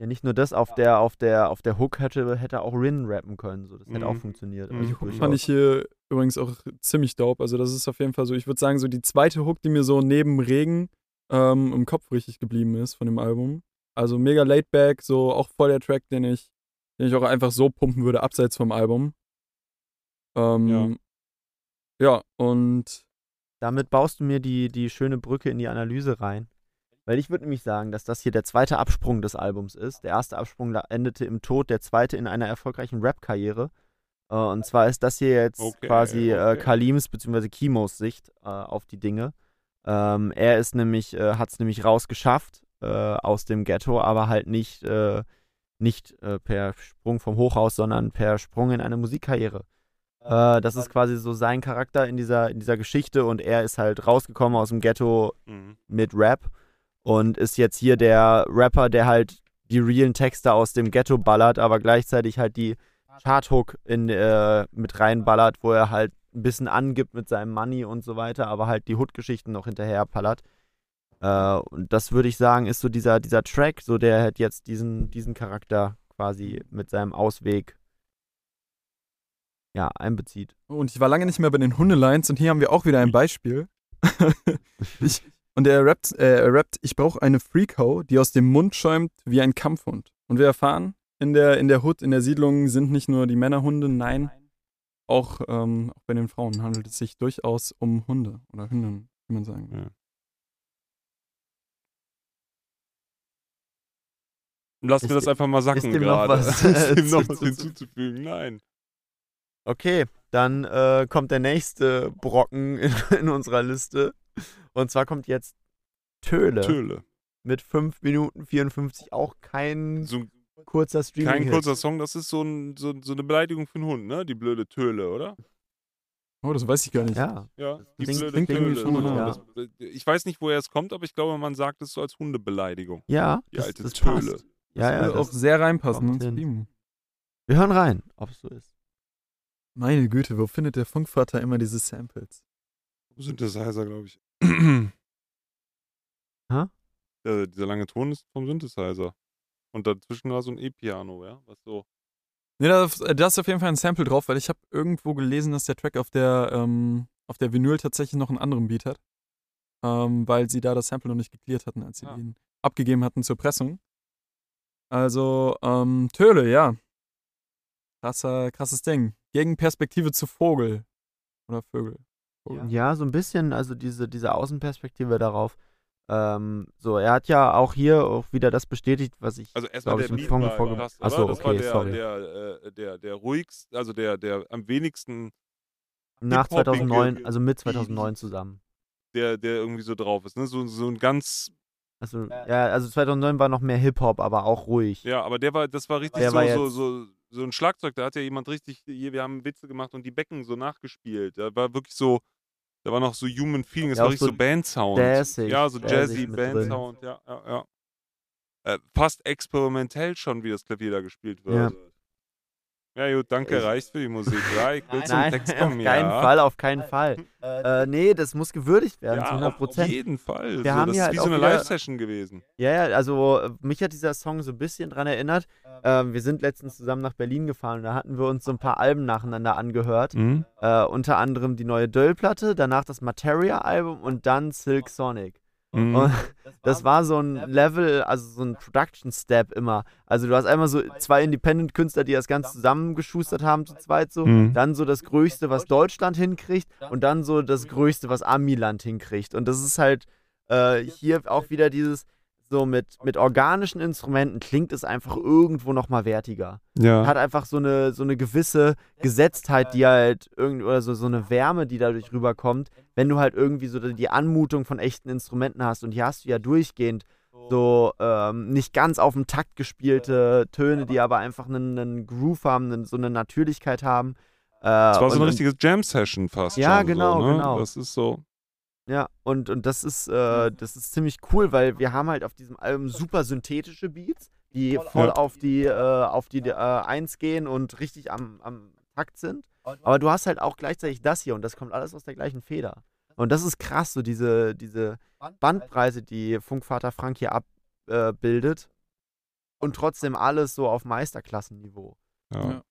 Ja, nicht nur das, auf der, auf der, auf der Hook hätte, hätte auch Rin rappen können. So. Das hätte auch mhm. funktioniert. Mhm. Die Hook fand ich hier übrigens auch ziemlich dope. Also, das ist auf jeden Fall so, ich würde sagen, so die zweite Hook, die mir so neben Regen ähm, im Kopf richtig geblieben ist von dem Album. Also mega laidback, so auch voll der Track, den ich, den ich auch einfach so pumpen würde, abseits vom Album. Ähm, ja. ja, und damit baust du mir die, die schöne Brücke in die Analyse rein. Weil ich würde nämlich sagen, dass das hier der zweite Absprung des Albums ist. Der erste Absprung endete im Tod, der zweite in einer erfolgreichen Rap-Karriere. Äh, und zwar ist das hier jetzt okay, quasi okay. äh, Kalims bzw. Kimos Sicht äh, auf die Dinge. Ähm, er ist nämlich, äh, hat es nämlich rausgeschafft äh, aus dem Ghetto, aber halt nicht, nicht per Sprung vom Hochhaus, sondern per Sprung in eine Musikkarriere. Äh, das ist quasi so sein Charakter in dieser, in dieser Geschichte und er ist halt rausgekommen aus dem Ghetto mhm. mit Rap und ist jetzt hier der Rapper, der halt die realen Texte aus dem Ghetto ballert, aber gleichzeitig halt die Charthook in, äh, mit reinballert, wo er halt ein bisschen angibt mit seinem Money und so weiter, aber halt die Hood-Geschichten noch hinterher pallert. Äh, und das würde ich sagen, ist so dieser, dieser Track, so der halt jetzt diesen, diesen Charakter quasi mit seinem Ausweg ja, einbezieht. Und ich war lange nicht mehr bei den Hundelines und hier haben wir auch wieder ein Beispiel. ich, und er rappt, äh, er rappt ich brauche eine Freakhow, die aus dem Mund schäumt wie ein Kampfhund. Und wir erfahren, in der, in der Hood, in der Siedlung sind nicht nur die Männerhunde, nein, auch, ähm, auch bei den Frauen handelt es sich durchaus um Hunde oder Hündinnen, wie man sagen will. Ja. Lass mir das einfach mal sacken gerade. Ist dem noch was hinzuzufügen? Nein. Okay, dann äh, kommt der nächste Brocken in, in, unserer Liste. Und zwar kommt jetzt Töle. Töle. Mit 5 Minuten 54 auch kein so kurzer Stream. Kein kurzer Song, das ist so, ein, so, so, eine Beleidigung für einen Hund, ne? Die blöde Töle, oder? Oh, das weiß ich gar nicht. Ja, ja die klingt, blöde klingt Töle. Schon, ja. das, ich weiß nicht, woher es kommt, aber ich glaube, man sagt es so als Hundebeleidigung. Ja, die das, alte das Töle. Passt. Ja, ja, das würde auch sehr reinpassen. Wir hören rein, ob es so ist. Meine Güte, wo findet der Funkvater immer diese Samples? Synthesizer, glaube ich. Hä? Ja, dieser lange Ton ist vom Synthesizer. Und dazwischen war so ein E-Piano, ja, was so Nee, da, da ist auf jeden Fall ein Sample drauf, weil ich habe irgendwo gelesen, dass der Track auf der, ähm, auf der Vinyl tatsächlich noch einen anderen Beat hat. Ähm, weil sie da das Sample noch nicht geklärt hatten, als sie Ah. ihn abgegeben hatten zur Pressung. Also, ähm, Töle, ja. Krasser, krasses Ding. Gegenperspektive zu Vogel. Oder Vögel. Vogel. Ja, so ein bisschen, also diese, diese Außenperspektive darauf. Ähm, so, er hat ja auch hier auch wieder das bestätigt, was ich, Also erstmal glaube der ich, im Beat Song war vorge- krass, oder? Achso, das okay, war der, sorry. Der, äh, der, der ruhigste, also der, der am wenigsten, Nach Hip-Hopige 2009, also mit 2009 zusammen. der, der irgendwie so drauf ist. Ne? So, so ein ganz, Also, ja, also 2009 war noch mehr Hip-Hop, aber auch ruhig. ja, aber der war, das war richtig Der so, war so, so, so ein Schlagzeug. Da hat ja jemand richtig, hier, wir haben Witze gemacht und die Becken so nachgespielt. Da war wirklich so, da war noch so Human Feeling, es Ja, war richtig so so Bandsound. jazzig, Ja, so jazzy. Bandsound, ja, ja, ja. Äh, fast experimentell schon, wie das Klavier da gespielt wird. Ja, gut, danke, Ich- reicht für die Musik. Ja, ich will zum Nein, Text auf kommen, keinen ja. Fall, auf keinen Fall. Äh, nee, das muss gewürdigt werden, zu Ja, 100 auf Prozent. jeden Fall. Wir so, haben das ist halt wie auch so eine Live-Session gewesen. Ja, ja, also äh, mich hat dieser Song so ein bisschen dran erinnert. Ähm, wir sind letztens zusammen nach Berlin gefahren und da hatten wir uns so ein paar Alben nacheinander angehört. Mhm. Äh, unter anderem die neue Döll-Platte, danach das Materia-Album und dann Silk Sonic. Mhm. Und das war so ein Level, also so ein Production-Step immer. Also du hast einmal so zwei Independent-Künstler, die das Ganze zusammengeschustert haben zu zweit so. Mhm. Dann so das Größte, was Deutschland hinkriegt und dann so das Größte, was Amiland hinkriegt. Und das ist halt äh, hier auch wieder dieses, so mit, mit organischen Instrumenten klingt es einfach irgendwo nochmal wertiger. Ja. Hat einfach so eine, so eine gewisse Gesetztheit, die halt irgendwie, oder so, so eine Wärme, die dadurch rüberkommt, wenn du halt irgendwie so die Anmutung von echten Instrumenten hast. Und hier hast du ja durchgehend so ähm, nicht ganz auf dem Takt gespielte Töne, die aber einfach einen, einen Groove haben, einen, so eine Natürlichkeit haben. Äh, Das war so eine richtige Jam-Session fast Ja, genau, so, ne? genau. Das ist so. Ja, und, und das ist, äh, das ist ziemlich cool, weil wir haben halt auf diesem Album super synthetische Beats, die voll Ja. auf die, äh, auf die äh, Eins gehen und richtig am, am Takt sind. Aber du hast halt auch gleichzeitig das hier und das kommt alles aus der gleichen Feder. Und das ist krass, so diese, diese Bandbreite, die Funkvater Frank hier abbildet. und trotzdem alles so auf Meisterklassenniveau. Ja. Ja.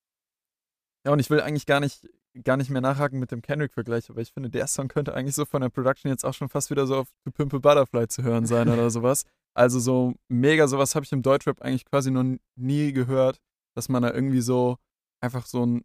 Ja, und ich will eigentlich gar nicht, gar nicht mehr nachhaken mit dem Kendrick-Vergleich, aber ich finde, der Song könnte eigentlich so von der Production jetzt auch schon fast wieder so auf To Pimp a Butterfly zu hören sein oder sowas. Also so mega, sowas habe ich im Deutschrap eigentlich quasi noch nie gehört, dass man da irgendwie so einfach so einen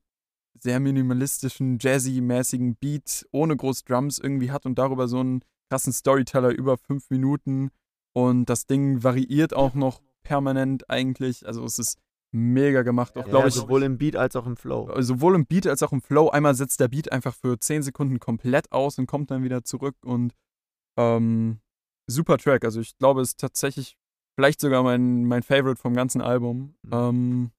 sehr minimalistischen, jazzy-mäßigen Beat ohne groß Drums irgendwie hat und darüber so einen krassen Storyteller über fünf Minuten und das Ding variiert auch noch permanent eigentlich. Also es ist mega gemacht, auch Ja, glaube ich. sowohl im Beat als auch im Flow. sowohl im Beat als auch im Flow. Einmal setzt der Beat einfach für 10 Sekunden komplett aus und kommt dann wieder zurück und ähm, super Track. Also ich glaube, es ist tatsächlich vielleicht sogar mein, mein Favorite vom ganzen Album. Mhm. Ähm,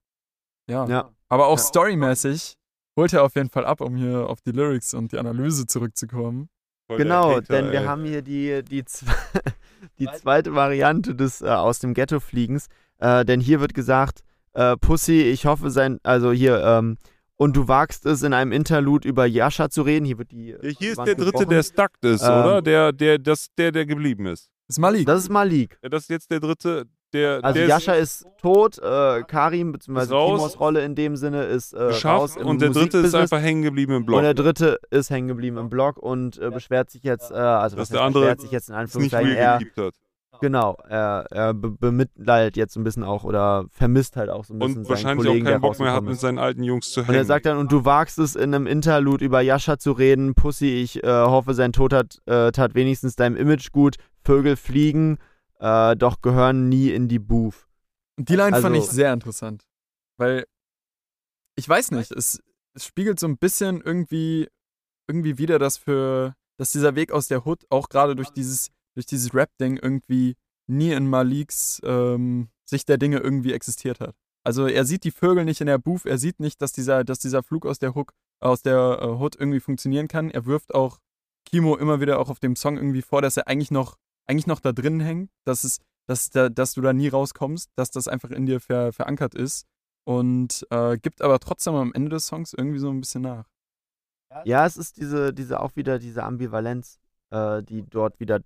ja. Ja. Aber auch Ja. storymäßig holt er auf jeden Fall ab, um hier auf die Lyrics und die Analyse zurückzukommen. Voll Genau, Hater, denn wir ey. haben hier die, die, die zweite Variante des äh, aus dem Ghetto-Fliegens. Äh, denn hier wird gesagt, äh, Pussy, ich hoffe sein, also hier, ähm, und du wagst es in einem Interlude über Yasha zu reden. Hier wird die. Ja, hier ist der dritte, gebrochen. der stuck ist, Ähm, oder? Der, der, das, der, der geblieben ist. Das ist Malik. Das ist Malik. Ja, das ist jetzt der dritte, der, Also der Yasha ist tot, äh, Karim bzw. Ist raus. Timos Rolle in dem Sinne ist äh, raus und der dritte ist Musikbusiness. einfach hängen geblieben im Block. Und der dritte ist hängen geblieben im Blog und äh, beschwert sich jetzt, äh, also was der heißt, andere beschwert sich jetzt in ist nicht Anführungszeichen, er, hat. Genau, er, er be bemitleidet jetzt so ein bisschen auch oder vermisst halt auch so ein bisschen Und seinen wahrscheinlich Kollegen, auch keinen Bock mehr hat, mit seinen alten Jungs zu Und hängen. er sagt dann, und du wagst es in einem Interlude über Yasha zu reden, Pussy, ich äh, hoffe, sein Tod hat, äh, tat wenigstens deinem Image gut, Vögel fliegen, äh, doch gehören nie in die Booth. Und die Line fand ich Also- sehr interessant. Weil, ich weiß nicht, es, es spiegelt so ein bisschen irgendwie, irgendwie wieder, dass für, dass dieser Weg aus der Hood auch gerade durch dieses, durch dieses Rap-Ding irgendwie nie in Maliks ähm, Sicht der Dinge irgendwie existiert hat. Also er sieht die Vögel nicht in der Booth, er sieht nicht, dass dieser, dass dieser Flug aus der Hook, aus der äh, Hood irgendwie funktionieren kann. Er wirft auch Kimo immer wieder auch auf dem Song irgendwie vor, dass er eigentlich noch, eigentlich noch da drin hängt, dass es, dass, da, dass du da nie rauskommst, dass das einfach in dir ver, verankert ist und äh, gibt aber trotzdem am Ende des Songs irgendwie so ein bisschen nach. Ja, es ist diese, diese auch wieder diese Ambivalenz, äh, die dort wieder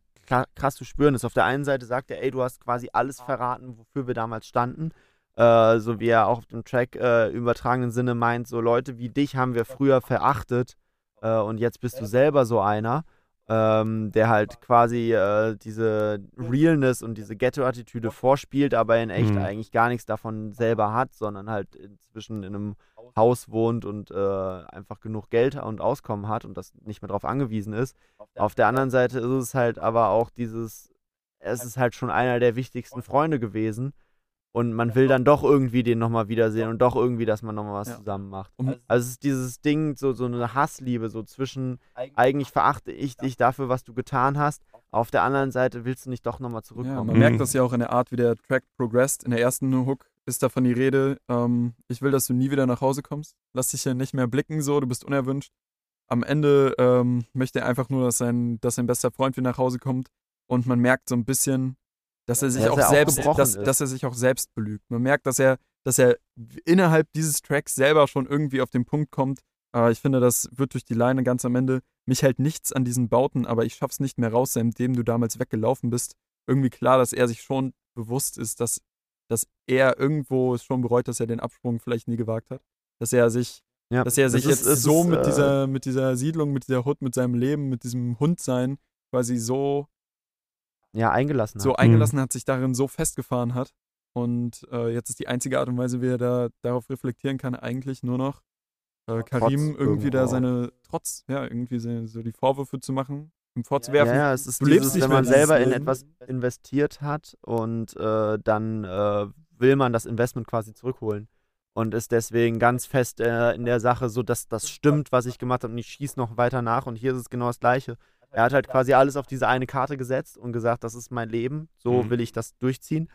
krass zu spüren ist. Auf der einen Seite sagt er, ey, du hast quasi alles verraten, wofür wir damals standen. äh, so wie er auch auf dem Track äh, übertragenen Sinne meint, so Leute wie dich haben wir früher verachtet äh, und jetzt bist du selber so einer, ähm, der halt quasi äh, diese Realness und diese Ghetto-Attitüde vorspielt, aber in echt Mhm. eigentlich gar nichts davon selber hat, sondern halt inzwischen in einem Haus wohnt und äh, einfach genug Geld und Auskommen hat und das nicht mehr darauf angewiesen ist. Auf der anderen Seite ist es halt aber auch dieses, es ist halt schon einer der wichtigsten Freunde gewesen und man will dann doch irgendwie den nochmal wiedersehen und doch irgendwie, dass man nochmal was Ja. zusammen macht. Also es ist dieses Ding, so, so eine Hassliebe, so zwischen, eigentlich verachte ich dich dafür, was du getan hast, auf der anderen Seite willst du nicht doch nochmal Ja, zurückkommen. man Mhm. merkt das ja auch in der Art, wie der Track progressed. In der ersten Hook ist davon die Rede, ähm, ich will, dass du nie wieder nach Hause kommst. Lass dich ja nicht mehr blicken, so, du bist unerwünscht. Am Ende ähm, möchte er einfach nur, dass sein, dass sein bester Freund wieder nach Hause kommt. Und man merkt so ein bisschen, dass er sich dass auch er auch selbst, gebrochen dass, ist. dass er sich auch selbst belügt. Man merkt, dass er, dass er innerhalb dieses Tracks selber schon irgendwie auf den Punkt kommt. Äh, ich finde, das wird durch die Leine ganz am Ende. Mich hält nichts an diesen Bauten, aber ich schaff's nicht mehr raus, seitdem du damals weggelaufen bist. Irgendwie klar, dass er sich schon bewusst ist, dass, dass er irgendwo es schon bereut, dass er den Absprung vielleicht nie gewagt hat. Dass er sich, Ja, dass er sich ist- jetzt es so ist, mit äh, dieser, mit dieser Siedlung, mit dieser Hut, mit seinem Leben, mit diesem Hundsein quasi so ja, eingelassen so hat. eingelassen hat, sich darin so festgefahren hat. Und äh, jetzt ist die einzige Art und Weise, wie er da darauf reflektieren kann, eigentlich nur noch äh, Karim irgendwie da seine Trotz, ja, irgendwie so, so die Vorwürfe zu machen, ihm Ja, vorzuwerfen. ja, es ist Du lebst dieses, nicht wenn man selber in etwas investiert hat und äh, dann äh, will man das Investment quasi zurückholen und ist deswegen ganz fest äh, in der Sache, so dass das stimmt, was ich gemacht habe und ich schieße noch weiter nach und hier ist es genau das Gleiche. Er hat halt quasi alles auf diese eine Karte gesetzt und gesagt, das ist mein Leben, so Mhm. will ich das durchziehen.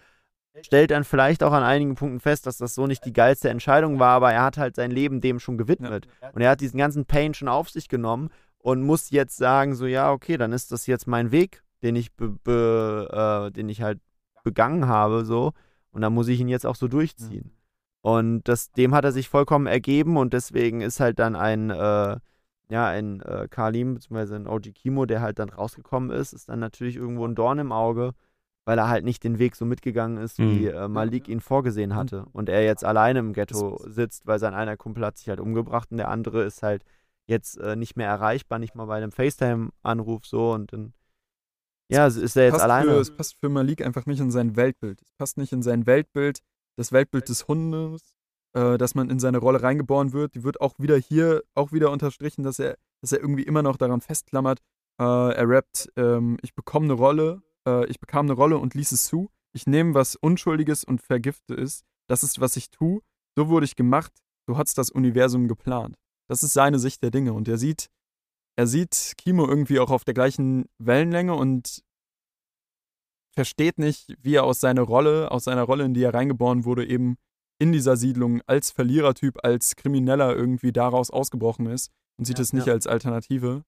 Stellt dann vielleicht auch an einigen Punkten fest, dass das so nicht die geilste Entscheidung war, aber er hat halt sein Leben dem schon gewidmet. Und er hat diesen ganzen Pain schon auf sich genommen und muss jetzt sagen, so ja, okay, dann ist das jetzt mein Weg, den ich, be, be, äh, den ich halt begangen habe, so. Und dann muss ich ihn jetzt auch so durchziehen. Und das, dem hat er sich vollkommen ergeben und deswegen ist halt dann ein, äh, ja, ein äh, Kalim, beziehungsweise ein OG Kimo, der halt dann rausgekommen ist, ist dann natürlich irgendwo ein Dorn im Auge, weil er halt nicht den Weg so mitgegangen ist, wie Mhm. äh, Malik ihn vorgesehen hatte. Und er jetzt alleine im Ghetto sitzt, weil sein einer Kumpel hat sich halt umgebracht und der andere ist halt jetzt äh, nicht mehr erreichbar, nicht mal bei einem FaceTime-Anruf so und dann ja, ist er jetzt alleine. Für, es passt für Malik einfach nicht in sein Weltbild. Es passt nicht in sein Weltbild, das Weltbild des Hundes, äh, dass man in seine Rolle reingeboren wird. Die wird auch wieder hier auch wieder unterstrichen, dass er, dass er irgendwie immer noch daran festklammert. Äh, er rappt, ähm, ich bekomme eine Rolle, äh, ich bekam eine Rolle und ließ es zu. Ich nehme was Unschuldiges und vergifte es. Das ist, was ich tue. So wurde ich gemacht. So hat's das Universum geplant. Das ist seine Sicht der Dinge. Und er sieht, er sieht Kimo irgendwie auch auf der gleichen Wellenlänge und versteht nicht, wie er aus seiner Rolle, aus seiner Rolle, in die er reingeboren wurde, eben in dieser Siedlung als Verlierertyp, als Krimineller irgendwie daraus ausgebrochen ist und sieht Ja, es nicht ja. als Alternative,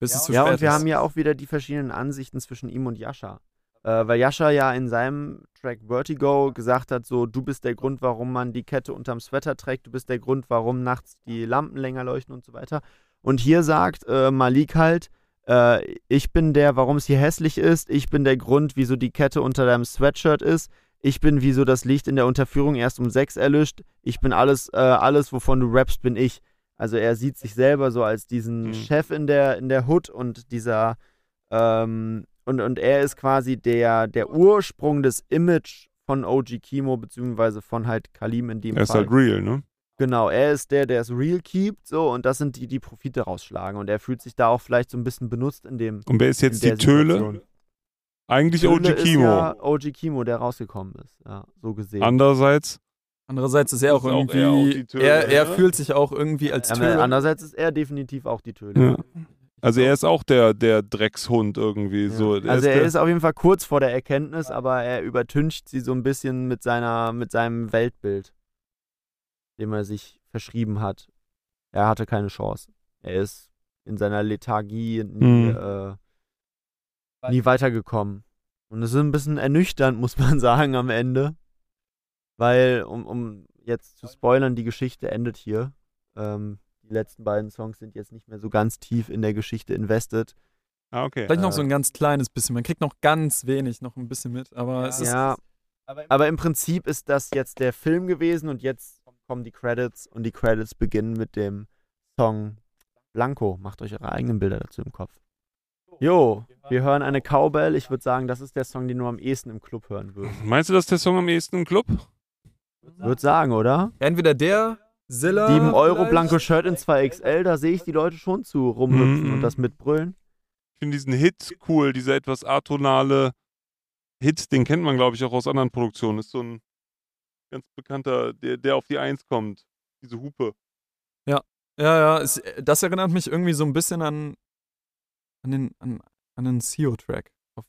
bis es zu Ja, spät und wir ist. haben ja auch wieder die verschiedenen Ansichten zwischen ihm und Yasha. Äh, weil Yasha ja in seinem Track Vertigo gesagt hat, so, du bist der Grund, warum man die Kette unterm Sweater trägt, du bist der Grund, warum nachts die Lampen länger leuchten und so weiter. Und hier sagt äh, Malik halt, äh, ich bin der, warum es hier hässlich ist, ich bin der Grund, wieso die Kette unter deinem Sweatshirt ist, ich bin, wieso das Licht in der Unterführung erst um sechs erlischt, ich bin alles, äh, alles, wovon du rappst, bin ich. Also er sieht sich selber so als diesen Mhm. Chef in der, in der Hood und dieser ähm, und, und er ist quasi der, der Ursprung des Image von OG Kimo, beziehungsweise von halt Kalim in dem Er ist Fall. halt real, ne? Genau, er ist der, der es real keept, so, und das sind die, die Profite rausschlagen. Und er fühlt sich da auch vielleicht so ein bisschen benutzt in dem. Und wer ist jetzt die der Töle? Eigentlich OG Kimo. Ja OG Kimo, der rausgekommen ist, ja, so gesehen. Andererseits, Andererseits ist er auch Ist auch irgendwie, er auch die Töle, er, er ne? fühlt sich auch irgendwie als ja, Töle. aber andererseits ist er definitiv auch die Töle. ja. Also er ist auch der, der Dreckshund irgendwie. Ja. So. Er also ist er der, ist auf jeden Fall kurz vor der Erkenntnis, aber er übertüncht sie so ein bisschen mit seiner, mit seinem Weltbild, dem er sich verschrieben hat. Er hatte keine Chance. Er ist in seiner Lethargie nie, Mhm. äh, nie weitergekommen. Und es ist ein bisschen ernüchternd, muss man sagen, am Ende. Weil, um, um jetzt zu spoilern, die Geschichte endet hier. Ähm, die letzten beiden Songs sind jetzt nicht mehr so ganz tief in der Geschichte invested. ah, okay. Vielleicht noch äh, so ein ganz kleines bisschen. Man kriegt noch ganz wenig, noch ein bisschen mit, aber es ist, Ja, Aber im Prinzip ist das jetzt der Film gewesen und jetzt kommen die Credits und die Credits beginnen mit dem Song Blanco. Macht euch eure eigenen Bilder dazu im Kopf. Jo, wir hören eine Cowbell. Ich würde sagen, das ist der Song, den du am ehesten im Club hören würdest. Meinst du, das ist der Song am ehesten im Club? Würde sagen, oder? Entweder der, Zilla. 7 Euro. Blanco Shirt in 2XL, da sehe ich die Leute schon zu rumhüpfen Mhm. und das mitbrüllen. Ich finde diesen Hit cool, dieser etwas atonale Hit, den kennt man, glaube ich, auch aus anderen Produktionen. Ist so ein ganz bekannter, der, der auf die Eins kommt. Diese Hupe. Ja, ja, es, das erinnert mich irgendwie so ein bisschen an, an den, an, an den CEO-Track auf,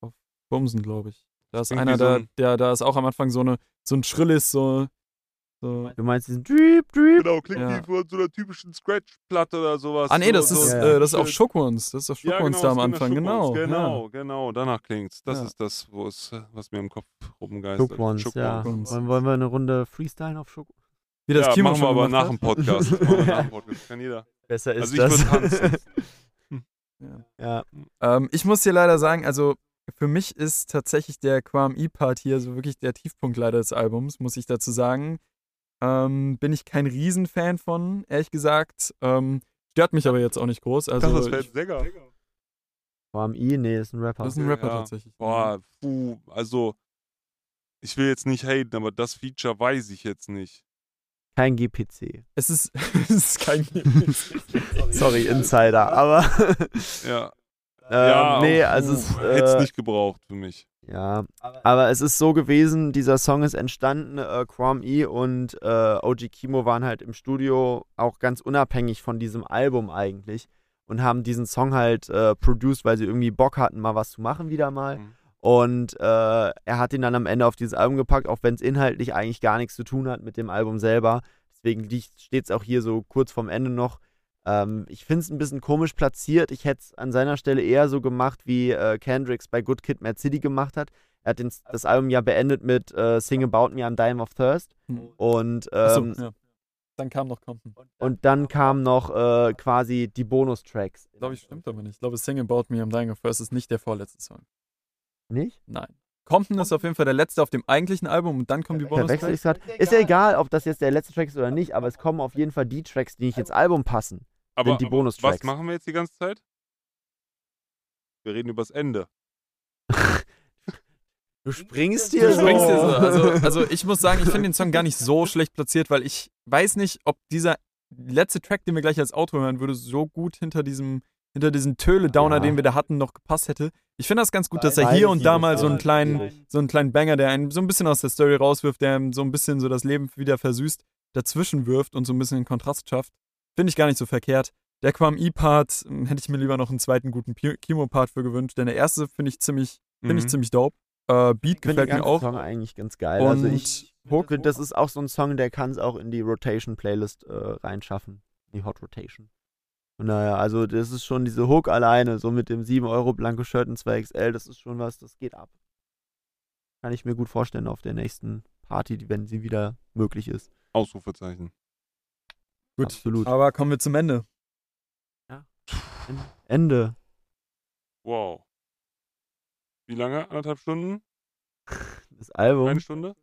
auf Bumsen, glaube ich. Da ist Irgendwie einer, so da, ein- der, da ist auch am Anfang so, eine, so ein schrilles, so, so. Du meinst diesen Dreep, Dreep? Genau, klingt Ja. wie von so einer typischen Scratch-Platte oder sowas. Ah, nee, das so, ist, so äh, das ist auch Shit. Schokons. Das ist auch Ja, Schokons genau, da am das Anfang, genau. Genau, Ja. genau, danach klingt's. Das Ja. ist das, wo es, äh, was mir im Kopf rumgeistert. Shook Ones, ja. Ones. Wollen, wollen wir eine Runde Freestylen auf Shook? Wie das ja, Kimo machen wir aber gemacht nach dem. Podcast. Das machen wir nach dem Podcast. Kann jeder. Besser ist Also ich das. würde tanzen. ja. Ähm, ich muss dir leider sagen, also für mich ist tatsächlich der Quam E-Part hier so wirklich der Tiefpunkt leider des Albums, muss ich dazu sagen. Ähm, bin ich kein Riesenfan von, ehrlich gesagt. Ähm, stört mich aber jetzt auch nicht groß. Also das wäre ich, ein Sänger. Warm I? Nee, ist ein Rapper. das ist ein Rapper Ja. tatsächlich. Boah, puh, also ich will jetzt nicht haten, aber das Feature weiß ich jetzt nicht. Kein GPC. Es ist, es ist kein Sorry, Insider, aber Ja. ähm, ja, nee, also es, hätte es äh, nicht gebraucht für mich. ja, aber es ist so gewesen, dieser Song ist entstanden, äh, Quam E und äh, OG Kimo waren halt im Studio auch ganz unabhängig von diesem Album eigentlich und haben diesen Song halt äh, produced, weil sie irgendwie Bock hatten, mal was zu machen wieder mal. Mhm. Und äh, er hat ihn dann am Ende auf dieses Album gepackt, auch wenn es inhaltlich eigentlich gar nichts zu tun hat mit dem Album selber. Deswegen steht es auch hier so kurz vorm Ende noch. Ähm, ich finde es ein bisschen komisch platziert. Ich hätte es an seiner Stelle eher so gemacht, wie äh, Kendricks bei Good Kid, Mad City gemacht hat. Er hat den, das Album ja beendet mit äh, Sing About Me, I'm Dying of Thirst. Hm. Und, Achso, ähm, ja. Dann kam noch Compton. und dann kamen noch äh, quasi die Bonustracks. Glaube ich, stimmt aber nicht. Ich glaube, Sing About Me, I'm Dying of First ist nicht der vorletzte Song. Nicht? Nein. Compton ist auf jeden Fall der letzte auf dem eigentlichen Album und dann kommen die Verwechsel Bonus-Tracks. gerade. Ist ja egal, ob das jetzt der letzte Track ist oder nicht, aber es kommen auf jeden Fall die Tracks, die nicht ins Album passen. Aber, sind die aber Bonustracks. was machen wir jetzt die ganze Zeit? Wir reden übers Ende. Du springst Du hier so. springst hier so. Also, also ich muss sagen, ich finde den Song gar nicht so schlecht platziert, weil ich weiß nicht, ob dieser letzte Track, den wir gleich als Auto hören würde, so gut hinter diesem hinter diesen Töle-Downer, Ja. den wir da hatten, noch gepasst hätte. Ich finde das ganz gut, dass er hier und da mal so einen kleinen, so einen kleinen Banger, der einen so ein bisschen aus der Story rauswirft, der so ein bisschen so das Leben wieder versüßt, dazwischen wirft und so ein bisschen den Kontrast schafft. Finde ich gar nicht so verkehrt. Der Quam E-Part hm, hätte ich mir lieber noch einen zweiten guten Kimo-Part für gewünscht, denn der erste finde ich ziemlich, finde ich Mhm. ziemlich dope. Äh, Beat Ich gefällt mir auch. Song eigentlich ganz geil. Und also ich Hook, finde, das ist auch so ein Song, der kann es auch in die Rotation-Playlist äh, reinschaffen. Die Hot Rotation. Und naja, also das ist schon diese Hook alleine, so mit dem 7 Euro blanko Shirt in 2XL, das ist schon was, das geht ab. Kann ich mir gut vorstellen auf der nächsten Party, wenn sie wieder möglich ist. Ausrufezeichen. Gut, Absolut. aber kommen wir zum Ende. Ende. Wow. Wie lange? Anderthalb Stunden? Das Album Eine Stunde?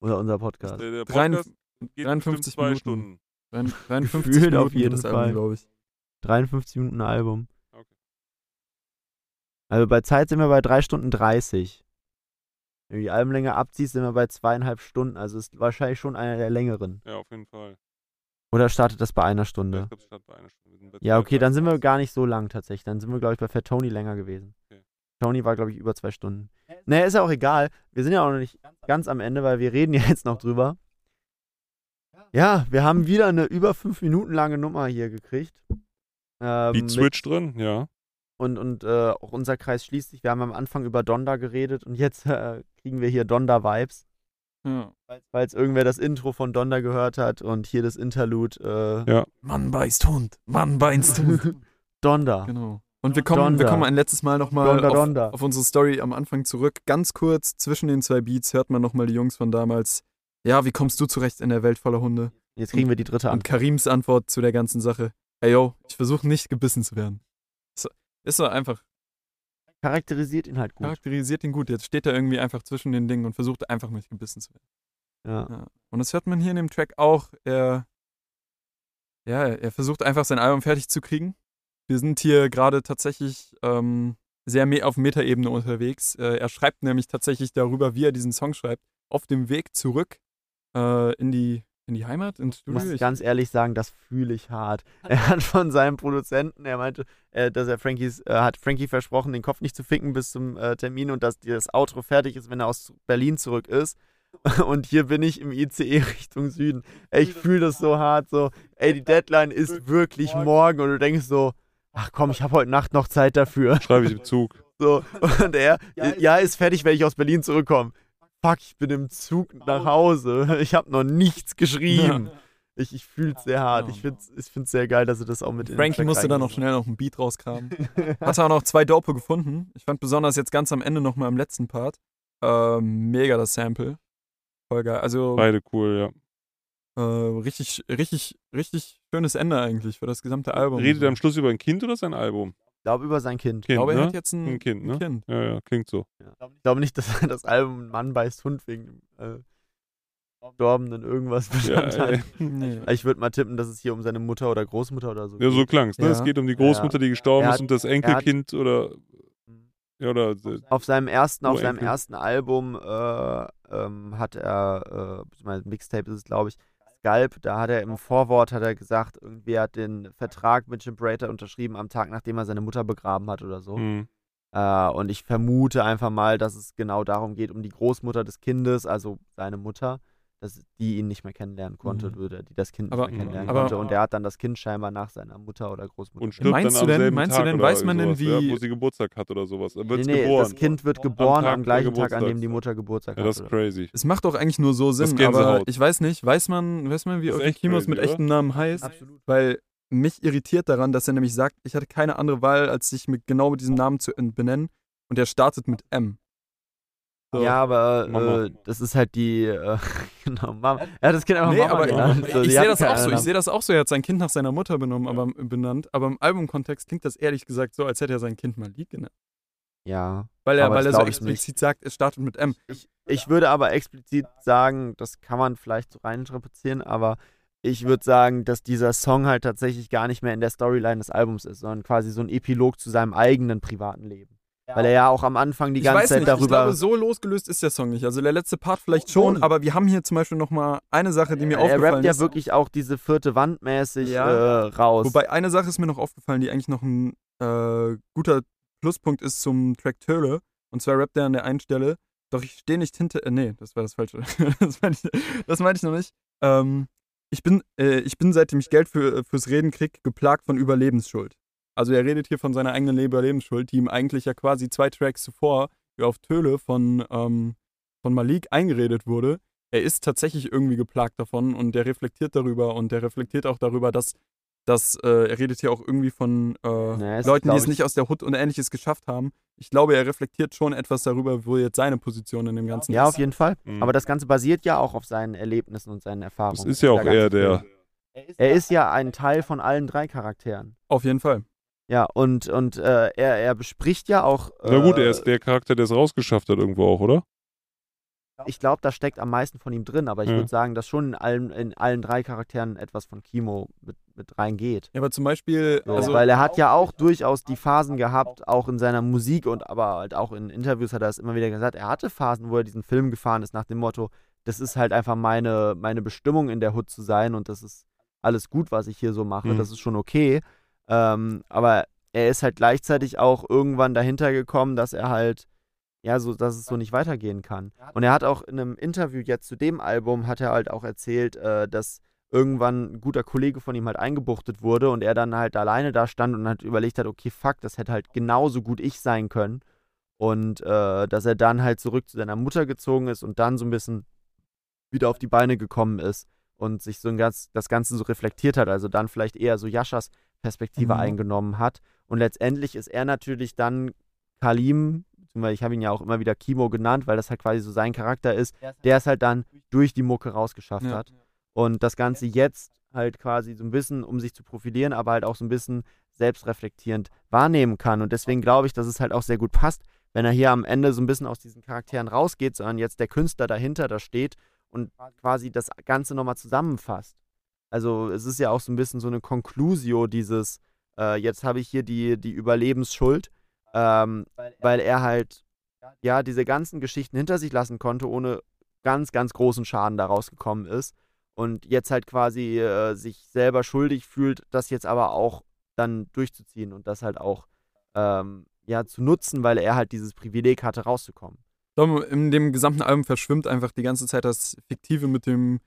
oder unser Der, Podcast. der Drein- Podcast geht 53 bestimmt zwei Minuten. Stunden. 53 Gefühlt Minuten auf jeden Fall. Album, glaube ich. 53 Minuten Album. Okay. Also bei Zeit sind wir bei 3 Stunden 30. Wenn du die Albumlänge abziehst, sind wir bei zweieinhalb Stunden. Also ist wahrscheinlich schon einer der längeren. Ja, auf jeden Fall. Oder startet das bei einer Ich Stunde? glaube, es stand bei einer Stunde. Bei Ja, okay, dann sind wir 2,30. gar nicht so lang tatsächlich. Dann sind wir, glaube ich, bei Fat Tony länger gewesen. Okay. Tony war, glaube ich, über zwei Stunden. Naja, ist ja auch egal. Wir sind ja auch noch nicht ganz am Ende, weil wir reden ja jetzt noch drüber. Ja, wir haben wieder eine über fünf Minuten lange Nummer hier gekriegt. Ähm, Beat mit- Switch drin, ja. Und, und äh, auch unser Kreis schließt sich. Wir haben am Anfang über Donda geredet und jetzt äh, kriegen wir hier Donda-Vibes. Ja. Falls irgendwer das Intro von Donda gehört hat und hier das Interlude. Äh, Ja. Mann beißt Hund, Mann beißt Hund. Donda. genau. Und wir kommen, wir kommen ein letztes Mal nochmal auf, Donda. auf unsere Story am Anfang zurück. Ganz kurz zwischen den zwei Beats hört man nochmal die Jungs von damals. Ja, wie kommst du zurecht in der Welt voller Hunde? Jetzt kriegen wir die dritte Und Antwort. Karims Antwort zu der ganzen Sache. Ey yo, ich versuche nicht gebissen zu werden. Ist, ist so einfach. charakterisiert ihn halt gut. Charakterisiert ihn gut. Jetzt steht er irgendwie einfach zwischen den Dingen und versucht einfach nicht gebissen zu werden. Ja. Ja. Und das hört man hier in dem Track auch. Er, ja, er versucht einfach sein Album fertig zu kriegen. Wir sind hier gerade tatsächlich ähm, sehr auf Metaebene unterwegs. Äh, er schreibt nämlich tatsächlich darüber, wie er diesen Song schreibt, auf dem Weg zurück äh, in, die, in die Heimat, ins Ich Studio. muss Ich- ganz ehrlich sagen, das fühle ich hart. Er hat von seinem Produzenten, er meinte, äh, dass er Frankies, äh, hat Frankie versprochen, den Kopf nicht zu ficken bis zum äh, Termin und dass das Outro fertig ist, wenn er aus Berlin zurück ist. Und hier bin ich im ICE Richtung Süden. Ey, ich fühle das so hart, so, ey, die Deadline ist wirklich morgen und du denkst so, ach komm, ich habe heute Nacht noch Zeit dafür. Schreibe ich im Zug. So, und er, ja, ist fertig, wenn ich aus Berlin zurückkomme. Fuck, ich bin im Zug nach Hause. Ich habe noch nichts geschrieben. Ich, ich fühle es sehr hart. Ich finde es ich find's sehr geil, dass er das auch mit Frankie musste dann noch schnell noch einen Beat rauskramen. Hat er auch noch zwei Dope gefunden. Ich fand besonders jetzt ganz am Ende nochmal im letzten Part. Äh, mega das Sample. Voll geil. Also Beide cool, ja. äh, richtig, richtig, richtig schönes Ende eigentlich für das gesamte Album. Redet er am Schluss über ein Kind oder sein Album? Ich glaube über sein Kind. ich Kind, glaube, er ne? hat jetzt ein, Ein Kind, ne? ein Kind. Ja, ja, klingt so. Ich glaube nicht, dass er das Album Mann beißt Hund wegen dem äh, Verstorbenen irgendwas Ja, benannt ey. hat. Nee. Ich würde mal tippen, dass es hier um seine Mutter oder Großmutter oder so ja so geht. klang's, ne? Ja. Es geht um die Großmutter, die gestorben Er ist hat- und das er hat- Enkelkind oder. Ja, oder. äh, Auf seinem ersten, auf seinem ersten Album äh, ähm, hat er, äh, Mixtape ist es, glaube ich, Scalp, da hat er im Vorwort hat er gesagt, irgendwie hat den Vertrag mit Chimperator unterschrieben am Tag, nachdem er seine Mutter begraben hat oder so. mh. Äh, und ich vermute einfach mal, dass es genau darum geht, um die Großmutter des Kindes, also seine Mutter, dass die ihn nicht mehr kennenlernen konnte, Mhm. oder die das Kind Aber- nicht mehr kennenlernen aber- konnte. Und er hat dann das Kind scheinbar nach seiner Mutter oder Großmutter. Und stirbt Meinst dann du am denn- selben meinst du Tag denn, oder weiß man denn, sowas, ja, wie- wo sie Geburtstag hat oder sowas. Dann wird nee, nee, geboren. das Kind wird geboren Tag am gleichen Tag, an dem die Mutter Geburtstag Ja, hat. das ist crazy. Es macht doch eigentlich nur so Sinn, aber ich weiß nicht, weiß man, weiß man, wie crazy, mit echtem Namen heißt? Absolut. Weil mich irritiert daran, dass er nämlich sagt, ich hatte keine andere Wahl, als sich mit, genau mit diesem Namen zu benennen. Und er startet mit M. So. Ja, aber äh, das ist halt die, äh, genau, Mama. Er hat das Kind einfach Nee, Mama aber genannt. So, ich sehe das auch so. Ich sehe das auch so. Er hat sein Kind nach seiner Mutter benommen, aber, benannt. Aber im Albumkontext klingt das ehrlich gesagt so, als hätte er sein Kind Malik genannt. Ja. Weil er, weil er so explizit sagt, es startet mit M. Ich, ich würde aber explizit sagen, das kann man vielleicht so reininterpretieren, aber ich würde sagen, dass dieser Song halt tatsächlich gar nicht mehr in der Storyline des Albums ist, sondern quasi so ein Epilog zu seinem eigenen privaten Leben. Weil er ja auch am Anfang die ich ganze Zeit nicht, darüber. ich glaube, so losgelöst ist der Song nicht. Also der letzte Part vielleicht schon, aber wir haben hier zum Beispiel nochmal eine Sache, die mir er aufgefallen rappt ja ist. wirklich auch diese vierte Wand mäßig Ja. äh, raus. Wobei eine Sache ist mir noch aufgefallen, die eigentlich noch ein äh, guter Pluspunkt ist zum Track Töle. Und zwar rappt er an der einen Stelle, doch ich stehe nicht hinter. Äh, nee, das war das Falsche. das meinte ich, das meinte ich noch nicht. Ähm, ich, bin, äh, ich bin, seitdem ich Geld für, fürs Reden krieg, geplagt von Überlebensschuld. Also er redet hier von seiner eigenen Überlebensschuld, die ihm eigentlich ja quasi zwei Tracks zuvor wie auf Töle von, ähm, von Malik eingeredet wurde. Er ist tatsächlich irgendwie geplagt davon und der reflektiert darüber und der reflektiert auch darüber, dass, dass äh, er redet hier auch irgendwie von äh, ist, Leuten, die es ich- nicht aus der Hut und ähnliches geschafft haben. Ich glaube, er reflektiert schon etwas darüber, wo jetzt seine Position in dem Ganzen ja, ist. auf jeden Fall. Mhm. Aber das Ganze basiert ja auch auf seinen Erlebnissen und seinen Erfahrungen. Das ist ja auch ganze eher der. Film. Er ist ja ein Teil von allen drei Charakteren. Auf jeden Fall. Ja, und, und äh, er, er bespricht ja auch. Äh, Na gut, er ist der Charakter, der es rausgeschafft hat, irgendwo auch, oder? Ich glaube, da steckt am meisten von ihm drin, aber ich Ja. würde sagen, dass schon in allen, in allen drei Charakteren etwas von Kimo mit, mit reingeht. Ja, aber zum Beispiel, So, also, weil er hat ja auch durchaus die Phasen gehabt, auch in seiner Musik und aber halt auch in Interviews hat er es immer wieder gesagt, er hatte Phasen, wo er diesen Film gefahren ist nach dem Motto, das ist halt einfach meine, meine Bestimmung in der Hood zu sein und das ist alles gut, was ich hier so mache, Mhm. das ist schon okay. Ähm, aber er ist halt gleichzeitig auch irgendwann dahinter gekommen, dass er halt, ja, so, dass es so nicht weitergehen kann. Und er hat auch in einem Interview jetzt zu dem Album, hat er halt auch erzählt, äh, dass irgendwann ein guter Kollege von ihm halt eingebuchtet wurde und er dann halt alleine da stand und hat überlegt hat, okay, fuck, das hätte halt genauso gut ich sein können. Und äh, dass er dann halt zurück zu seiner Mutter gezogen ist und dann so ein bisschen wieder auf die Beine gekommen ist und sich so ein ganz, das Ganze so reflektiert hat, also dann vielleicht eher so Jaschas Perspektive Mhm. eingenommen hat. Und letztendlich ist er natürlich dann Kalim, beziehungsweise ich habe ihn ja auch immer wieder Kimo genannt, weil das halt quasi so sein Charakter ist, der es halt dann durch die Mucke rausgeschafft Ja. hat. Und das Ganze jetzt halt quasi so ein bisschen, um sich zu profilieren, aber halt auch so ein bisschen selbstreflektierend wahrnehmen kann. Und deswegen glaube ich, dass es halt auch sehr gut passt, wenn er hier am Ende so ein bisschen aus diesen Charakteren rausgeht, sondern jetzt der Künstler dahinter da steht und quasi das Ganze nochmal zusammenfasst. Also es ist ja auch so ein bisschen so eine Conclusio dieses, äh, jetzt habe ich hier die, die Überlebensschuld, ähm, weil er halt ja diese ganzen Geschichten hinter sich lassen konnte, ohne ganz, ganz großen Schaden daraus gekommen ist und jetzt halt quasi äh, sich selber schuldig fühlt, das jetzt aber auch dann durchzuziehen und das halt auch ähm, ja zu nutzen, weil er halt dieses Privileg hatte, rauszukommen. In dem gesamten Album verschwimmt einfach die ganze Zeit das Fiktive mit dem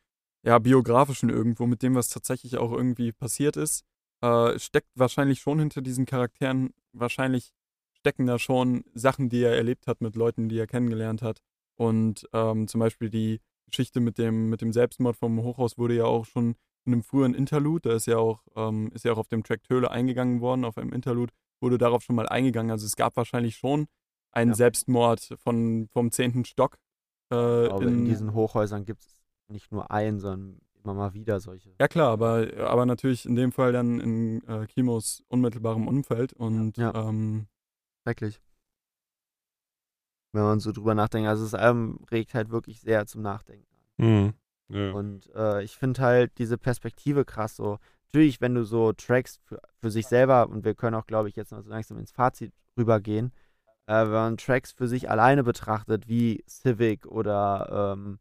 ja, biografischen irgendwo, mit dem, was tatsächlich auch irgendwie passiert ist. Äh, steckt wahrscheinlich schon hinter diesen Charakteren, wahrscheinlich stecken da schon Sachen, die er erlebt hat mit Leuten, die er kennengelernt hat. Und ähm, zum Beispiel die Geschichte mit dem, mit dem Selbstmord vom Hochhaus wurde ja auch schon in einem früheren Interlude, da ist ja auch, ähm, ist ja auch auf dem Track Töle eingegangen worden, auf einem Interlude wurde darauf schon mal eingegangen. Also es gab wahrscheinlich schon einen ja. Selbstmord von, vom zehnten Stock. Äh, in, in, diesen Hochhäusern gibt es nicht nur einen, sondern immer mal wieder solche. Ja klar, aber, aber natürlich in dem Fall dann in äh, Kimos unmittelbarem Umfeld und ja. ähm, schrecklich wenn man so drüber nachdenkt. Also das Album regt halt wirklich sehr zum Nachdenken an. Mhm. Ja. Und äh, ich finde halt diese Perspektive krass so. Natürlich, wenn du so Tracks für, für sich selber, und wir können auch, glaube ich, jetzt noch so langsam ins Fazit rübergehen, äh, wenn man Tracks für sich alleine betrachtet, wie Civic oder ähm,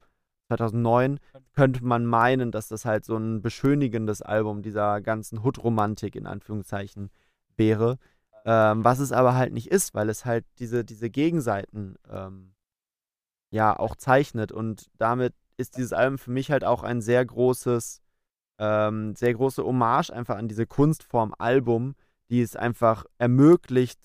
2009, könnte man meinen, dass das halt so ein beschönigendes Album dieser ganzen Hood-Romantik in Anführungszeichen wäre. Ähm, was es aber halt nicht ist, weil es halt diese, diese Gegenseiten ähm, ja auch zeichnet. Und damit ist dieses Album für mich halt auch ein sehr großes, ähm, sehr große Hommage einfach an diese Kunstform Album, die es einfach ermöglicht,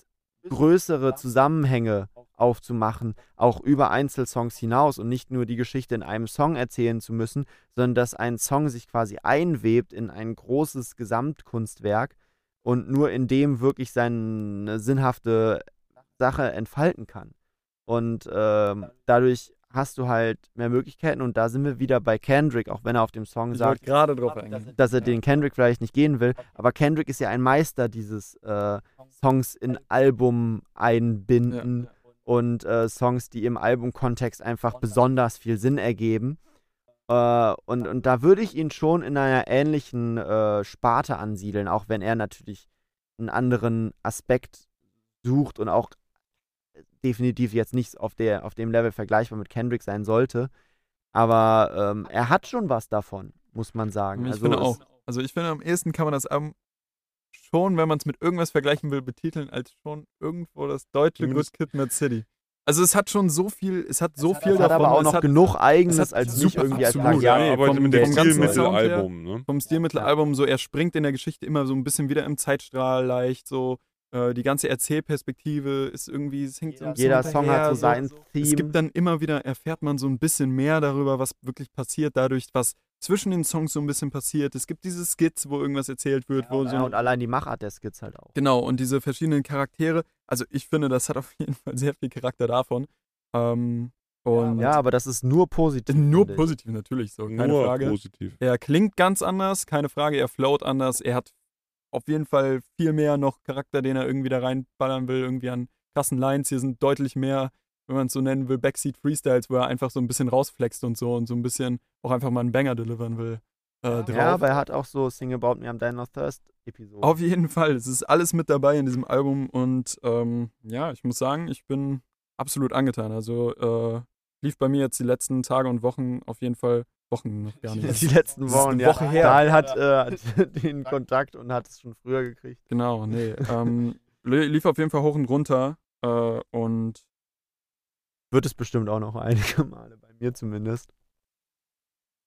größere Zusammenhänge aufzumachen, auch über Einzelsongs hinaus und nicht nur die Geschichte in einem Song erzählen zu müssen, sondern dass ein Song sich quasi einwebt in ein großes Gesamtkunstwerk und nur in dem wirklich seine sinnhafte Sache entfalten kann. Und ähm, dadurch hast du halt mehr Möglichkeiten und da sind wir wieder bei Kendrick, auch wenn er auf dem Song ich sagt, gerade drauf dass er den Kendrick vielleicht nicht gehen will. Aber Kendrick ist ja ein Meister dieses äh, Songs in Album einbinden ja. Und äh, Songs, die im Albumkontext einfach besonders viel Sinn ergeben. Äh, und, und da würde ich ihn schon in einer ähnlichen äh, Sparte ansiedeln, auch wenn er natürlich einen anderen Aspekt sucht und auch definitiv jetzt nicht auf, der, auf dem Level vergleichbar mit Kendrick sein sollte. Aber ähm, er hat schon was davon, muss man sagen. Ich also finde auch. Also ich finde, am ehesten kann man das Album schon, wenn man es mit irgendwas vergleichen will, betiteln als schon irgendwo das deutsche Good Kid, Mad City. Also es hat schon so viel, es hat so es viel hat, davon. aber auch noch hat, genug Eigenes als nicht irgendwie als absolut, ja, nee, aber vom, mit dem Stilmittelalbum, ne? Vom Stilmittelalbum so, er springt in der Geschichte immer so ein bisschen wieder im Zeitstrahl leicht, so äh, die ganze Erzählperspektive ist irgendwie, es hängt so ein Jeder Song hat so sein so. Theme. Es gibt dann immer wieder, erfährt man so ein bisschen mehr darüber, was wirklich passiert, dadurch, was zwischen den Songs so ein bisschen passiert. Es gibt diese Skits, wo irgendwas erzählt wird. Ja, wo ja, so und allein die Machart der Skits halt auch. Genau, und diese verschiedenen Charaktere. Also ich finde, das hat auf jeden Fall sehr viel Charakter davon. Ähm, und ja, aber das ist nur positiv. Nur positiv, natürlich, so, keine nur Frage. positiv. Er klingt ganz anders, keine Frage, er float anders, er hat auf jeden Fall viel mehr noch Charakter, den er irgendwie da reinballern will, irgendwie an krassen Lines. Hier sind deutlich mehr, wenn man es so nennen will, Backseat Freestyles, wo er einfach so ein bisschen rausflext und so und so ein bisschen auch einfach mal einen Banger delivern will. Äh, drauf. Ja, aber er hat auch so Sing About Me am Dying of Thirst Episode. Auf jeden Fall, es ist alles mit dabei in diesem Album und ähm, ja, ich muss sagen, ich bin absolut angetan. Also äh, lief bei mir jetzt die letzten Tage und Wochen auf jeden Fall Wochen noch gar nicht. Die letzten Wochen, ja. Woche her. Dahl hat, äh, hat den Kontakt und hat es schon früher gekriegt. Genau, nee. ähm, lief auf jeden Fall hoch und runter äh, und wird es bestimmt auch noch einige Male, bei mir zumindest.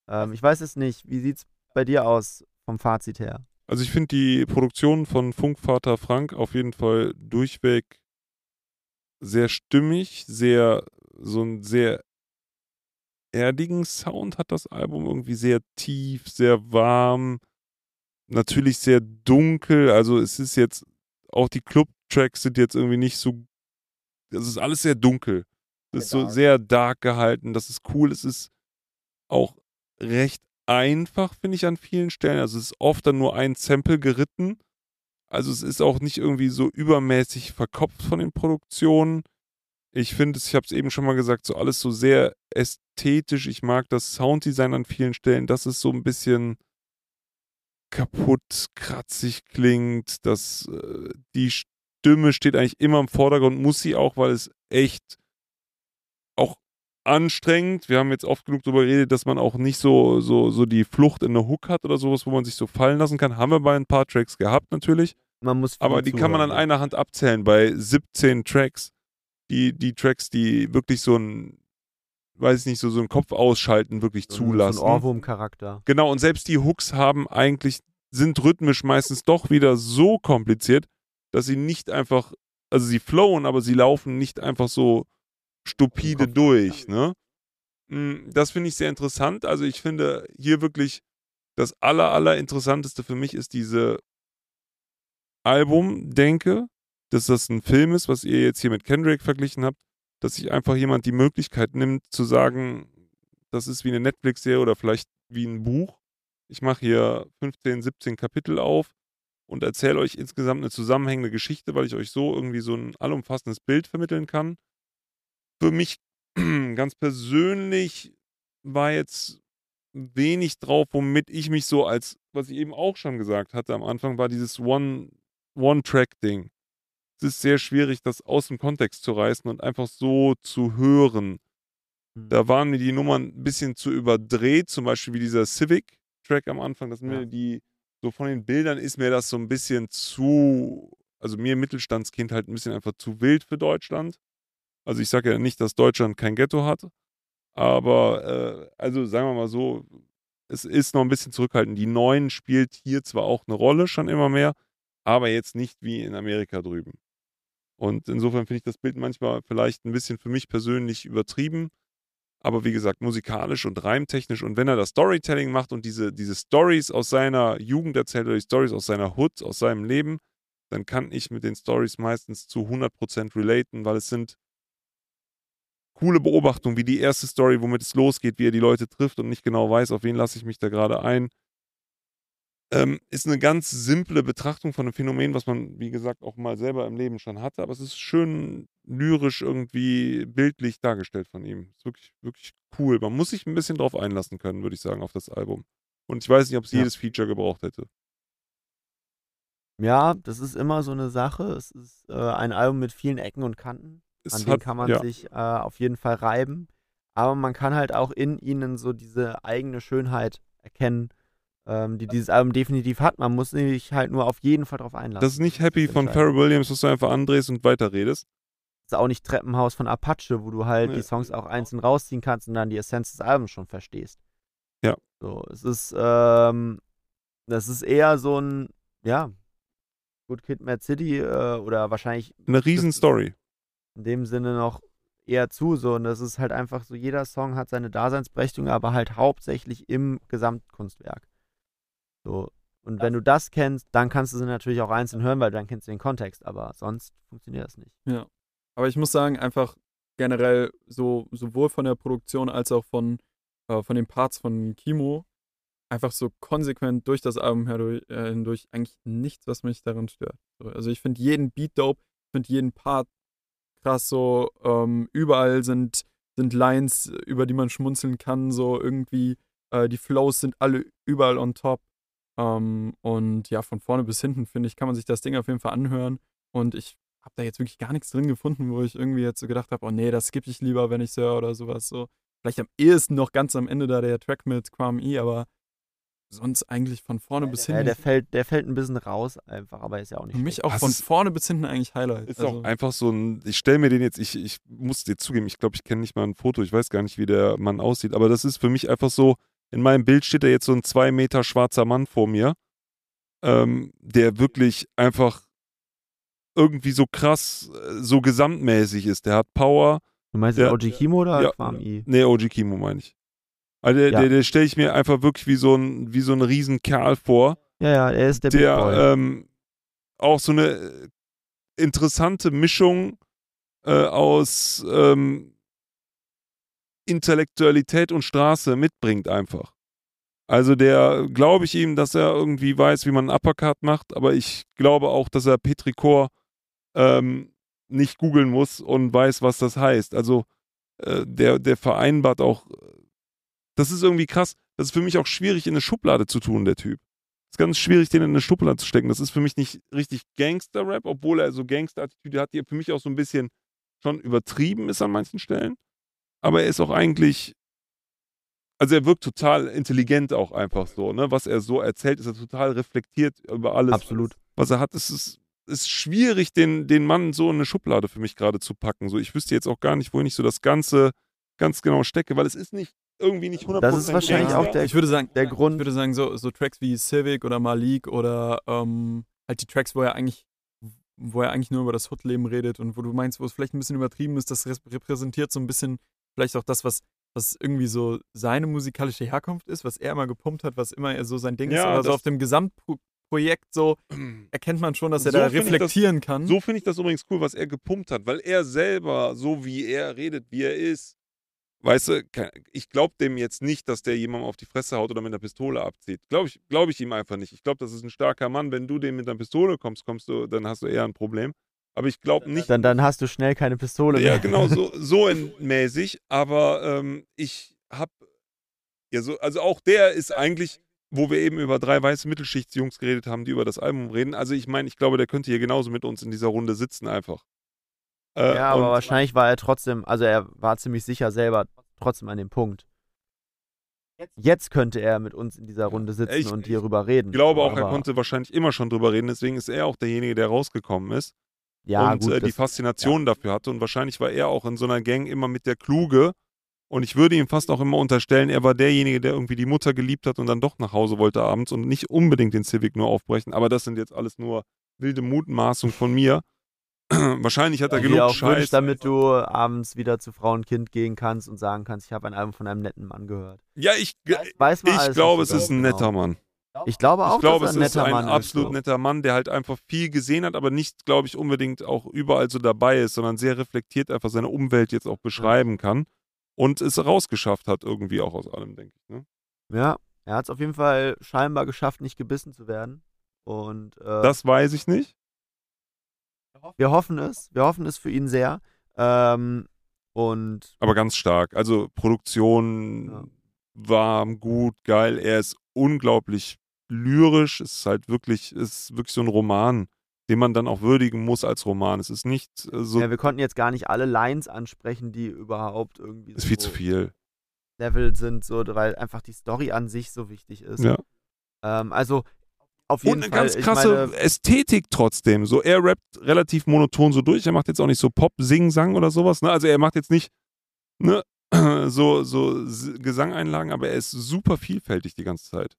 Ähm, ich weiß es nicht. Wie sieht es bei dir aus vom Fazit her? Also ich finde die Produktion von Funkvater Frank auf jeden Fall durchweg sehr stimmig, sehr, so einen sehr erdigen Sound hat das Album, irgendwie sehr tief, sehr warm, natürlich sehr dunkel, also es ist jetzt, auch die Club-Tracks sind jetzt irgendwie nicht so, das ist alles sehr dunkel. Ist so sehr dark gehalten, das ist cool, es ist auch recht einfach, finde ich, an vielen Stellen. Also es ist oft dann nur ein Sample geritten Also es ist auch nicht irgendwie so übermäßig verkopft von den Produktionen. Ich finde es, ich habe es eben schon mal gesagt, so alles so sehr ästhetisch. Ich mag das Sounddesign an vielen Stellen. Das ist so ein bisschen kaputt, kratzig klingt. Das, äh, die Stimme steht eigentlich immer im Vordergrund, muss sie auch, weil es echt anstrengend. Wir haben jetzt oft genug darüber geredet, dass man auch nicht so, so, so die Flucht in der Hook hat oder sowas, wo man sich so fallen lassen kann. Haben wir bei ein paar Tracks gehabt natürlich. Man muss Aber die kann man an einer Hand abzählen bei 17 Tracks die, die Tracks, die wirklich so ein, weiß ich nicht, so, so einen Kopf ausschalten, wirklich so zulassen. So ein Ohrwurm-Charakter. Genau, und selbst die Hooks haben eigentlich, sind rhythmisch meistens doch wieder so kompliziert, dass sie nicht einfach, also sie flowen, aber sie laufen nicht einfach so stupide durch, ne? Mm, das finde ich sehr interessant. Also ich finde hier wirklich das aller, aller interessanteste für mich ist diese Albumdenke, dass das ein Film ist, was ihr jetzt hier mit Kendrick verglichen habt, dass sich einfach jemand die Möglichkeit nimmt zu sagen, das ist wie eine Netflix-Serie oder vielleicht wie ein Buch. Ich mache hier 15, 17 Kapitel auf und erzähle euch insgesamt eine zusammenhängende Geschichte, weil ich euch so irgendwie so ein allumfassendes Bild vermitteln kann. Für mich ganz persönlich war jetzt wenig drauf, womit ich mich so als, was ich eben auch schon gesagt hatte am Anfang, war dieses One, One-Track-Ding es ist sehr schwierig, das aus dem Kontext zu reißen und einfach so zu hören. Mhm. Da waren mir die Nummern ein bisschen zu überdreht, zum Beispiel wie dieser Civic-Track am Anfang, dass mir die, so von den Bildern ist mir das so ein bisschen zu, also mir Mittelstandskind halt ein bisschen einfach zu wild für Deutschland. Also ich sage ja nicht, dass Deutschland kein Ghetto hat, aber äh, also sagen wir mal so, es ist noch ein bisschen zurückhaltend. Die Neuen spielt hier zwar auch eine Rolle, schon immer mehr, aber jetzt nicht wie in Amerika drüben. Und insofern finde ich das Bild manchmal vielleicht ein bisschen für mich persönlich übertrieben. Aber wie gesagt, musikalisch und reimtechnisch. Und wenn er das Storytelling macht und diese, diese Stories aus seiner Jugend erzählt oder die Stories aus seiner Hood, aus seinem Leben, dann kann ich mit den Stories meistens zu 100% relaten, weil es sind coole Beobachtungen, wie die erste Story, womit es losgeht, wie er die Leute trifft und nicht genau weiß, auf wen lasse ich mich da gerade ein ähm, ist eine ganz simple Betrachtung von einem Phänomen, was man, wie gesagt, auch mal selber im Leben schon hatte. Aber es ist schön lyrisch irgendwie bildlich dargestellt von ihm. Ist wirklich, wirklich cool. Man muss sich ein bisschen drauf einlassen können, würde ich sagen, auf das Album. Und ich weiß nicht, ob es ja. jedes Feature gebraucht hätte. Ja, das ist immer so eine Sache. Es ist äh, ein Album mit vielen Ecken und Kanten. An denen kann man ja. sich äh, auf jeden Fall reiben. Aber man kann halt auch in ihnen so diese eigene Schönheit erkennen ähm, die dieses Album definitiv hat. Man muss sich halt nur auf jeden Fall drauf einlassen. Das ist nicht Happy von Pharrell Williams, dass du einfach andrehst und weiterredest. Das ist auch nicht Treppenhaus von Apache, wo du halt nee. die Songs auch einzeln rausziehen kannst und dann die Essenz des Albums schon verstehst. Ja. So, es ist, ähm, das ist eher so ein, ja, Good Kid Mad City äh, oder wahrscheinlich. Eine Riesenstory. In dem Sinne noch eher zu, so. Und das ist halt einfach so, jeder Song hat seine Daseinsberechtigung, aber halt hauptsächlich im Gesamtkunstwerk. So. Und wenn du das kennst, dann kannst du sie natürlich auch einzeln hören, weil dann kennst du den Kontext, aber sonst funktioniert das nicht. Ja. Aber ich muss sagen, einfach generell so sowohl von der Produktion als auch von, äh, von den Parts von Kimo einfach so konsequent durch das Album äh, hindurch eigentlich nichts, was mich daran stört. Also ich finde jeden Beat dope, ich finde jeden Part krass so, ähm, überall sind, sind Lines, über die man schmunzeln kann, so irgendwie, äh, die Flows sind alle überall on top. Ähm, und ja, von vorne bis hinten, finde ich, kann man sich das Ding auf jeden Fall anhören. Und ich habe da jetzt wirklich gar nichts drin gefunden, wo ich irgendwie jetzt so gedacht habe, oh nee, das skippe ich lieber, wenn ich es höre oder sowas. So. Vielleicht am ehesten noch ganz am Ende da der Track mit Quam E, aber sonst eigentlich von vorne ja, bis der, hinten. Der fällt, der fällt ein bisschen raus einfach, aber ist ja auch nicht Für mich auch von vorne bis hinten eigentlich Highlight. Ist also. auch einfach so ein, ich stelle mir den jetzt, ich, ich muss dir zugeben, ich glaube, ich kenne nicht mal ein Foto, ich weiß gar nicht, wie der Mann aussieht, aber das ist für mich einfach so, in meinem Bild steht da jetzt so ein zwei Meter schwarzer Mann vor mir ähm, der wirklich einfach irgendwie so krass, äh, so gesamtmäßig ist. Der hat Power. Du meinst der, OG Kimo oder ja, Kwami? Nee, OG Kimo meine ich. Also der, ja. der, der stelle ich mir einfach wirklich wie so ein, wie so ein Riesenkerl vor. Ja, ja, er ist der, der ähm, auch so eine äh, interessante Mischung äh, aus ähm, Intellektualität und Straße mitbringt einfach. Also der glaube ich ihm, dass er irgendwie weiß, wie man einen Uppercut macht, aber ich glaube auch, dass er Petricor ähm, nicht googeln muss und weiß, was das heißt. Also äh, der, der vereinbart auch, das ist irgendwie krass, das ist für mich auch schwierig in eine Schublade zu tun, der Typ. Das ist ganz schwierig, den in eine Schublade zu stecken. Das ist für mich nicht richtig Gangster-Rap, obwohl er so Gangster-Attitüde hat, die für mich auch so ein bisschen schon übertrieben ist an manchen Stellen. Aber er ist auch eigentlich also er wirkt total intelligent auch einfach so, ne? Was er so erzählt, ist er total reflektiert über alles. Absolut. Was er hat, es ist, schwierig, den, den Mann so in eine Schublade für mich gerade zu packen. So, ich wüsste jetzt auch gar nicht, wohin ich so das Ganze ganz genau stecke, weil es ist nicht irgendwie nicht 100% Das ist wahrscheinlich Gangster. auch der, ich würde sagen, der Ich Grund. würde sagen, so, so Tracks wie Civic oder Malik oder ähm, halt die Tracks, wo er eigentlich wo er eigentlich nur über das Hoodleben redet und wo du meinst, wo es vielleicht ein bisschen übertrieben ist, das repräsentiert so ein bisschen vielleicht auch das, was, was irgendwie so seine musikalische Herkunft ist, was er immer gepumpt hat, was immer er so sein Ding ist. Ja, Aber so auf dem Gesamtprojekt so erkennt man schon, dass er So da ich das- reflektieren kann. So finde ich das übrigens cool, was er gepumpt hat, weil er selber, so wie er redet, wie er ist, weißt du, ich glaube dem jetzt nicht, dass der jemandem auf die Fresse haut oder mit einer Pistole abzieht. Glaube ich, glaub ich ihm einfach nicht. Ich glaube, das ist ein starker Mann. Wenn du dem mit einer Pistole kommst, kommst du, dann hast du eher ein Problem. Aber ich glaube nicht. Dann, dann hast du schnell keine Pistole Ja, mehr. genau, so, so mäßig. Aber ähm, ich habe, ja, so, also auch der ist eigentlich, wo wir eben über drei weiße Mittelschichtsjungs geredet haben, die über das Album reden. Also ich meine, ich glaube, der könnte hier genauso mit uns in dieser Runde sitzen einfach. Äh, Ja, aber wahrscheinlich war er trotzdem, also er war ziemlich sicher selber trotzdem an dem Punkt. Jetzt könnte er mit uns in dieser Runde sitzen Ich- und hierüber reden. ich glaube auch, er konnte wahrscheinlich immer schon drüber reden. Deswegen ist er auch derjenige, der rausgekommen ist ja, und gut, äh, die das- Faszination dafür hatte. Und wahrscheinlich war er auch in so einer Gang immer mit der Kluge. Und ich würde ihm fast auch immer unterstellen, er war derjenige, der irgendwie die Mutter geliebt hat und dann doch nach Hause wollte abends und nicht unbedingt den Civic nur aufbrechen. Aber das sind jetzt alles nur wilde Mutmaßungen von mir. Wahrscheinlich hat er dir genug auch Scheiß. wünscht, damit du abends wieder zu Frau und Kind gehen kannst und sagen kannst, ich habe ein Album von einem netten Mann gehört. Ja, ich, Weiß man ich glaube, es ist ein genau. netter Mann. Ich glaube auch, Ich glaube, dass es ein ist netter ein Mann absolut ist. so. netter Mann, der halt einfach viel gesehen hat, aber nicht, glaube ich, unbedingt auch überall so dabei ist, sondern sehr reflektiert einfach seine Umwelt jetzt auch beschreiben kann und es rausgeschafft hat irgendwie auch aus allem, denke ich. Ne? Ja, er hat es auf jeden Fall scheinbar geschafft, nicht gebissen zu werden. Und äh, Das weiß ich nicht. Wir hoffen es. Wir hoffen es für ihn sehr. Ähm, und Aber ganz stark. Also Produktion Ja. war gut, geil. Er ist unglaublich lyrisch. Es ist halt wirklich, es ist wirklich so ein Roman, den man dann auch würdigen muss als Roman. Es ist nicht äh, so, ja, wir konnten jetzt gar nicht alle Lines ansprechen, die überhaupt irgendwie ist so viel zu viel. Level sind, so, weil einfach die Story an sich so wichtig ist. Ja. Ähm, also auf jeden Und eine Fall. ganz krasse meine, Ästhetik trotzdem. So, er rappt relativ monoton so durch. Er macht jetzt auch nicht so Pop, Sing, Sang oder sowas. Ne? Also er macht jetzt nicht ne, so, so Gesangeinlagen, aber er ist super vielfältig die ganze Zeit.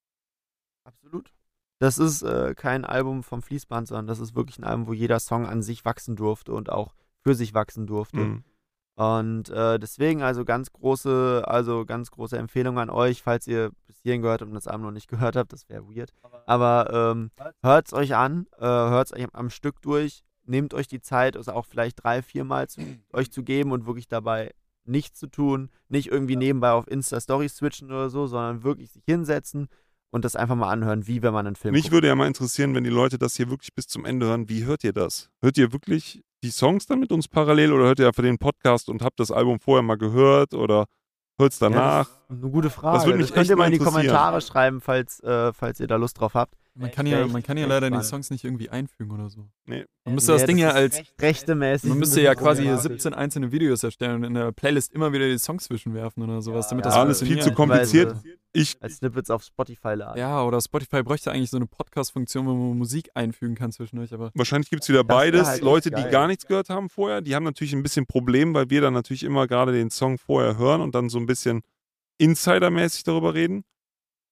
Absolut. Das ist äh, kein Album vom Fließband, sondern das ist wirklich ein Album, wo jeder Song an sich wachsen durfte und auch für sich wachsen durfte. Mhm. Und äh, deswegen also ganz große, also ganz große Empfehlung an euch, falls ihr bis hierhin gehört habt und das Album noch nicht gehört habt, das wäre weird. Aber ähm, hört es euch an, äh, hört es euch am, am Stück durch, nehmt euch die Zeit, es auch vielleicht drei, vier Mal zu, euch zu geben und wirklich dabei nichts zu tun, nicht irgendwie nebenbei auf Insta-Stories switchen oder so, sondern wirklich sich hinsetzen und das einfach mal anhören, wie wenn man einen Film Mich guckt. würde ja mal interessieren, wenn die Leute das hier wirklich bis zum Ende hören, wie hört ihr das? Hört ihr wirklich die Songs dann mit uns parallel oder hört ihr einfach den Podcast und habt das Album vorher mal gehört oder hört es danach? Ja, eine gute Frage. würde mich das könnt ihr mal in die. Kommentare schreiben, falls, äh, falls ihr da Lust drauf habt. Man kann ja, man kann ja leider die. Songs nicht irgendwie einfügen oder so. Nee. Man müsste das Ding ja als recht- rechtemäßig. Man müsste ja quasi problematisch. 17 einzelne Videos erstellen und in der Playlist immer wieder die Songs zwischenwerfen oder sowas, damit das Ja, Alles viel zu kompliziert. Weise Ich, Als Snippets auf Spotify laden. Ja, oder Spotify bräuchte eigentlich so eine Podcast-Funktion, wo man Musik einfügen kann zwischendurch, aber wahrscheinlich gibt es wieder Das beides. halt Leute, die gar nichts gehört haben vorher, die haben natürlich ein bisschen Problem, weil wir dann natürlich immer gerade den Song vorher hören und dann so ein bisschen insidermäßig darüber reden.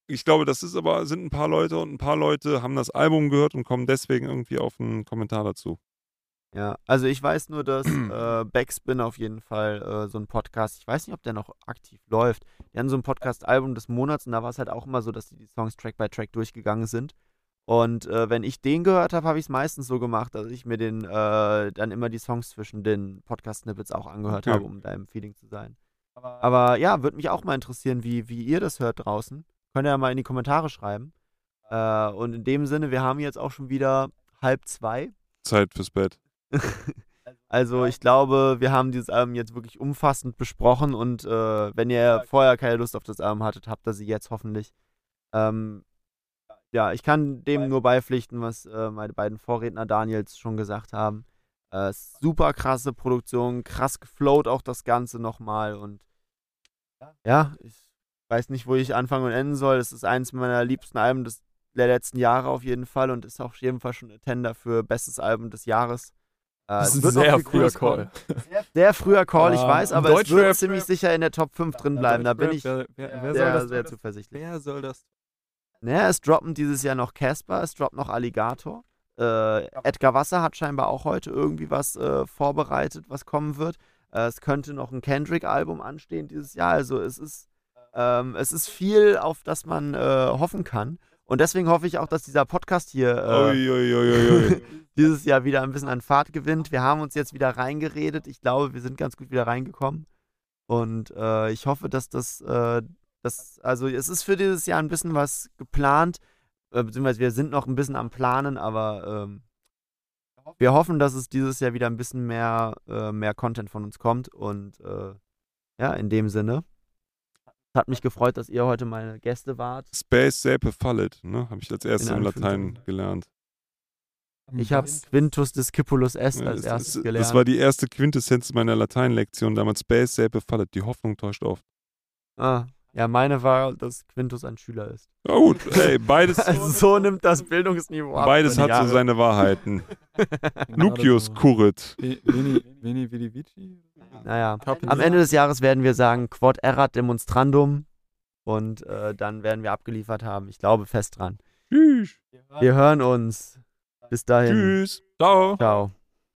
Ich glaube, das ist aber, sind ein paar Leute und ein paar Leute haben das Album gehört und kommen deswegen irgendwie auf einen Kommentar dazu. Ja, also ich weiß nur, dass äh, Backspin auf jeden Fall äh, so ein Podcast, ich weiß nicht, ob der noch aktiv läuft. Die haben so ein Podcast-Album des Monats und da war es halt auch immer so, dass die, die Songs Track by Track durchgegangen sind. Und äh, wenn ich den gehört habe, habe ich es meistens so gemacht, dass ich mir den äh, dann immer die Songs zwischen den Podcast-Snippets auch angehört Okay. habe, um da im Feeling zu sein. Aber ja, würde mich auch mal interessieren, wie, wie ihr das hört draußen. Könnt ihr ja mal in die Kommentare schreiben. Äh, und in dem Sinne, wir haben jetzt auch schon wieder halb zwei. Zeit fürs Bett. Also ich glaube, wir haben dieses Album jetzt wirklich umfassend besprochen und äh, wenn ihr vorher keine Lust auf das Album hattet, habt ihr sie jetzt hoffentlich. Ähm, ja, ich kann dem nur beipflichten, was äh, meine beiden Vorredner Daniels schon gesagt haben. Äh, super krasse Produktion, krass geflowt auch das Ganze nochmal und ja, ich weiß nicht, wo ich anfangen und enden soll. Es ist eines meiner liebsten Alben des, der letzten Jahre auf jeden Fall und ist auf jeden Fall schon ein Tender für bestes Album des Jahres. Äh, Das ist ein sehr früher Call. kommen. Sehr früher Call, ich Ja, weiß, aber es wird Deutschrap- ziemlich sicher in der Top 5 drin bleiben. Da bin ich Wer, wer, wer soll sehr, das sehr zuversichtlich. Wer soll das? Naja, es droppen dieses Jahr noch Casper, es droppt noch Alligator. Äh, Edgar Wasser hat scheinbar auch heute irgendwie was äh, vorbereitet, was kommen wird. Äh, es könnte noch ein Kendrick-Album anstehen dieses Jahr. Also es ist, ähm, es ist viel, auf das man äh, hoffen kann. Und deswegen hoffe ich auch, dass dieser Podcast hier äh, Ui, ui, ui, dieses Jahr wieder ein bisschen an Fahrt gewinnt. Wir haben uns jetzt wieder reingeredet. Ich glaube, wir sind ganz gut wieder reingekommen. Und äh, ich hoffe, dass das, äh, das, also es ist für dieses Jahr ein bisschen was geplant, äh, beziehungsweise wir sind noch ein bisschen am Planen, aber ähm, wir hoffen, dass es dieses Jahr wieder ein bisschen mehr, äh, mehr Content von uns kommt. Und äh, ja, in dem Sinne. Es hat mich gefreut, dass ihr heute meine Gäste wart. Space Sape Fallet, ne? Habe ich als erstes In im Latein gelernt. Ich habe Quintus Discipulus Est Ja, als das- erstes gelernt. das war die erste Quintessenz meiner Lateinlektion damals. Space Sape Fallet. Die Hoffnung täuscht oft. Ah, ja, meine war, dass Quintus ein Schüler ist. Ja gut, ey, beides, Also so nimmt das Bildungsniveau ab. beides hat so seine Wahrheiten. Lucius. Currit. Veni, Veni, Vidi, Vici? Naja, am Ende des Jahres werden wir sagen Quod erat demonstrandum und äh, dann werden wir abgeliefert haben. Ich glaube fest dran. Tschüss. Wir hören uns. Bis dahin. Tschüss. Ciao. Ciao.